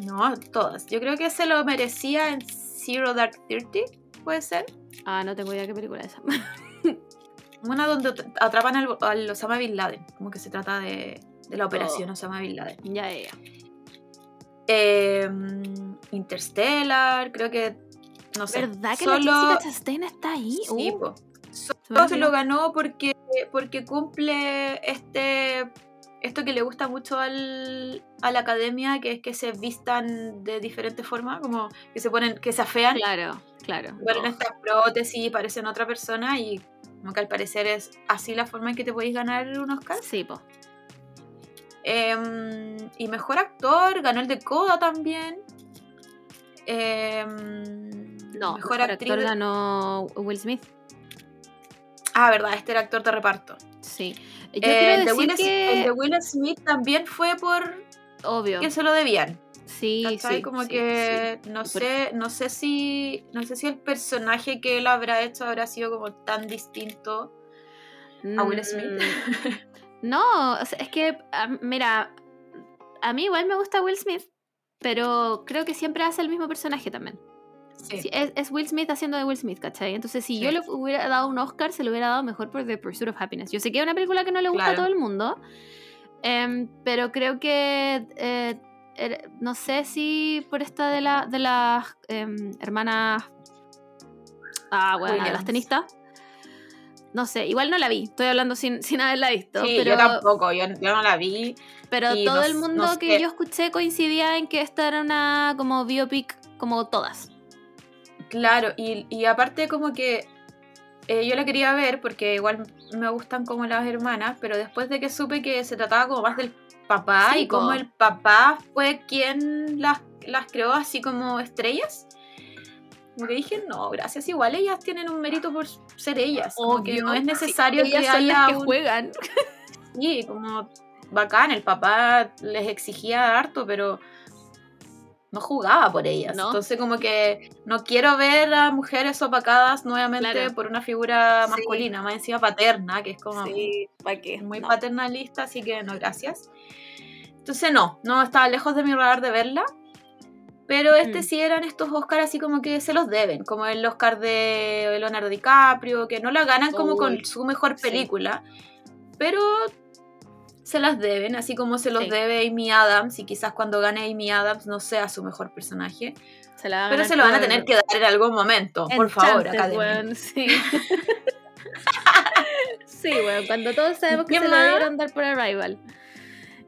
No, todas. Yo creo que se lo merecía en Zero Dark Thirty, puede ser. Ah, no tengo idea qué película es esa. [laughs] Una donde at- atrapan al, al Osama Bin Laden. Como que se trata de, de la Oh. operación Osama Bin Laden. ya, ya, ya. Eh, Interstellar, creo que. No sé. ¿Verdad que solo, la Jessica Chastain está ahí? Sí, Uh, po. se Solo lo ganó porque, porque cumple este. Esto que le gusta mucho al, a la academia, que es que se vistan de diferente forma, como que se ponen, que se afean, Claro, claro. ponen Oh, estas prótesis y parecen otra persona y como que al parecer es así la forma en que te podéis ganar un Oscar. Sí, po. Em, y mejor actor, ganó el de Coda también. Em, No, mejor, actor ganó Will Smith. Ah, verdad, este era actor de reparto. Sí. Yo Eh, decir Will, que... el de Will Smith también fue por Obvio. que se lo debían. Sí, ¿cachai? sí. Como sí, que no sé, no sé si no sé si el personaje que él habrá hecho habrá sido como tan distinto. a Will Smith. Mm, [laughs] No, es que, mira, a mí igual me gusta Will Smith, pero creo que siempre hace el mismo personaje también. Sí. Sí, es, es Will Smith haciendo de Will Smith, ¿cachai? Entonces, si Sí. yo le hubiera dado un Oscar, se lo hubiera dado mejor por The Pursuit of Happiness. Yo sé que es una película que no le gusta Claro. a todo el mundo, em, pero creo que, eh, er- no sé si por esta de, la, de las em, hermanas, ah, bueno, de las tenistas. No sé, igual no la vi, estoy hablando sin, [laughs] sin haberla visto, Sí, pero, yo tampoco, yo, yo no la vi. pero todo el mundo que sé. yo escuché coincidía en que esta era una como biopic como todas. Claro, y, y aparte como que eh, yo la quería ver porque igual me gustan como las hermanas, pero después de que supe que se trataba como más del papá Sí, y como el papá fue quien las, las creó así como estrellas, como que dije, no, gracias, igual ellas tienen un mérito por ser ellas, como que no es necesario ellas que son haya las que un- juegan. [laughs] Sí, como bacán, el papá les exigía harto, pero no jugaba por ellas. No. Entonces como que no quiero ver a mujeres opacadas nuevamente Claro. por una figura Sí. masculina, más encima paterna, que es como ¿para qué? muy No. paternalista, así que no, gracias. Entonces no, no estaba lejos de mi radar de verla. Pero este Mm. sí eran estos Oscars así como que se los deben, como el Oscar de Leonardo DiCaprio, que no la ganan como Uy, con su mejor sí. película, pero se las deben, así como se los Sí. debe Amy Adams, y quizás cuando gane Amy Adams no sea su mejor personaje, Se la pero se lo van a tener que dar en algún momento, por favor, Academia. weón, sí. [laughs] sí, weón, cuando todos sabemos que ¿Qué se más? lo debieron dar por Arrival.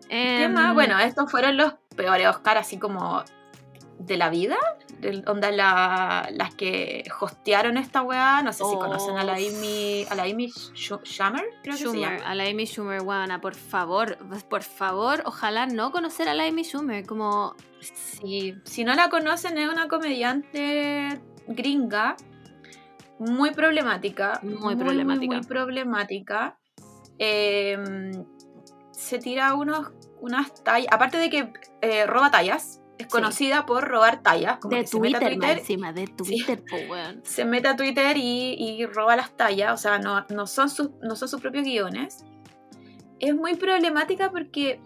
¿Qué Em, más? Bueno, estos fueron los peores Oscars así como de la vida. Onda la- las que hostearon esta weá, no sé si conocen a la Oh. Amy, a la Amy Schu- Schumer, creo que se Schumer, llama. a la Amy Schumer, weona, por favor, por favor, ojalá no conocer a la Amy Schumer, como, Sí, si no la conocen es una comediante gringa muy problemática, Muy problemática. muy, problemática. Eh, se tira unos unas tallas, aparte de que eh, roba tallas, es Sí. conocida por robar tallas, como de que se mete a Twitter, Twitter encima, de Twitter, po, [laughs] weón. se mete a Twitter y, y roba las tallas, o sea, no, no, son sus, no son sus propios guiones. Es muy problemática porque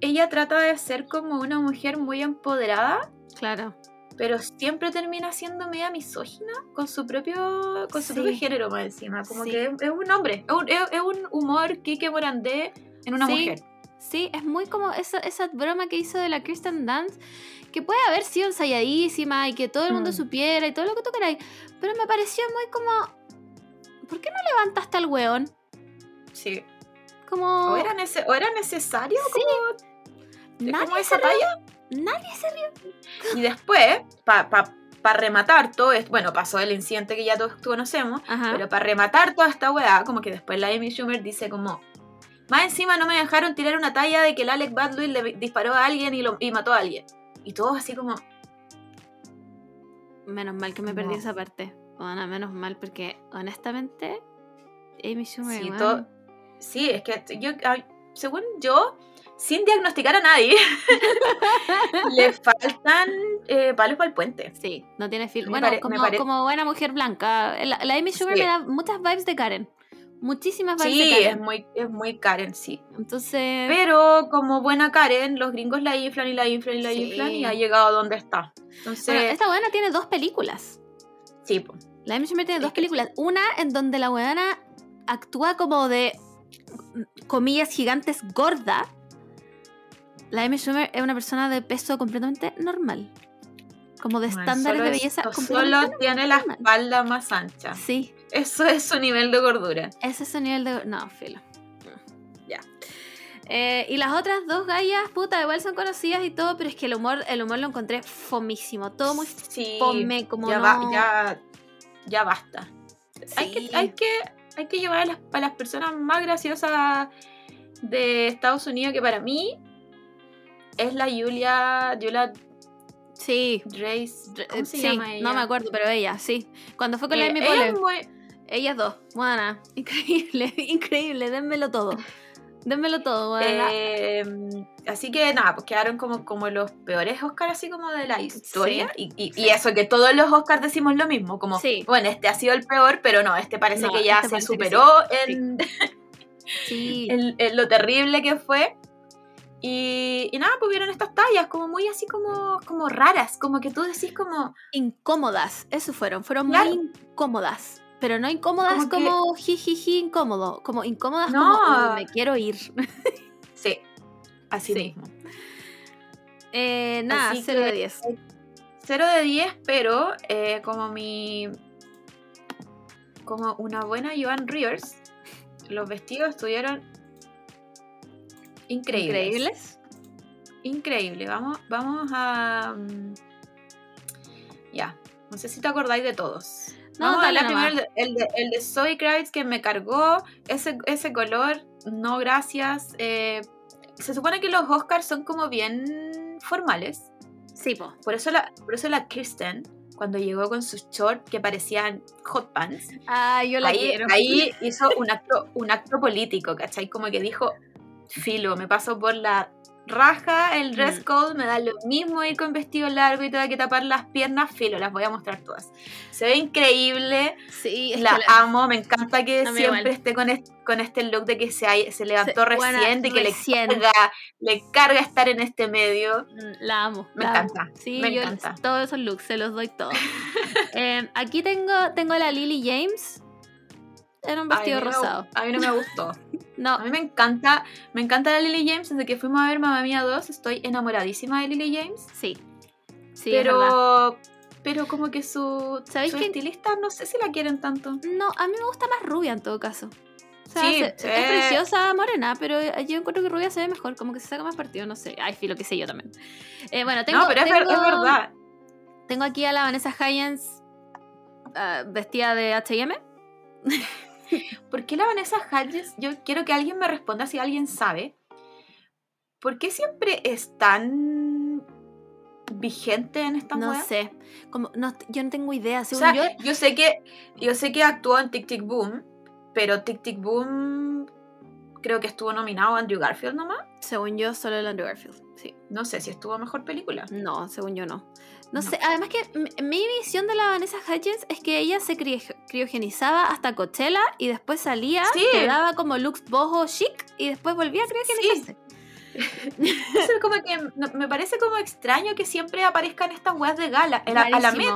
ella trata de ser como una mujer muy empoderada, Claro. pero siempre termina siendo media misógina con su propio, con su Sí. propio género más encima. Como Sí. que es, es un hombre, es un, es- es un humor Kike Morandé en una Sí. mujer. Sí, es muy como esa, esa broma que hizo de la Kristen Dance, que puede haber sido ensayadísima y que todo el mundo Mm. supiera y todo lo que tú queráis, pero me pareció muy como, ¿por qué no levantaste al weón? Sí. Como, O, era nece- o era necesario Sí. como, nadie como se esa rió, talla. nadie se rió. Y después, para rematar todo esto, bueno, pasó el incidente que ya todos conocemos, Ajá. pero para rematar toda esta weá, como que después la Amy Schumer dice como, más encima no me dejaron tirar una talla de que el Alec Baldwin le disparó a alguien y, lo, y mató a alguien. Y todos así como, Menos mal que me perdí No. esa parte. Bueno, menos mal, porque honestamente, Amy Schumer, sí, sí, es que yo, según yo, sin diagnosticar a nadie, [laughs] le faltan eh, palos para el puente. Sí, no tiene fil. Me Bueno, pare- como, buena mujer blanca. La, la Amy Schumer Sí. me da muchas vibes de Karen. Muchísimas vibes Sí, de es muy, es muy Karen, sí. Entonces, Pero como buena Karen, los gringos la inflan y la inflan y la Sí. inflan y ha llegado a donde está. Entonces, bueno, esta buena tiene dos películas. sí, po. La Amy Schumer tiene dos películas. Una en donde la weona actúa como de comillas gigantes gorda. La Amy Schumer es una persona de peso completamente normal. Como de Bueno, estándares de belleza Solo tiene la espalda más ancha. Sí, Eso es su nivel de gordura. ese es su nivel de... No, filo. Mm, Ya. Eh, y las otras dos gallas, puta, igual son conocidas y todo, pero es que el humor, el humor lo encontré fomísimo. Todo muy Sí, fome, como ya, no... va- ya, ya basta. Hay, que, hay, que, hay que llevar a las, a las personas más graciosas de Estados Unidos, que para mí es la Julia, Julia Sí, Grace. ¿Cómo se sí, llama ella? no me acuerdo, pero ella, sí. Cuando fue con la Eh, Amy ella Poehler, es muy- ellas dos, buena, [laughs] increíble, increíble, dénmelo todo. Dénmelo todo, buena. Eh, así que nada, pues quedaron como, como los peores Oscars así como de la historia. Y, y- y eso, que todos los Oscars decimos lo mismo, como, Sí. bueno, este ha sido el peor, pero no, este parece No, que ya este se superó en, [laughs] en- en lo terrible que fue. Y, y nada, pues vieron estas tallas como muy así como, como raras, como que tú decís como, incómodas, eso fueron, fueron Claro. muy incómodas. Pero no incómodas Como que- jijiji incómodo, como incómodas No. como "Uy, me quiero ir. [laughs] sí, así Sí. mismo. Eh, nada, Así 0 de que- 10. 0 de 10, pero eh, como mi. Como una buena Joan Rivers, los vestidos estuvieron increíbles. Increíbles. Increíble. Vamos, vamos a. mm, Ya. No sé si te acordáis de todos. No, Vamos a dale primero el de, el, de, el de Zoe Kravitz que me cargó. Ese, ese color, no gracias. Eh, se supone que los Oscars son como bien formales. Sí, po. Por eso la, por eso la Kristen, cuando llegó con sus shorts que parecían hot pants, Ah, yo la ahí, quiero. ahí [laughs] hizo un acto, un acto político, ¿cachai? Como que dijo, filo, me paso por la raja el dress Mm. code, me da lo mismo ir con vestido largo y tengo que tapar las piernas, filo, las voy a mostrar todas. Se ve increíble, Sí, la la- amo, me encanta que siempre esté con este, con este look de que se, se levantó recién, de que recién. le carga, le carga estar en este medio. Mm, La amo. Me la amo. encanta, Sí, me yo encanta. todos esos looks se los doy todos. [laughs] Eh, aquí tengo, tengo a la Lily James en un vestido Ay, me- rosado. A mí no me gustó. [laughs] No, A mí me encanta, me encanta la Lily James. Desde que fuimos a ver Mamma Mía 2, estoy enamoradísima de Lily James. sí. Sí, es pero, pero como que su, ¿Sabéis su qué? estilista no sé si la quieren tanto. No, a mí me gusta más rubia en todo caso. O sea, Sí, se- sí. es preciosa morena, pero yo encuentro que rubia se ve mejor, como que se saca más partido, no sé. Ay, filo que sé yo también. Eh, bueno, tengo. no, pero es, ver- tengo- es verdad. Tengo aquí a la Vanessa Hudgens ah, vestida de H&M. [laughs] [laughs] ¿Por qué la Vanessa Hudgens? Yo quiero que alguien me responda si alguien sabe. ¿Por qué siempre es tan vigente en esta No sé. Como, no, yo no tengo idea. O Según sea, yo, yo sé que yo sé que actuó en Tic Tic Boom, pero Tic Tic Boom creo que estuvo nominado a Andrew Garfield nomás. según yo, solo el Andrew Garfield. Sí. No sé si estuvo mejor película. No, según yo no. No, sé, además que mi visión de la Vanessa Hudgens es que ella se cri- criogenizaba hasta Coachella y después salía, Sí. daba como looks boho chic y después volvía a criogenizarse. [laughs] Entonces, como que no- me parece como extraño que siempre aparezcan estas weas de gala. A la. Met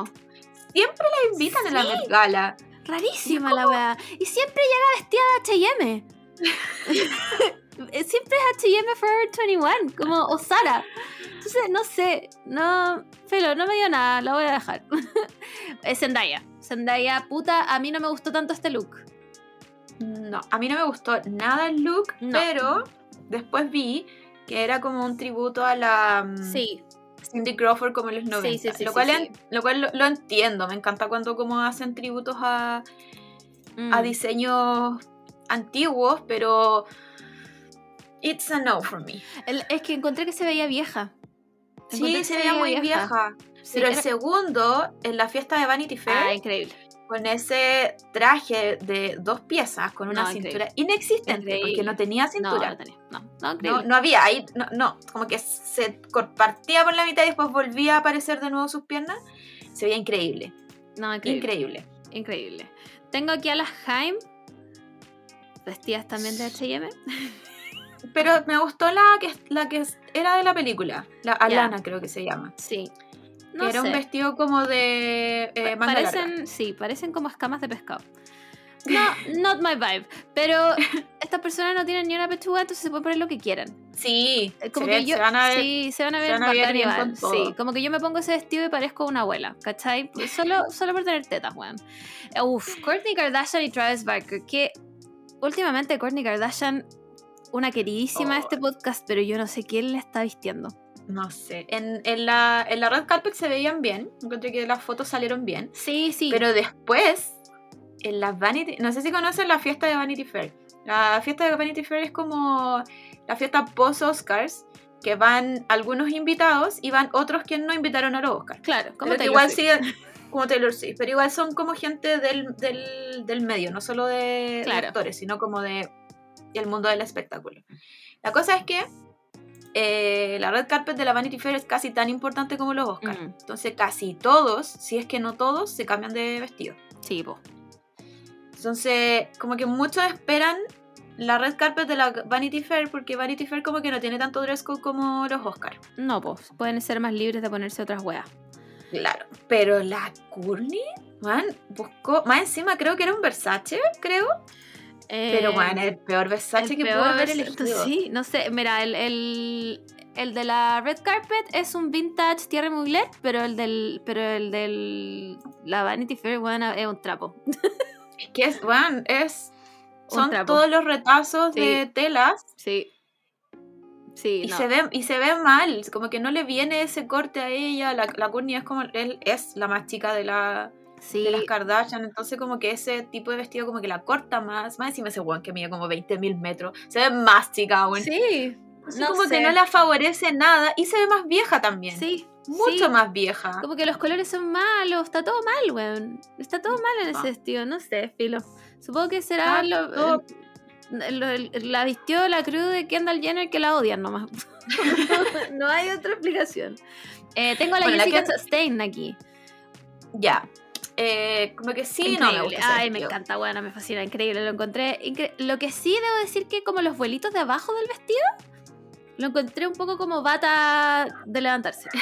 siempre la invitan a la Met Gala. Rarísima la weá. Y siempre llega vestida de HM. [laughs] siempre es HM Forever 21, como o Sara. Entonces, no sé, no. Felo, no me dio nada, la voy a dejar. [laughs] es Zendaya. Zendaya, puta, a mí no me gustó tanto este look. No, a mí no me gustó nada el look, No. pero después vi que era como un tributo a la mm, Sí, Cindy Crawford como en los 90. sí, sí, lo, sí, cual sí. en- lo cual lo, lo entiendo, me encanta cuando como hacen tributos a, Mm. a diseños antiguos, pero it's a no for me. El- es que encontré que se veía vieja. Encontré Sí, se veía muy vieja. Sí, pero el segundo, en la fiesta de Vanity Fair, Ah, increíble. con ese traje de dos piezas, con una No, cintura increíble. inexistente, porque no tenía No, cintura. no tenía. No, no, No, increíble. no había, ahí, no, no, como que se partía por la mitad y después volvía a aparecer de nuevo sus piernas. Se veía increíble, No, increíble. increíble. Tengo aquí a las Haim, vestidas también de HM. Pero me gustó la que, la que era de la película, la Alana creo que se llama. Sí. que era un vestido como de eh, larga. parecen, sí, parecen como escamas de pescado. No, [laughs] not my vibe. Pero estas personas no tienen ni una pechuga, entonces se pueden poner lo que quieran. Sí, Eh, Como se, que yo, se van a ver. sí, se van a ver, van a ver bacán bien igual, con todo. Sí, como que yo me pongo ese vestido y parezco una abuela, ¿cachai? Solo, solo por tener tetas, weón. Uf, Kourtney Kardashian y Travis Barker, que últimamente Kourtney Kardashian, una queridísima de este podcast, pero yo no sé quién le está vistiendo. No sé. En, en la, en la red carpet se veían bien. Encontré que las fotos salieron bien. Sí, sí. Pero después, en las Vanity. No sé si conocen la fiesta de Vanity Fair. La fiesta de Vanity Fair es como la fiesta post-Oscars. Que van algunos invitados y van otros que no invitaron a los Oscars. claro, como Pero Taylor igual siguen. [laughs] Como Taylor Swift. Pero igual son como gente del, del, del medio. No solo de, de Claro. actores, sino como de el mundo del espectáculo. La cosa es que. eh, la red carpet de la Vanity Fair es casi tan importante como los Oscars. Mm, Entonces casi todos, si es que no todos, se cambian de vestido. sí, po. Entonces, como que muchos esperan la red carpet de la Vanity Fair porque Vanity Fair como que no tiene tanto dress code como los Oscars. No, pues, pueden ser más libres de ponerse otras weas. Claro. Pero la Courtney, man, buscó, más encima creo que era un Versace, creo. Pero Eh, man, el peor Versace el que peor pudo haber elegido. Sí, no sé, mira, el, el, el de la red carpet es un vintage Thierry Mugler, pero el del pero el del la Vanity Fair bueno, es un trapo. Es que es, man, es... Son todos los retazos Sí. de telas Sí. Sí, Y, no. se ve, y se ve mal, como que no le viene ese corte a ella. La, la Courtney es como, él es la más chica de, la, sí. de las Kardashian, entonces como que ese tipo de vestido como que la corta más. Más encima ese weón que mide como 20 mil metros. Se ve más chica aún. Sí. Así no como sé. que no la favorece nada y se ve más vieja también. Sí. Mucho sí. más vieja. Como que los colores son malos, está todo mal, weón. Está todo mal en Ah. ese vestido, no sé, filo. Supongo que será Está lo, todo- lo- la vistió la crew de Kendall Jenner que la odian nomás. [laughs] no hay otra explicación. Eh, tengo a la Bueno, la Chastain aquí. Ya. Eh, como que sí, no me Increíble. gusta. Ay, me encanta, bueno, me fascina, increíble. Lo encontré. incre- Lo que sí debo decir que como los vuelitos de abajo del vestido, lo encontré un poco como bata de levantarse. [laughs]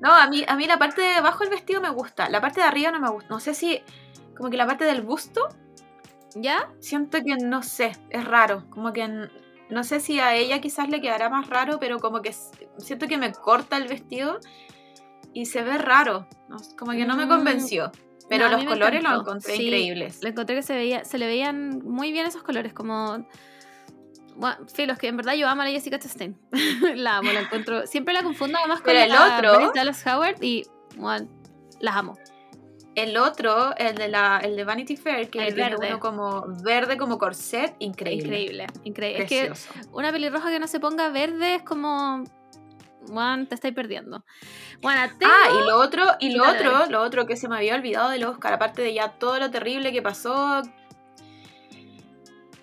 No, a mí, a mí la parte de abajo del vestido me gusta. La parte de arriba no me gusta. No sé si. Como que la parte del busto ¿Ya? siento que no sé, es raro. Como que no sé si a ella quizás le quedará más raro, pero como que siento que me corta el vestido y se ve raro. ¿no? Como que no me Mm, convenció. Pero no, los colores los encontré Sí, increíbles. Le encontré que se veía, se le veían muy bien esos colores, como. Bueno, filos, que en verdad yo amo a la Jessica Chastain. [laughs] la amo, la encuentro. Siempre la confundo además con Pero el la otro- Dallas Howard y. Bueno, las amo. El otro, el de la, el de Vanity Fair, que El tiene verde. uno como verde como corset, increíble. Increíble, increíble. Es que una pelirroja que no se ponga verde es como. Juan, te estáis perdiendo. Bueno, tengo... Ah, y lo otro, y lo Dale, otro, dale. lo otro que se me había olvidado del Oscar, aparte de ya todo lo terrible que pasó.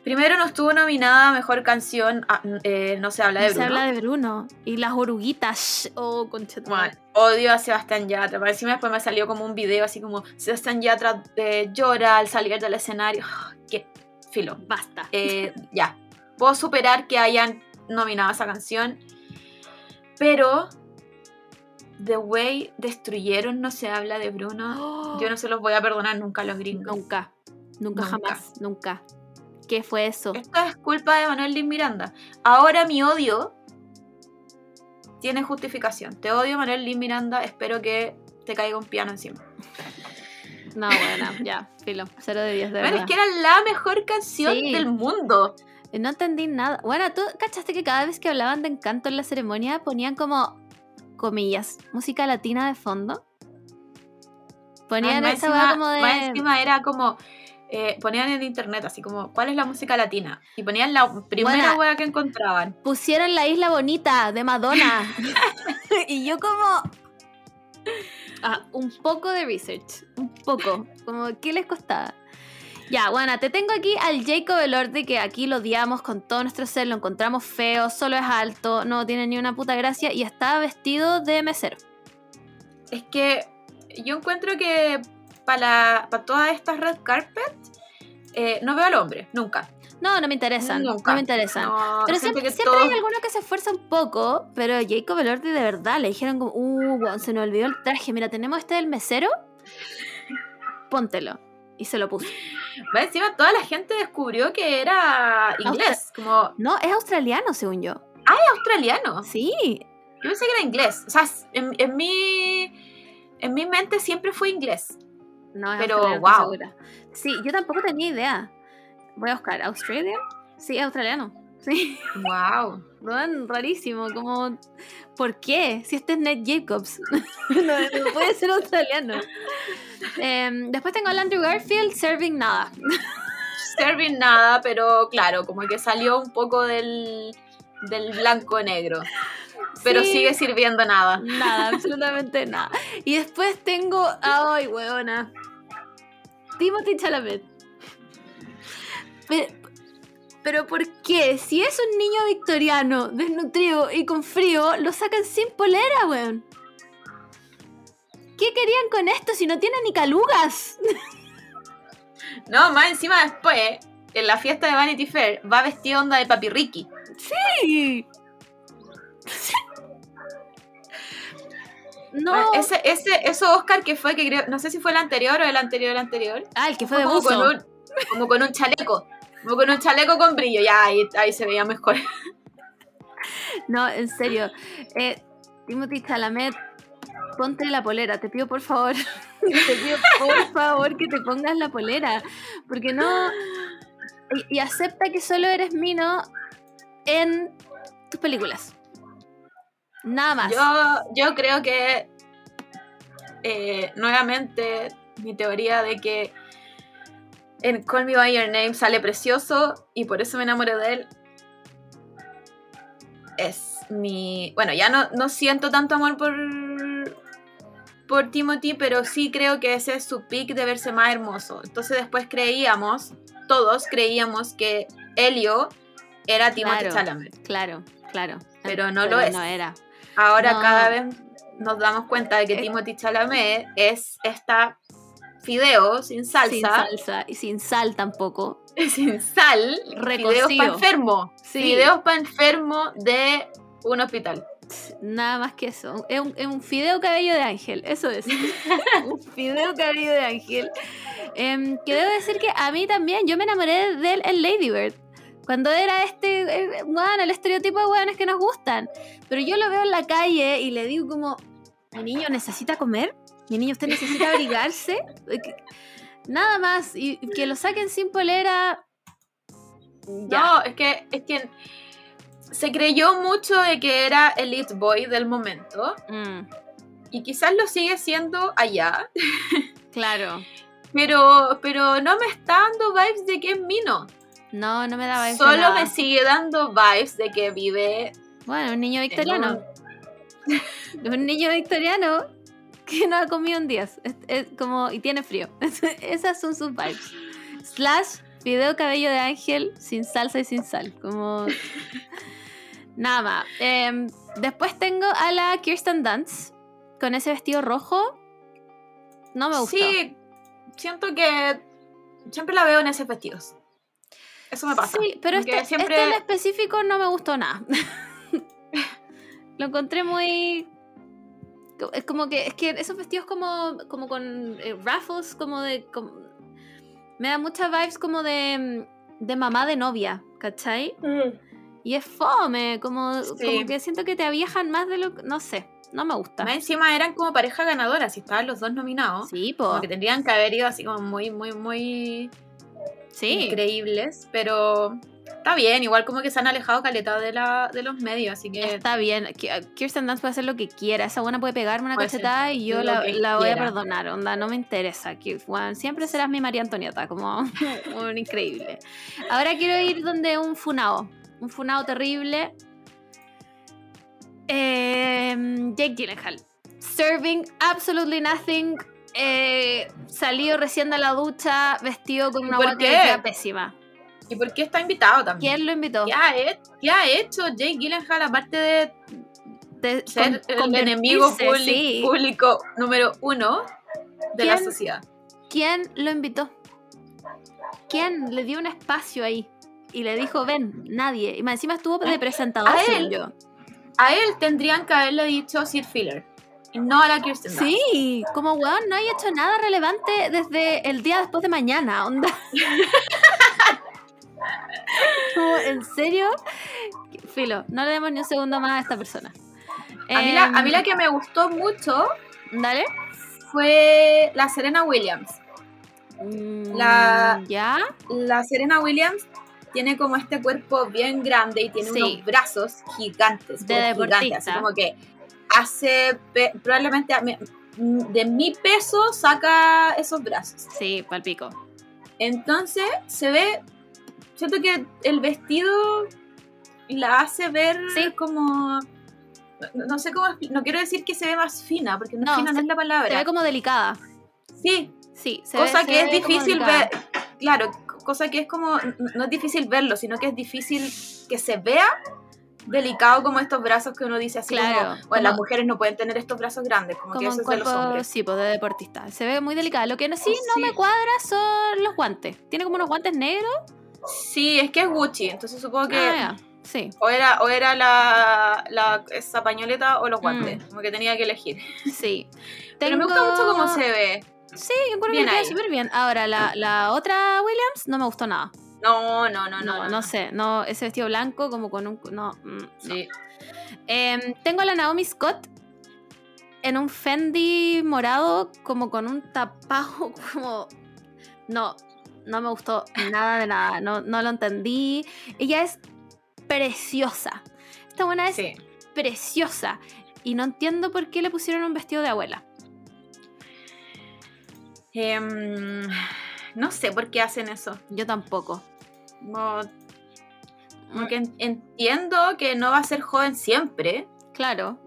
Primero no estuvo nominada a mejor canción, ah, eh, no se habla de se Bruno. habla de Bruno. Y las oruguitas. Oh, Bueno, odio a Sebastián Yatra. Por encima después me salió como un video así como Sebastián Yatra eh, llora al salir del escenario. Ah, Qué filo. Basta. Eh, [laughs] ya. Puedo superar que hayan nominado esa canción. Pero The Way destruyeron No se habla de Bruno. [gasps] Yo no se los voy a perdonar nunca a los gringos. Nunca. Nunca, Nunca. jamás. Nunca. ¿Qué fue eso? Esto es culpa de Manuel Lin Miranda. Ahora mi odio tiene justificación. Te odio, Manuel Lin Miranda. Espero que te caiga un piano encima. No, bueno, ya, filo. Cero de 10, de Bueno, verdad. es que era la mejor canción Sí. del mundo. No entendí nada. Bueno, ¿tú cachaste que cada vez que hablaban de encanto en la ceremonia ponían como, comillas, música latina de fondo? Ponían Ah, más esa encima- como más de... encima era como. eh, ponían en internet así como, ¿cuál es la música latina? Y ponían la primera wea que encontraban. Pusieron La Isla Bonita de Madonna. [laughs] [laughs] y yo como... Ah, un poco de research. Un poco. Como, ¿qué les costaba? Ya, bueno, te tengo aquí al Jacob Elordi, que aquí lo odiamos con todo nuestro ser, lo encontramos feo, solo es alto, no tiene ni una puta gracia y está vestido de mesero. Es que yo encuentro que para todas estas red carpet eh, no veo al hombre, nunca. No, no me interesan, Nunca. no me interesan. No, Pero siempre, que siempre todos- hay alguno que se esfuerza un poco, pero Jacob Elordi de verdad le dijeron como, uh, se nos olvidó el traje, mira, tenemos este del mesero, póntelo. Y se lo puso. Va, encima toda la gente descubrió que era inglés, como No, es australiano, según yo. australiano. Sí, Yo pensé que era inglés. O sea, en, en mi en mi mente siempre fue inglés. no es Pero, wow. Sí, yo tampoco tenía idea. Voy a buscar, ¿Australia? Sí, es australiano. Sí, Wow. weón, rarísimo, como, ¿por qué? Si este es Ned Jacobs, [laughs] no, no puede ser australiano. Em, después tengo al Andrew Garfield, Serving Nada. Serving nada, pero claro, como que salió un poco del, del blanco-negro. Pero Sí. sigue sirviendo nada. Nada, absolutamente nada. Y después tengo. ¡Ay, weona! Timothy Chalamet. Pero, pero ¿por qué? Si es un niño victoriano, desnutrido y con frío, lo sacan sin polera, weón. ¿Qué querían con esto si no tiene ni calugas? [laughs] No, más encima después, en la fiesta de Vanity Fair, va vestido onda de Papi Ricky. Sí. [laughs] No. Ese, ese, eso Oscar que fue, que creo, no sé si fue el anterior o el anterior, el anterior. Ah, el que fue de como, buzo. con un, como con un chaleco. Como con un chaleco con brillo. Ya, ahí, ahí se veía mejor. [laughs] No, en serio. Eh, Timothy Chalamet, ponte la polera, te pido por favor. [laughs] te pido por favor que te pongas la polera. Porque no. Y, y acepta que solo eres Mino en tus películas. Nada más. Yo, yo creo que eh, nuevamente mi teoría de que en Call Me By Your Name sale precioso y por eso me enamoré de él es mi... Bueno, ya no, no siento tanto amor por, por Timothy, pero sí creo que ese es su pick de verse más hermoso. Entonces después creíamos, todos creíamos que Helio era Timothy Claro. Chalamet. Claro, claro. Pero no lo es. No era. Ahora No. cada vez nos damos cuenta de que. Timothy Chalamet es esta fideo sin salsa, Sin salsa y sin sal tampoco. [laughs] sin sal, Recocido. fideos para enfermo, Sí. fideos para enfermo de un hospital. Nada más que eso. Es un, es un fideo cabello de ángel, eso es. [laughs] un fideo cabello de ángel. Em, que debo decir que a mí también, yo me enamoré de él en Lady Bird. Cuando era este, eh, weón, el estereotipo de weones que nos gustan. Pero yo lo veo en la calle y le digo como, mi niño necesita comer, mi niño usted necesita [laughs] abrigarse. Nada más, y que lo saquen sin polera. Ya. No, es que, es que se creyó mucho de que era el Elite Boy del momento. Mm, y quizás lo sigue siendo allá, [laughs] Claro. pero, pero no me está dando vibes de que es Mino. No, no me daba eso. Solo me sigue dando vibes de que vive Bueno, un niño victoriano. un- [laughs] Un niño victoriano que no ha comido en días. Es, es como, y tiene frío. [laughs] Esas son sus vibes. Slash, video cabello de ángel sin salsa y sin sal. Como. Nada más. Em, después tengo a la Kirsten Dunst con ese vestido rojo. No me gustó. Sí, siento que siempre la veo en esos vestidos. Eso me pasa. Sí, pero este, este en específico no me gustó nada. [laughs] Lo encontré muy. Es como que. Es que esos vestidos como. como con eh, raffles, como de. como- me da muchas vibes como de. mm, de mamá de novia, ¿cachai? Y es fome, como, Sí. como que siento que te aviejan más de lo que. No sé, no me gusta. Más encima eran como pareja ganadora, si estaban los dos nominados. Sí, po. Como que tendrían que haber ido así como muy, muy, muy Sí. increíbles. Pero está bien, igual como que se han alejado caleta de, la, de los medios, así que Está bien, Ki- Kirsten Dunst puede hacer lo que quiera. Esa buena puede pegarme una Puede cachetada y yo la, la voy a perdonar. Onda, no me interesa. bueno, siempre serás mi María Antonieta, como [laughs] un increíble. Ahora quiero ir donde un funao. Un funao terrible. Eh, Jake Gyllenhaal. Serving absolutely nothing. eh, salido recién de la ducha, vestido con una queda pésima. ¿Y por qué está invitado también? ¿Quién lo invitó? ¿Qué ha, he- qué ha hecho Jake Gyllenhaal aparte de De- ser con- el enemigo sí. público número uno de la sociedad? ¿Quién lo invitó? ¿Quién le dio un espacio ahí? Y le dijo, ven, nadie. Y más encima estuvo de presentador, a él. yo. A él tendrían que haberle dicho Sid Filler. No a la Kirsten Dunst. Sí, como weón, no hay hecho nada relevante desde el día después de mañana, onda. [laughs] Como, ¿En serio? Filo, no le demos ni un segundo más a esta persona. A mí, la, a mí la Em, que me gustó mucho Dale. fue la Serena Williams. Mm, La- ¿Ya? La Serena Williams tiene como este cuerpo bien grande y tiene Sí. unos brazos gigantes. De pero gigantes, así deportista. como que hace probablemente de mi peso saca esos brazos. Sí, palpico. Entonces se ve, siento que el vestido la hace ver Sí. como, no, sé cómo, no quiero decir que se ve más fina, porque no, No, fina no se- es la Se palabra. ve como delicada. Sí, Sí, se cosa ve- se que es ve difícil ver, claro, cosa que es como, no es difícil verlo, sino que es difícil que se vea delicado como estos brazos que uno dice así Claro, como, bueno, como- las mujeres no pueden tener estos brazos grandes, como, que como eso un es de los hombres. sí, pues de deportista. Se ve muy delicada. Lo que no, sí, no Sí. me cuadra son los guantes. Tiene como unos guantes negros. Sí, es que es Gucci, entonces supongo que Ah. Sí, o era, o era la, la- esa pañoleta o los guantes, Mm. como que tenía que elegir. sí. Pero me gusta mucho cómo se ve. Sí, yo encuentro Bien que queda súper bien. Ahora, la, la otra Williams no me gustó nada. No, no, no, No, no. no, sé. No, ese vestido blanco como con un... No, mm, no. Sí. Em, tengo a la Naomi Scott en un Fendi morado como con un tapado [laughs] como... No, no me gustó nada de nada. No, no lo entendí. Ella es preciosa. Esta buena es sí. preciosa. Y no entiendo por qué le pusieron un vestido de abuela. Em, no sé por qué hacen eso. Yo tampoco. Como, como que en- entiendo que no va a ser joven siempre, Claro.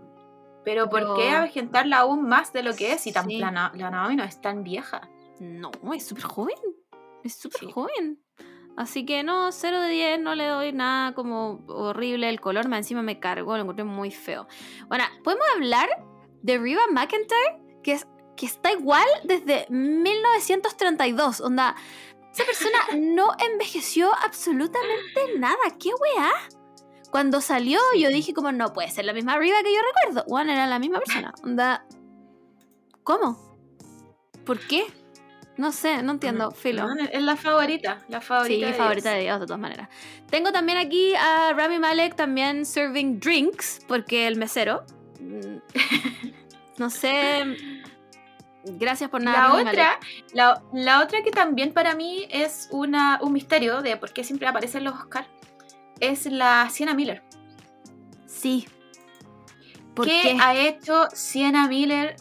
pero ¿por qué avejentarla aún más de lo que es? Y tan, Sí. la, Na- la Naomi no es tan vieja. No, es súper joven. Es súper Sí. joven. Así que no, 0 de 10, no le doy nada como horrible. El color más encima me cargó, lo encontré muy feo. Bueno, ¿podemos hablar de Riva McIntyre? Que, es, que está igual desde 1932. Onda, esa persona [laughs] no envejeció absolutamente nada. ¿Qué weá? Cuando salió, yo dije como, no puede ser la misma Riva que yo recuerdo. Bueno, era la misma persona. Onda, ¿cómo? ¿Por qué? No sé, no entiendo. Filo. No, es la favorita, la favorita. Sí, de favorita ellos. de Dios, de todas maneras. Tengo también aquí a Rami Malek también serving drinks, porque el mesero. mm, [laughs] No sé. Gracias por nada. La otra, la, la otra que también para mí es una, un misterio de por qué siempre aparece en los Oscar es la Sienna Miller. Sí. ¿Por ¿Qué, qué? ha hecho Sienna Miller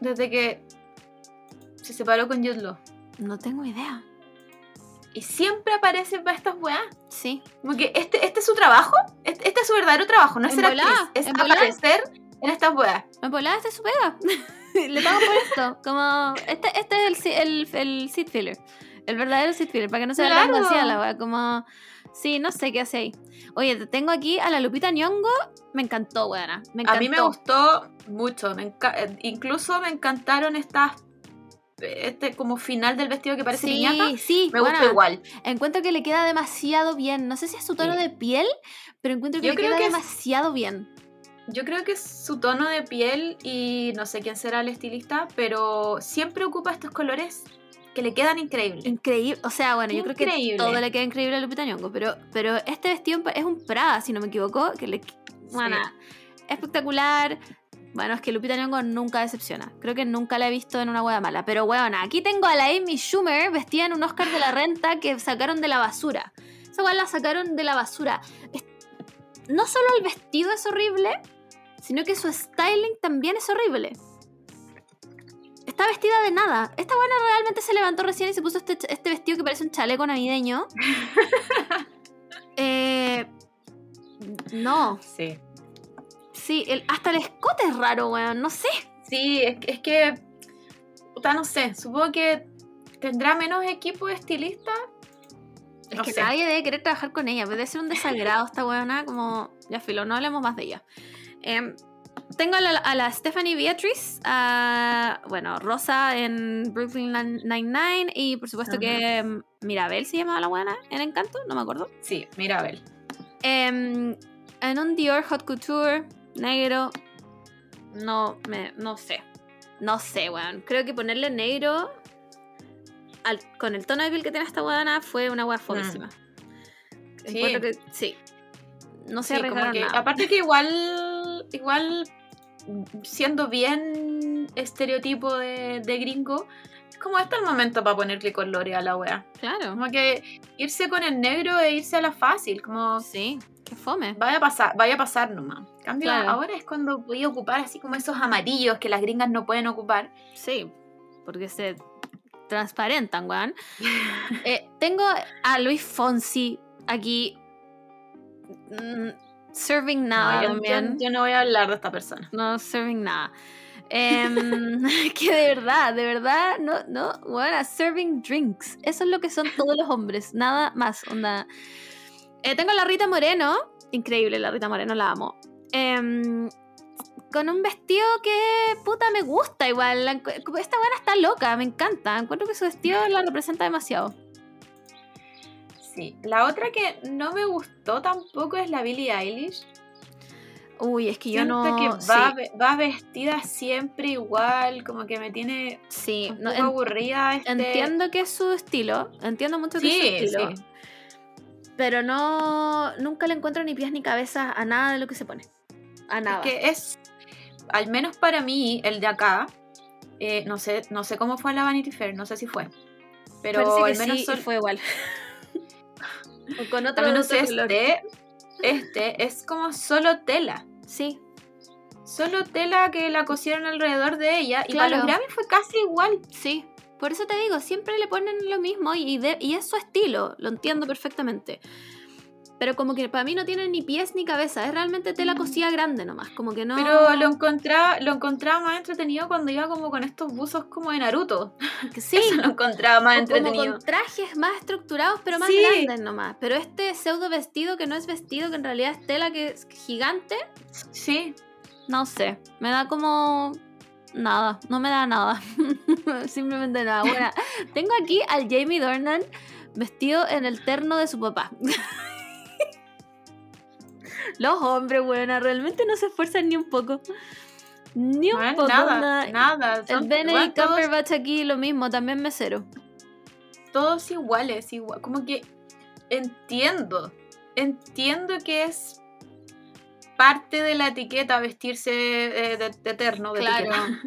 desde que se separó con Jude Law? No tengo idea. Y siempre aparece para estas weas. Sí. Como que este, este es su trabajo. Este, este es su verdadero trabajo. No es ser actriz. Es aparecer en estas weas. Me volaba este su pega. [laughs] [laughs] Le pago por esto. Como, este, este es el, el, el seat filler. El verdadero seat filler, para que no se vea vacía la wea. Como, sí, no sé qué hace ahí. Oye, te tengo aquí a la Lupita Nyong'o. Me encantó, weona. Me encantó. A mí me gustó mucho. me eh, incluso me encantaron estas. Este como final del vestido que parece sí, piñata. sí, Me weona. gustó igual. Encuentro que le queda demasiado bien. No sé si es su tono Sí. de piel, pero encuentro que Yo le creo queda que es- demasiado bien. Yo creo que es su tono de piel y no sé quién será el estilista, pero siempre ocupa estos colores que le quedan increíbles. Increíble. O sea, bueno, yo creo que todo le queda increíble a Lupita Nyong'o, pero, pero este vestido es un Prada, si no me equivoco, que le... Bueno, espectacular. Bueno, es que Lupita Nyong'o nunca decepciona. Creo que nunca la he visto en una hueá mala. Pero bueno, aquí tengo a la Amy Schumer vestida en un Oscar de la renta que sacaron de la basura. Esa hueá la sacaron de la basura. No solo el vestido es horrible, sino que su styling también es horrible. Está vestida de nada. Esta buena realmente se levantó recién y se puso este, este vestido que parece un chaleco navideño. [laughs] Eh, no, Sí. sí, el- hasta el escote es raro, weón. No sé. Sí, es, que- es que. Puta, no sé. Supongo que tendrá menos equipo de estilistas. Es No que sé. nadie debe querer trabajar con ella. Debe ser un desagrado esta weona. Como, ya filo, no hablemos más de ella. Em, tengo a la, a la Stephanie Beatrice, a, bueno, Rosa en Brooklyn Nine-Nine y por supuesto Ajá. que em, Mirabel se llamaba la buena en Encanto, no me acuerdo. Sí, mira, Abel. Em, en un Dior Hot Couture negro, no, me, no sé. No sé, weón. Creo que ponerle negro al- con el tono de piel que tiene esta weona fue una wea fomísima. Sí. Encuentro que sí. No se Sí, nada. aparte que igual, igual siendo bien estereotipo de, de gringo, es como este el momento para ponerle colores a la wea. Claro. Como que irse con el negro e irse a la fácil, como Sí, qué fome. vaya a pasar, vaya a pasar nomás. Cambio, Claro. ahora es cuando voy a ocupar así como esos amarillos que las gringas no pueden ocupar. Sí, porque se transparentan, weón. [laughs] Eh, tengo a Luis Fonsi aquí. Serving nada también. yo, yo no voy a hablar de esta persona. No serving nada. Em, [laughs] que de verdad, de verdad, no, no, bueno, serving drinks. Eso es lo que son todos los hombres, nada más, onda. Eh, tengo a la Rita Moreno, increíble, la Rita Moreno, la amo. Em, con un vestido que, puta, me gusta igual. Esta buena está loca, me encanta. Encuentro que su vestido la representa demasiado. Sí. La otra que no me gustó tampoco es la Billie Eilish. Uy, es que yo Siento no... que va, sí, ve- va vestida siempre igual, como que me tiene sí, un no, poco en- aburrida. Este... entiendo que es su estilo, entiendo mucho que Sí, es su estilo. sí. Pero no. Nunca le encuentro ni pies ni cabeza a nada de lo que se pone. A nada. Es que es, al menos para mí, el de acá, eh, no sé no sé cómo fue la Vanity Fair, no sé si fue. Pero Parece que al menos sí, sol- fue igual. O con otro, color. este, este es como solo tela. Sí, Solo tela que la cosieron alrededor de ella. Y para Claro. los Grammy fue casi igual. sí. Por eso te digo, siempre le ponen lo mismo y, de- y es su estilo. Lo entiendo perfectamente. Pero como que para mí no tiene ni pies ni cabeza. Es realmente tela cosida grande nomás. Como que no. Pero lo encontraba, lo encontraba más entretenido cuando iba como con estos buzos como de Naruto. que [laughs] sí. Eso lo encontraba más o como entretenido. con trajes más estructurados, pero más Sí. grandes nomás. Pero este pseudo vestido que no es vestido, que en realidad es tela que es gigante, Sí, no sé. Me da como. Nada, no me da nada. [laughs] Simplemente nada. Bueno, [laughs] tengo aquí al Jamie Dornan vestido en el terno de su papá. Los hombres, buena, realmente no se esfuerzan ni un poco. Ni un poco. nada, onda. nada. El Benedict bueno, todos, Cumberbatch aquí lo mismo, también mesero. todos iguales, igual. Como que entiendo. Entiendo que es parte de la etiqueta vestirse eh, de, de eterno. De Claro. etiqueta.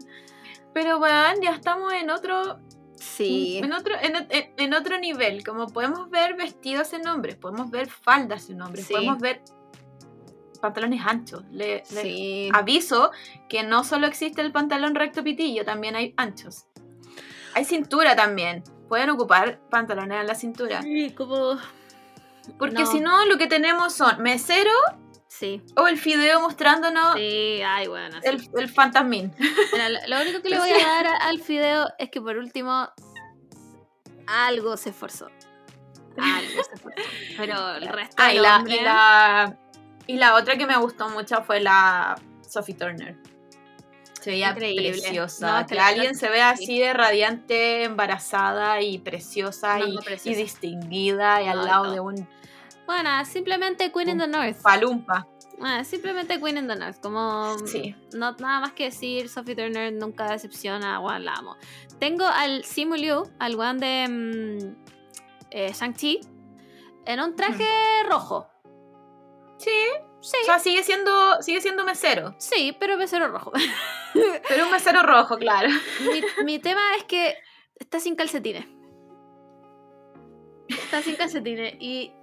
Pero weón, ya estamos en otro, Sí. en otro, en, en- en otro nivel. Como podemos ver vestidos en hombres, podemos ver faldas en hombres, Sí. podemos ver pantalones anchos. Le, aviso que no solo existe el pantalón recto pitillo, también hay anchos. Hay cintura también. Pueden ocupar pantalones en la cintura. Sí, como. Porque No. si no, lo que tenemos son mesero Sí. o el fideo mostrándonos Sí, ay, bueno. sí. el, el fantasmín. Lo, lo único que le [laughs] voy a dar al fideo es que por último algo se esforzó. Algo se esforzó. Pero el [laughs] resto Ah, y del la, y, la, y la otra que me gustó mucho fue la Sophie Turner. Se veía Increíble. preciosa. No, que la- alguien se vea así de radiante, embarazada y preciosa, No, y, no, preciosa. y distinguida y al lado de un Bueno, simplemente Queen in the North. palumpa. Bueno, simplemente Queen in the North. Como Sí. no nada más que decir, Sophie Turner nunca decepciona, weón, la amo. Tengo al Simu Liu, al weón de mm, eh, Shang-Chi, en un traje rojo. Sí. Sí, O sea, sigue siendo, sigue siendo mesero. sí, pero mesero rojo. [laughs] Pero un mesero rojo, claro. mi, mi tema es que está sin calcetines. Está sin calcetines y,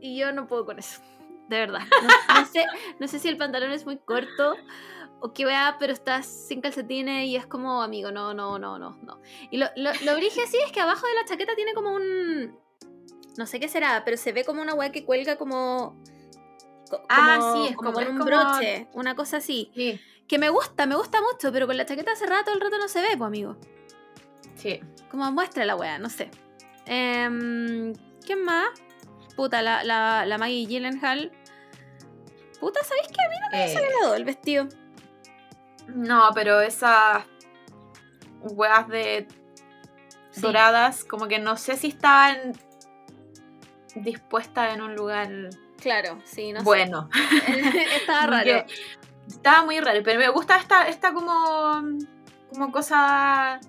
y yo no puedo con eso. De verdad. No, no sé, no sé si el pantalón es muy corto o qué vea, pero está sin calcetines y es como, amigo, no, no, no, no, no. Y lo, lo, lo brige así es que abajo de la chaqueta tiene como un... No sé qué será, pero se ve como una weá que cuelga como... Ah, como- sí, es como un como- broche, una cosa así. Sí. Que me gusta, me gusta mucho, pero con la chaqueta cerrada todo el rato no se ve, pues amigo. Sí. Como muestra la wea, no sé. Em, ¿Quién más? Puta, la, la, la Maggie Gyllenhaal. Puta, ¿sabéis qué? A mí no me Eh, desagradó el vestido. no, pero esas weas de Sí. doradas, como que no sé si estaban dispuestas en un lugar Claro, sí, no bueno. sé. [laughs] Estaba [laughs] raro. Estaba muy raro, pero me gusta esta, esta como, como cosa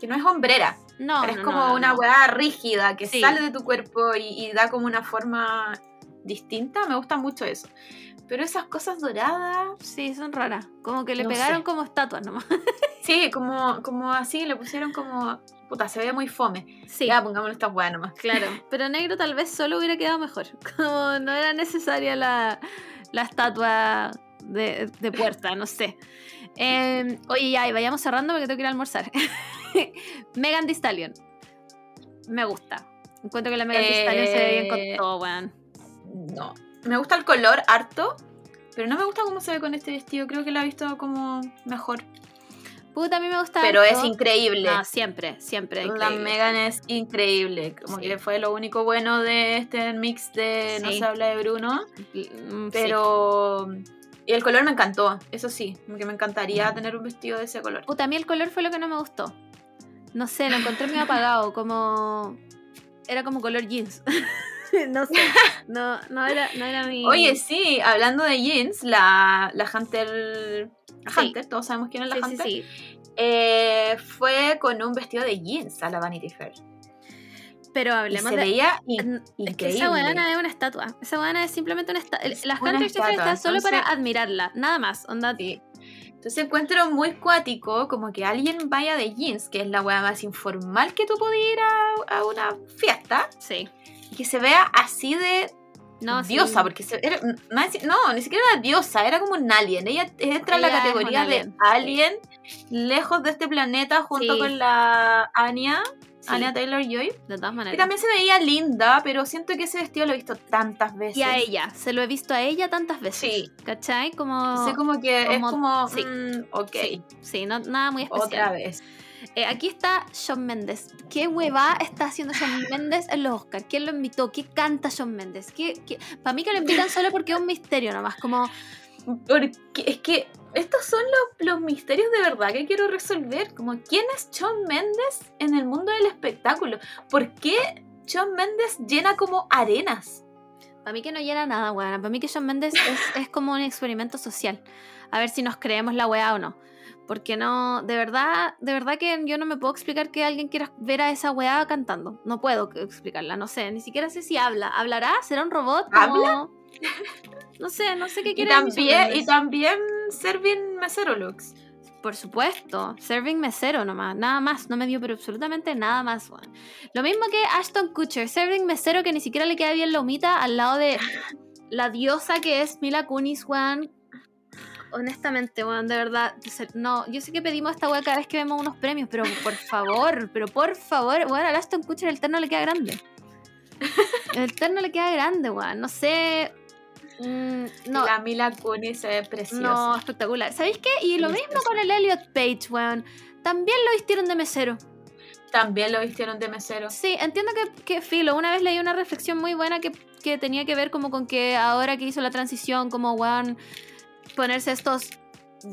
que no es hombrera, No, pero es no, como no, no, una weá rígida que Sí. sale de tu cuerpo y, y da como una forma distinta. Me gusta mucho eso. Pero esas cosas doradas, Sí, son raras. Como que le No pegaron sé. como estatuas nomás. [laughs] sí, como, como así, le pusieron como. Puta, se ve muy fome. Sí, Ya, pongámosle estas weas nomás. claro. [laughs] Pero negro tal vez solo hubiera quedado mejor. [laughs] Como no era necesaria la, la estatua de, de puerta, no sé. Eh, oye, ya, y vayamos cerrando porque tengo que ir a almorzar. Megan Thee Stallion. Me gusta. Encuentro que la Megan Thee Stallion se ve bien Eh, con todo, weón. No. Me gusta el color harto, pero no me gusta cómo se ve con este vestido. Creo que la he visto como mejor. Puta, a mí me gusta. Pero es increíble. No, siempre, siempre. La. Megan es increíble. Como Sí. que fue lo único bueno de este mix de No Sí. se habla de Bruno. Mm, sí. Pero. Y el color me encantó, eso sí. Como que me encantaría Mm. tener un vestido de ese color. Puta, a mí el color fue lo que no me gustó. No sé, lo encontré medio [laughs] apagado, como... Era como color jeans. [laughs] [laughs] no sé, no, no, era, no era mi... Oye, sí, hablando de jeans, la, la Hunter. la Sí. Hunter, todos sabemos quién es la sí, Hunter. sí. eh, fue con un vestido de jeans a la Vanity Fair. Pero Y hablemos se de... veía in- Es que esa weana es una estatua. Esa weana es simplemente una estatua. Es Las una Hunter estatua, están solo para admirarla, nada más. Onda, Sí. Entonces encuentro muy cuático como que alguien vaya de jeans, que es la weá más informal que tú podías ir a, a una fiesta, sí. Que se vea así de No, diosa, sí. porque se- era- no, ni siquiera era diosa, era como un alien. Ella entra en la categoría de alien, lejos de este planeta, junto Sí. con la Anya, Anya Taylor Joy. de todas Que maneras. también se veía linda, pero siento que ese vestido lo he visto tantas veces. Y a ella, se lo he visto a ella tantas veces. Sí. ¿Cachai? Como... Sé como que como- es como, sí. mm, ok, Sí, sí, no, nada muy especial. otra vez. Eh, aquí está Shawn Mendes. ¿Qué hueva está haciendo Shawn [laughs] Mendes en los Oscars? ¿Quién lo invitó? ¿Qué canta Shawn Mendes? ¿Qué, Para mí que lo invitan solo porque es un misterio nomás. Como, Porque es que estos son los, los misterios de verdad que quiero resolver. Como, ¿quién es Shawn Mendes en el mundo del espectáculo? ¿Por qué Shawn Mendes llena como arenas? para mí que no llena nada, weón. Para mí que Shawn Mendes es, es como un experimento social. A ver si nos creemos la weá o no. Porque no, de verdad, de verdad que yo no me puedo explicar que alguien quiera ver a esa weá cantando. No puedo explicarla, no sé. Ni siquiera sé si habla. ¿Hablará? ¿Será un robot? ¿Habla? Como- No sé, no sé qué quiere decir también, y también Serving Mesero Looks. Por supuesto, serving mesero nomás, nada más, no me dio pero absolutamente nada más, weón. Lo mismo que Ashton Kutcher, serving mesero que ni siquiera le queda bien la humita al lado de la diosa que es Mila Kunis, weón. Honestamente, weón, de verdad. No, yo sé que pedimos esta weá cada vez que vemos unos premios, pero por favor, [laughs] pero por favor, weón, a Aston Kutcher el terno le queda grande. El terno le queda grande, weón. No sé. mm, no, La Mila Kunis se ve preciosa. no, espectacular. ¿Sabéis qué? Y lo mismo con el Elliot Page, weón. También lo vistieron de mesero. También lo vistieron de mesero. Sí, entiendo que, que filo. Una vez leí una reflexión muy buena que, que tenía que ver como con que ahora que hizo la transición, como weón, ponerse estos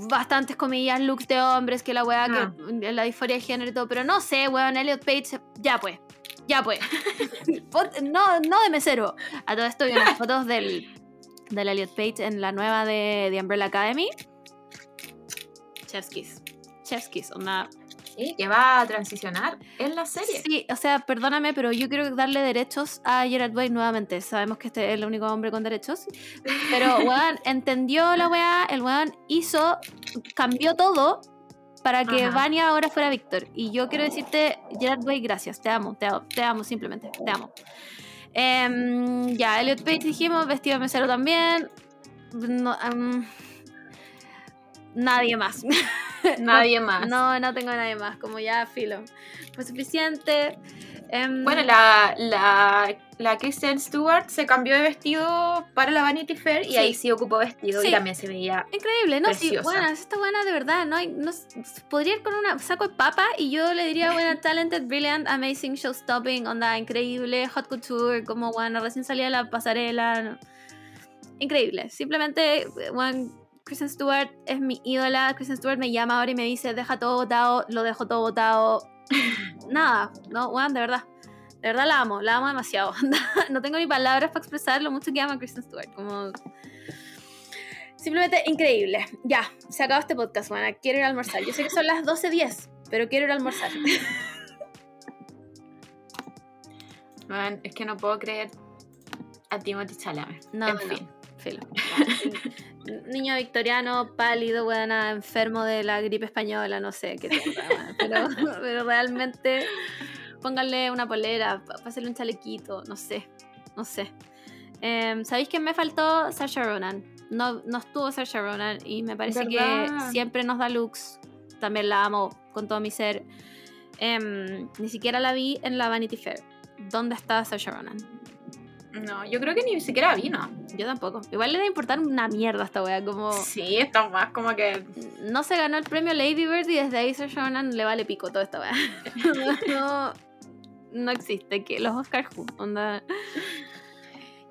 bastantes comillas looks de hombres, que la weá, Ah. que la disforia de género y todo, pero no sé, weón, Elliot Page, ya pues, ya pues. [laughs] No, no de mesero. A todo esto vi unas fotos del, del Elliot Page en la nueva de, de Umbrella Academy. Chef's Kiss. Chef's Kiss, onda, Sí, que va a transicionar en la serie. Sí, o sea, perdóname, pero yo quiero darle derechos a Gerard Way nuevamente. Sabemos que este es el único hombre con derechos. Pero, [laughs] weón, entendió la weá, el weón hizo, cambió todo para que Ajá. Vania ahora fuera Víctor. Y yo quiero decirte, Gerard Way, gracias. Te amo, te amo, te amo simplemente, te amo. Em, ya, Elliot Page dijimos, vestido de mesero también. No, em, nadie más. [laughs] Nadie más. No, no tengo nadie más, como ya filo. Fue suficiente. Em, Bueno, la, la, la Kristen Stewart se cambió de vestido para la Vanity Fair y Sí. ahí sí ocupó vestido Sí. y también se veía. Increíble, ¿no? Sí, Preciosa. buena, esta buena de verdad, ¿no? hay- no podría ir con un saco de papa y yo le diría, [laughs] buena, talented, brilliant, amazing, showstopping, onda, increíble, hot couture, como, bueno, recién salía de la pasarela. no. Increíble, simplemente, bueno, Kristen Stewart es mi ídola, Kristen Stewart me llama ahora y me dice, deja todo botado, lo dejo todo botado. [laughs] Nada, no, bueno, de verdad. De verdad la amo, la amo demasiado. [laughs] no tengo ni palabras para expresar lo mucho que amo a Kristen Stewart. Como Simplemente increíble. Ya, se acabó este podcast, Juana. Quiero ir a almorzar. Yo sé que son las 12.10, pero quiero ir a almorzar. [laughs] Man, es que no puedo creer a Timothy Chalamet. No, en no. fin. Filo. Niño victoriano, pálido, buena, enfermo de la gripe española, no sé qué weona, pero, [laughs] pero realmente pónganle una polera, pásenle un chalequito, no sé, no sé. Em, ¿Sabéis que me faltó Saoirse Ronan? No, no estuvo Saoirse Ronan y me parece que siempre nos da looks. También la amo con todo mi ser. Em, ni siquiera la vi en la Vanity Fair. ¿Dónde está Saoirse Ronan? No, yo creo que ni siquiera vino. Yo tampoco. Igual le debe importar una mierda a esta wea. Como Sí, está más como que. no se ganó el premio Lady Bird y desde ahí Ronan le vale pico toda esta wea. [laughs] no, no existe. que Los Oscars who, onda.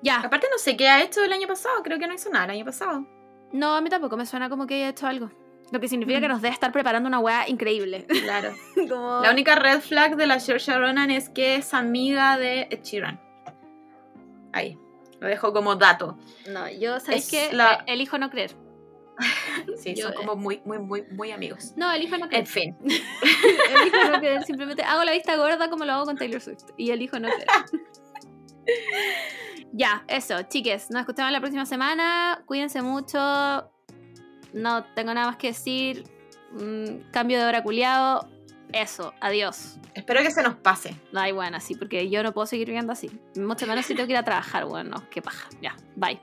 Ya. Aparte, no sé qué ha hecho el año pasado. Creo que no hizo nada el año pasado. No, a mí tampoco me suena como que haya hecho algo. Lo que significa Mm. que nos debe estar preparando una wea increíble. Claro. [laughs] como... La única red flag de la Saoirse Ronan es que es amiga de Ed Sheeran. Ahí. Lo dejo como dato. No, yo, ¿sabéis qué? la- Eh, Elijo no creer. [laughs] Sí, Yo, son eh. como muy, muy, muy, muy amigos. No, elijo no creer. En fin. [laughs] elijo no creer. Simplemente hago la vista gorda como lo hago con Taylor Swift. Y elijo no creer. [laughs] ya, eso, chiques. Nos escuchamos la próxima semana. Cuídense mucho. No tengo nada más que decir. Mm, cambio de hora culiado. Eso, adiós. Espero que se nos pase. Ay, bueno, así, porque yo no puedo seguir viviendo así. Mucho menos si tengo que ir a trabajar, bueno, qué paja. Ya, bye.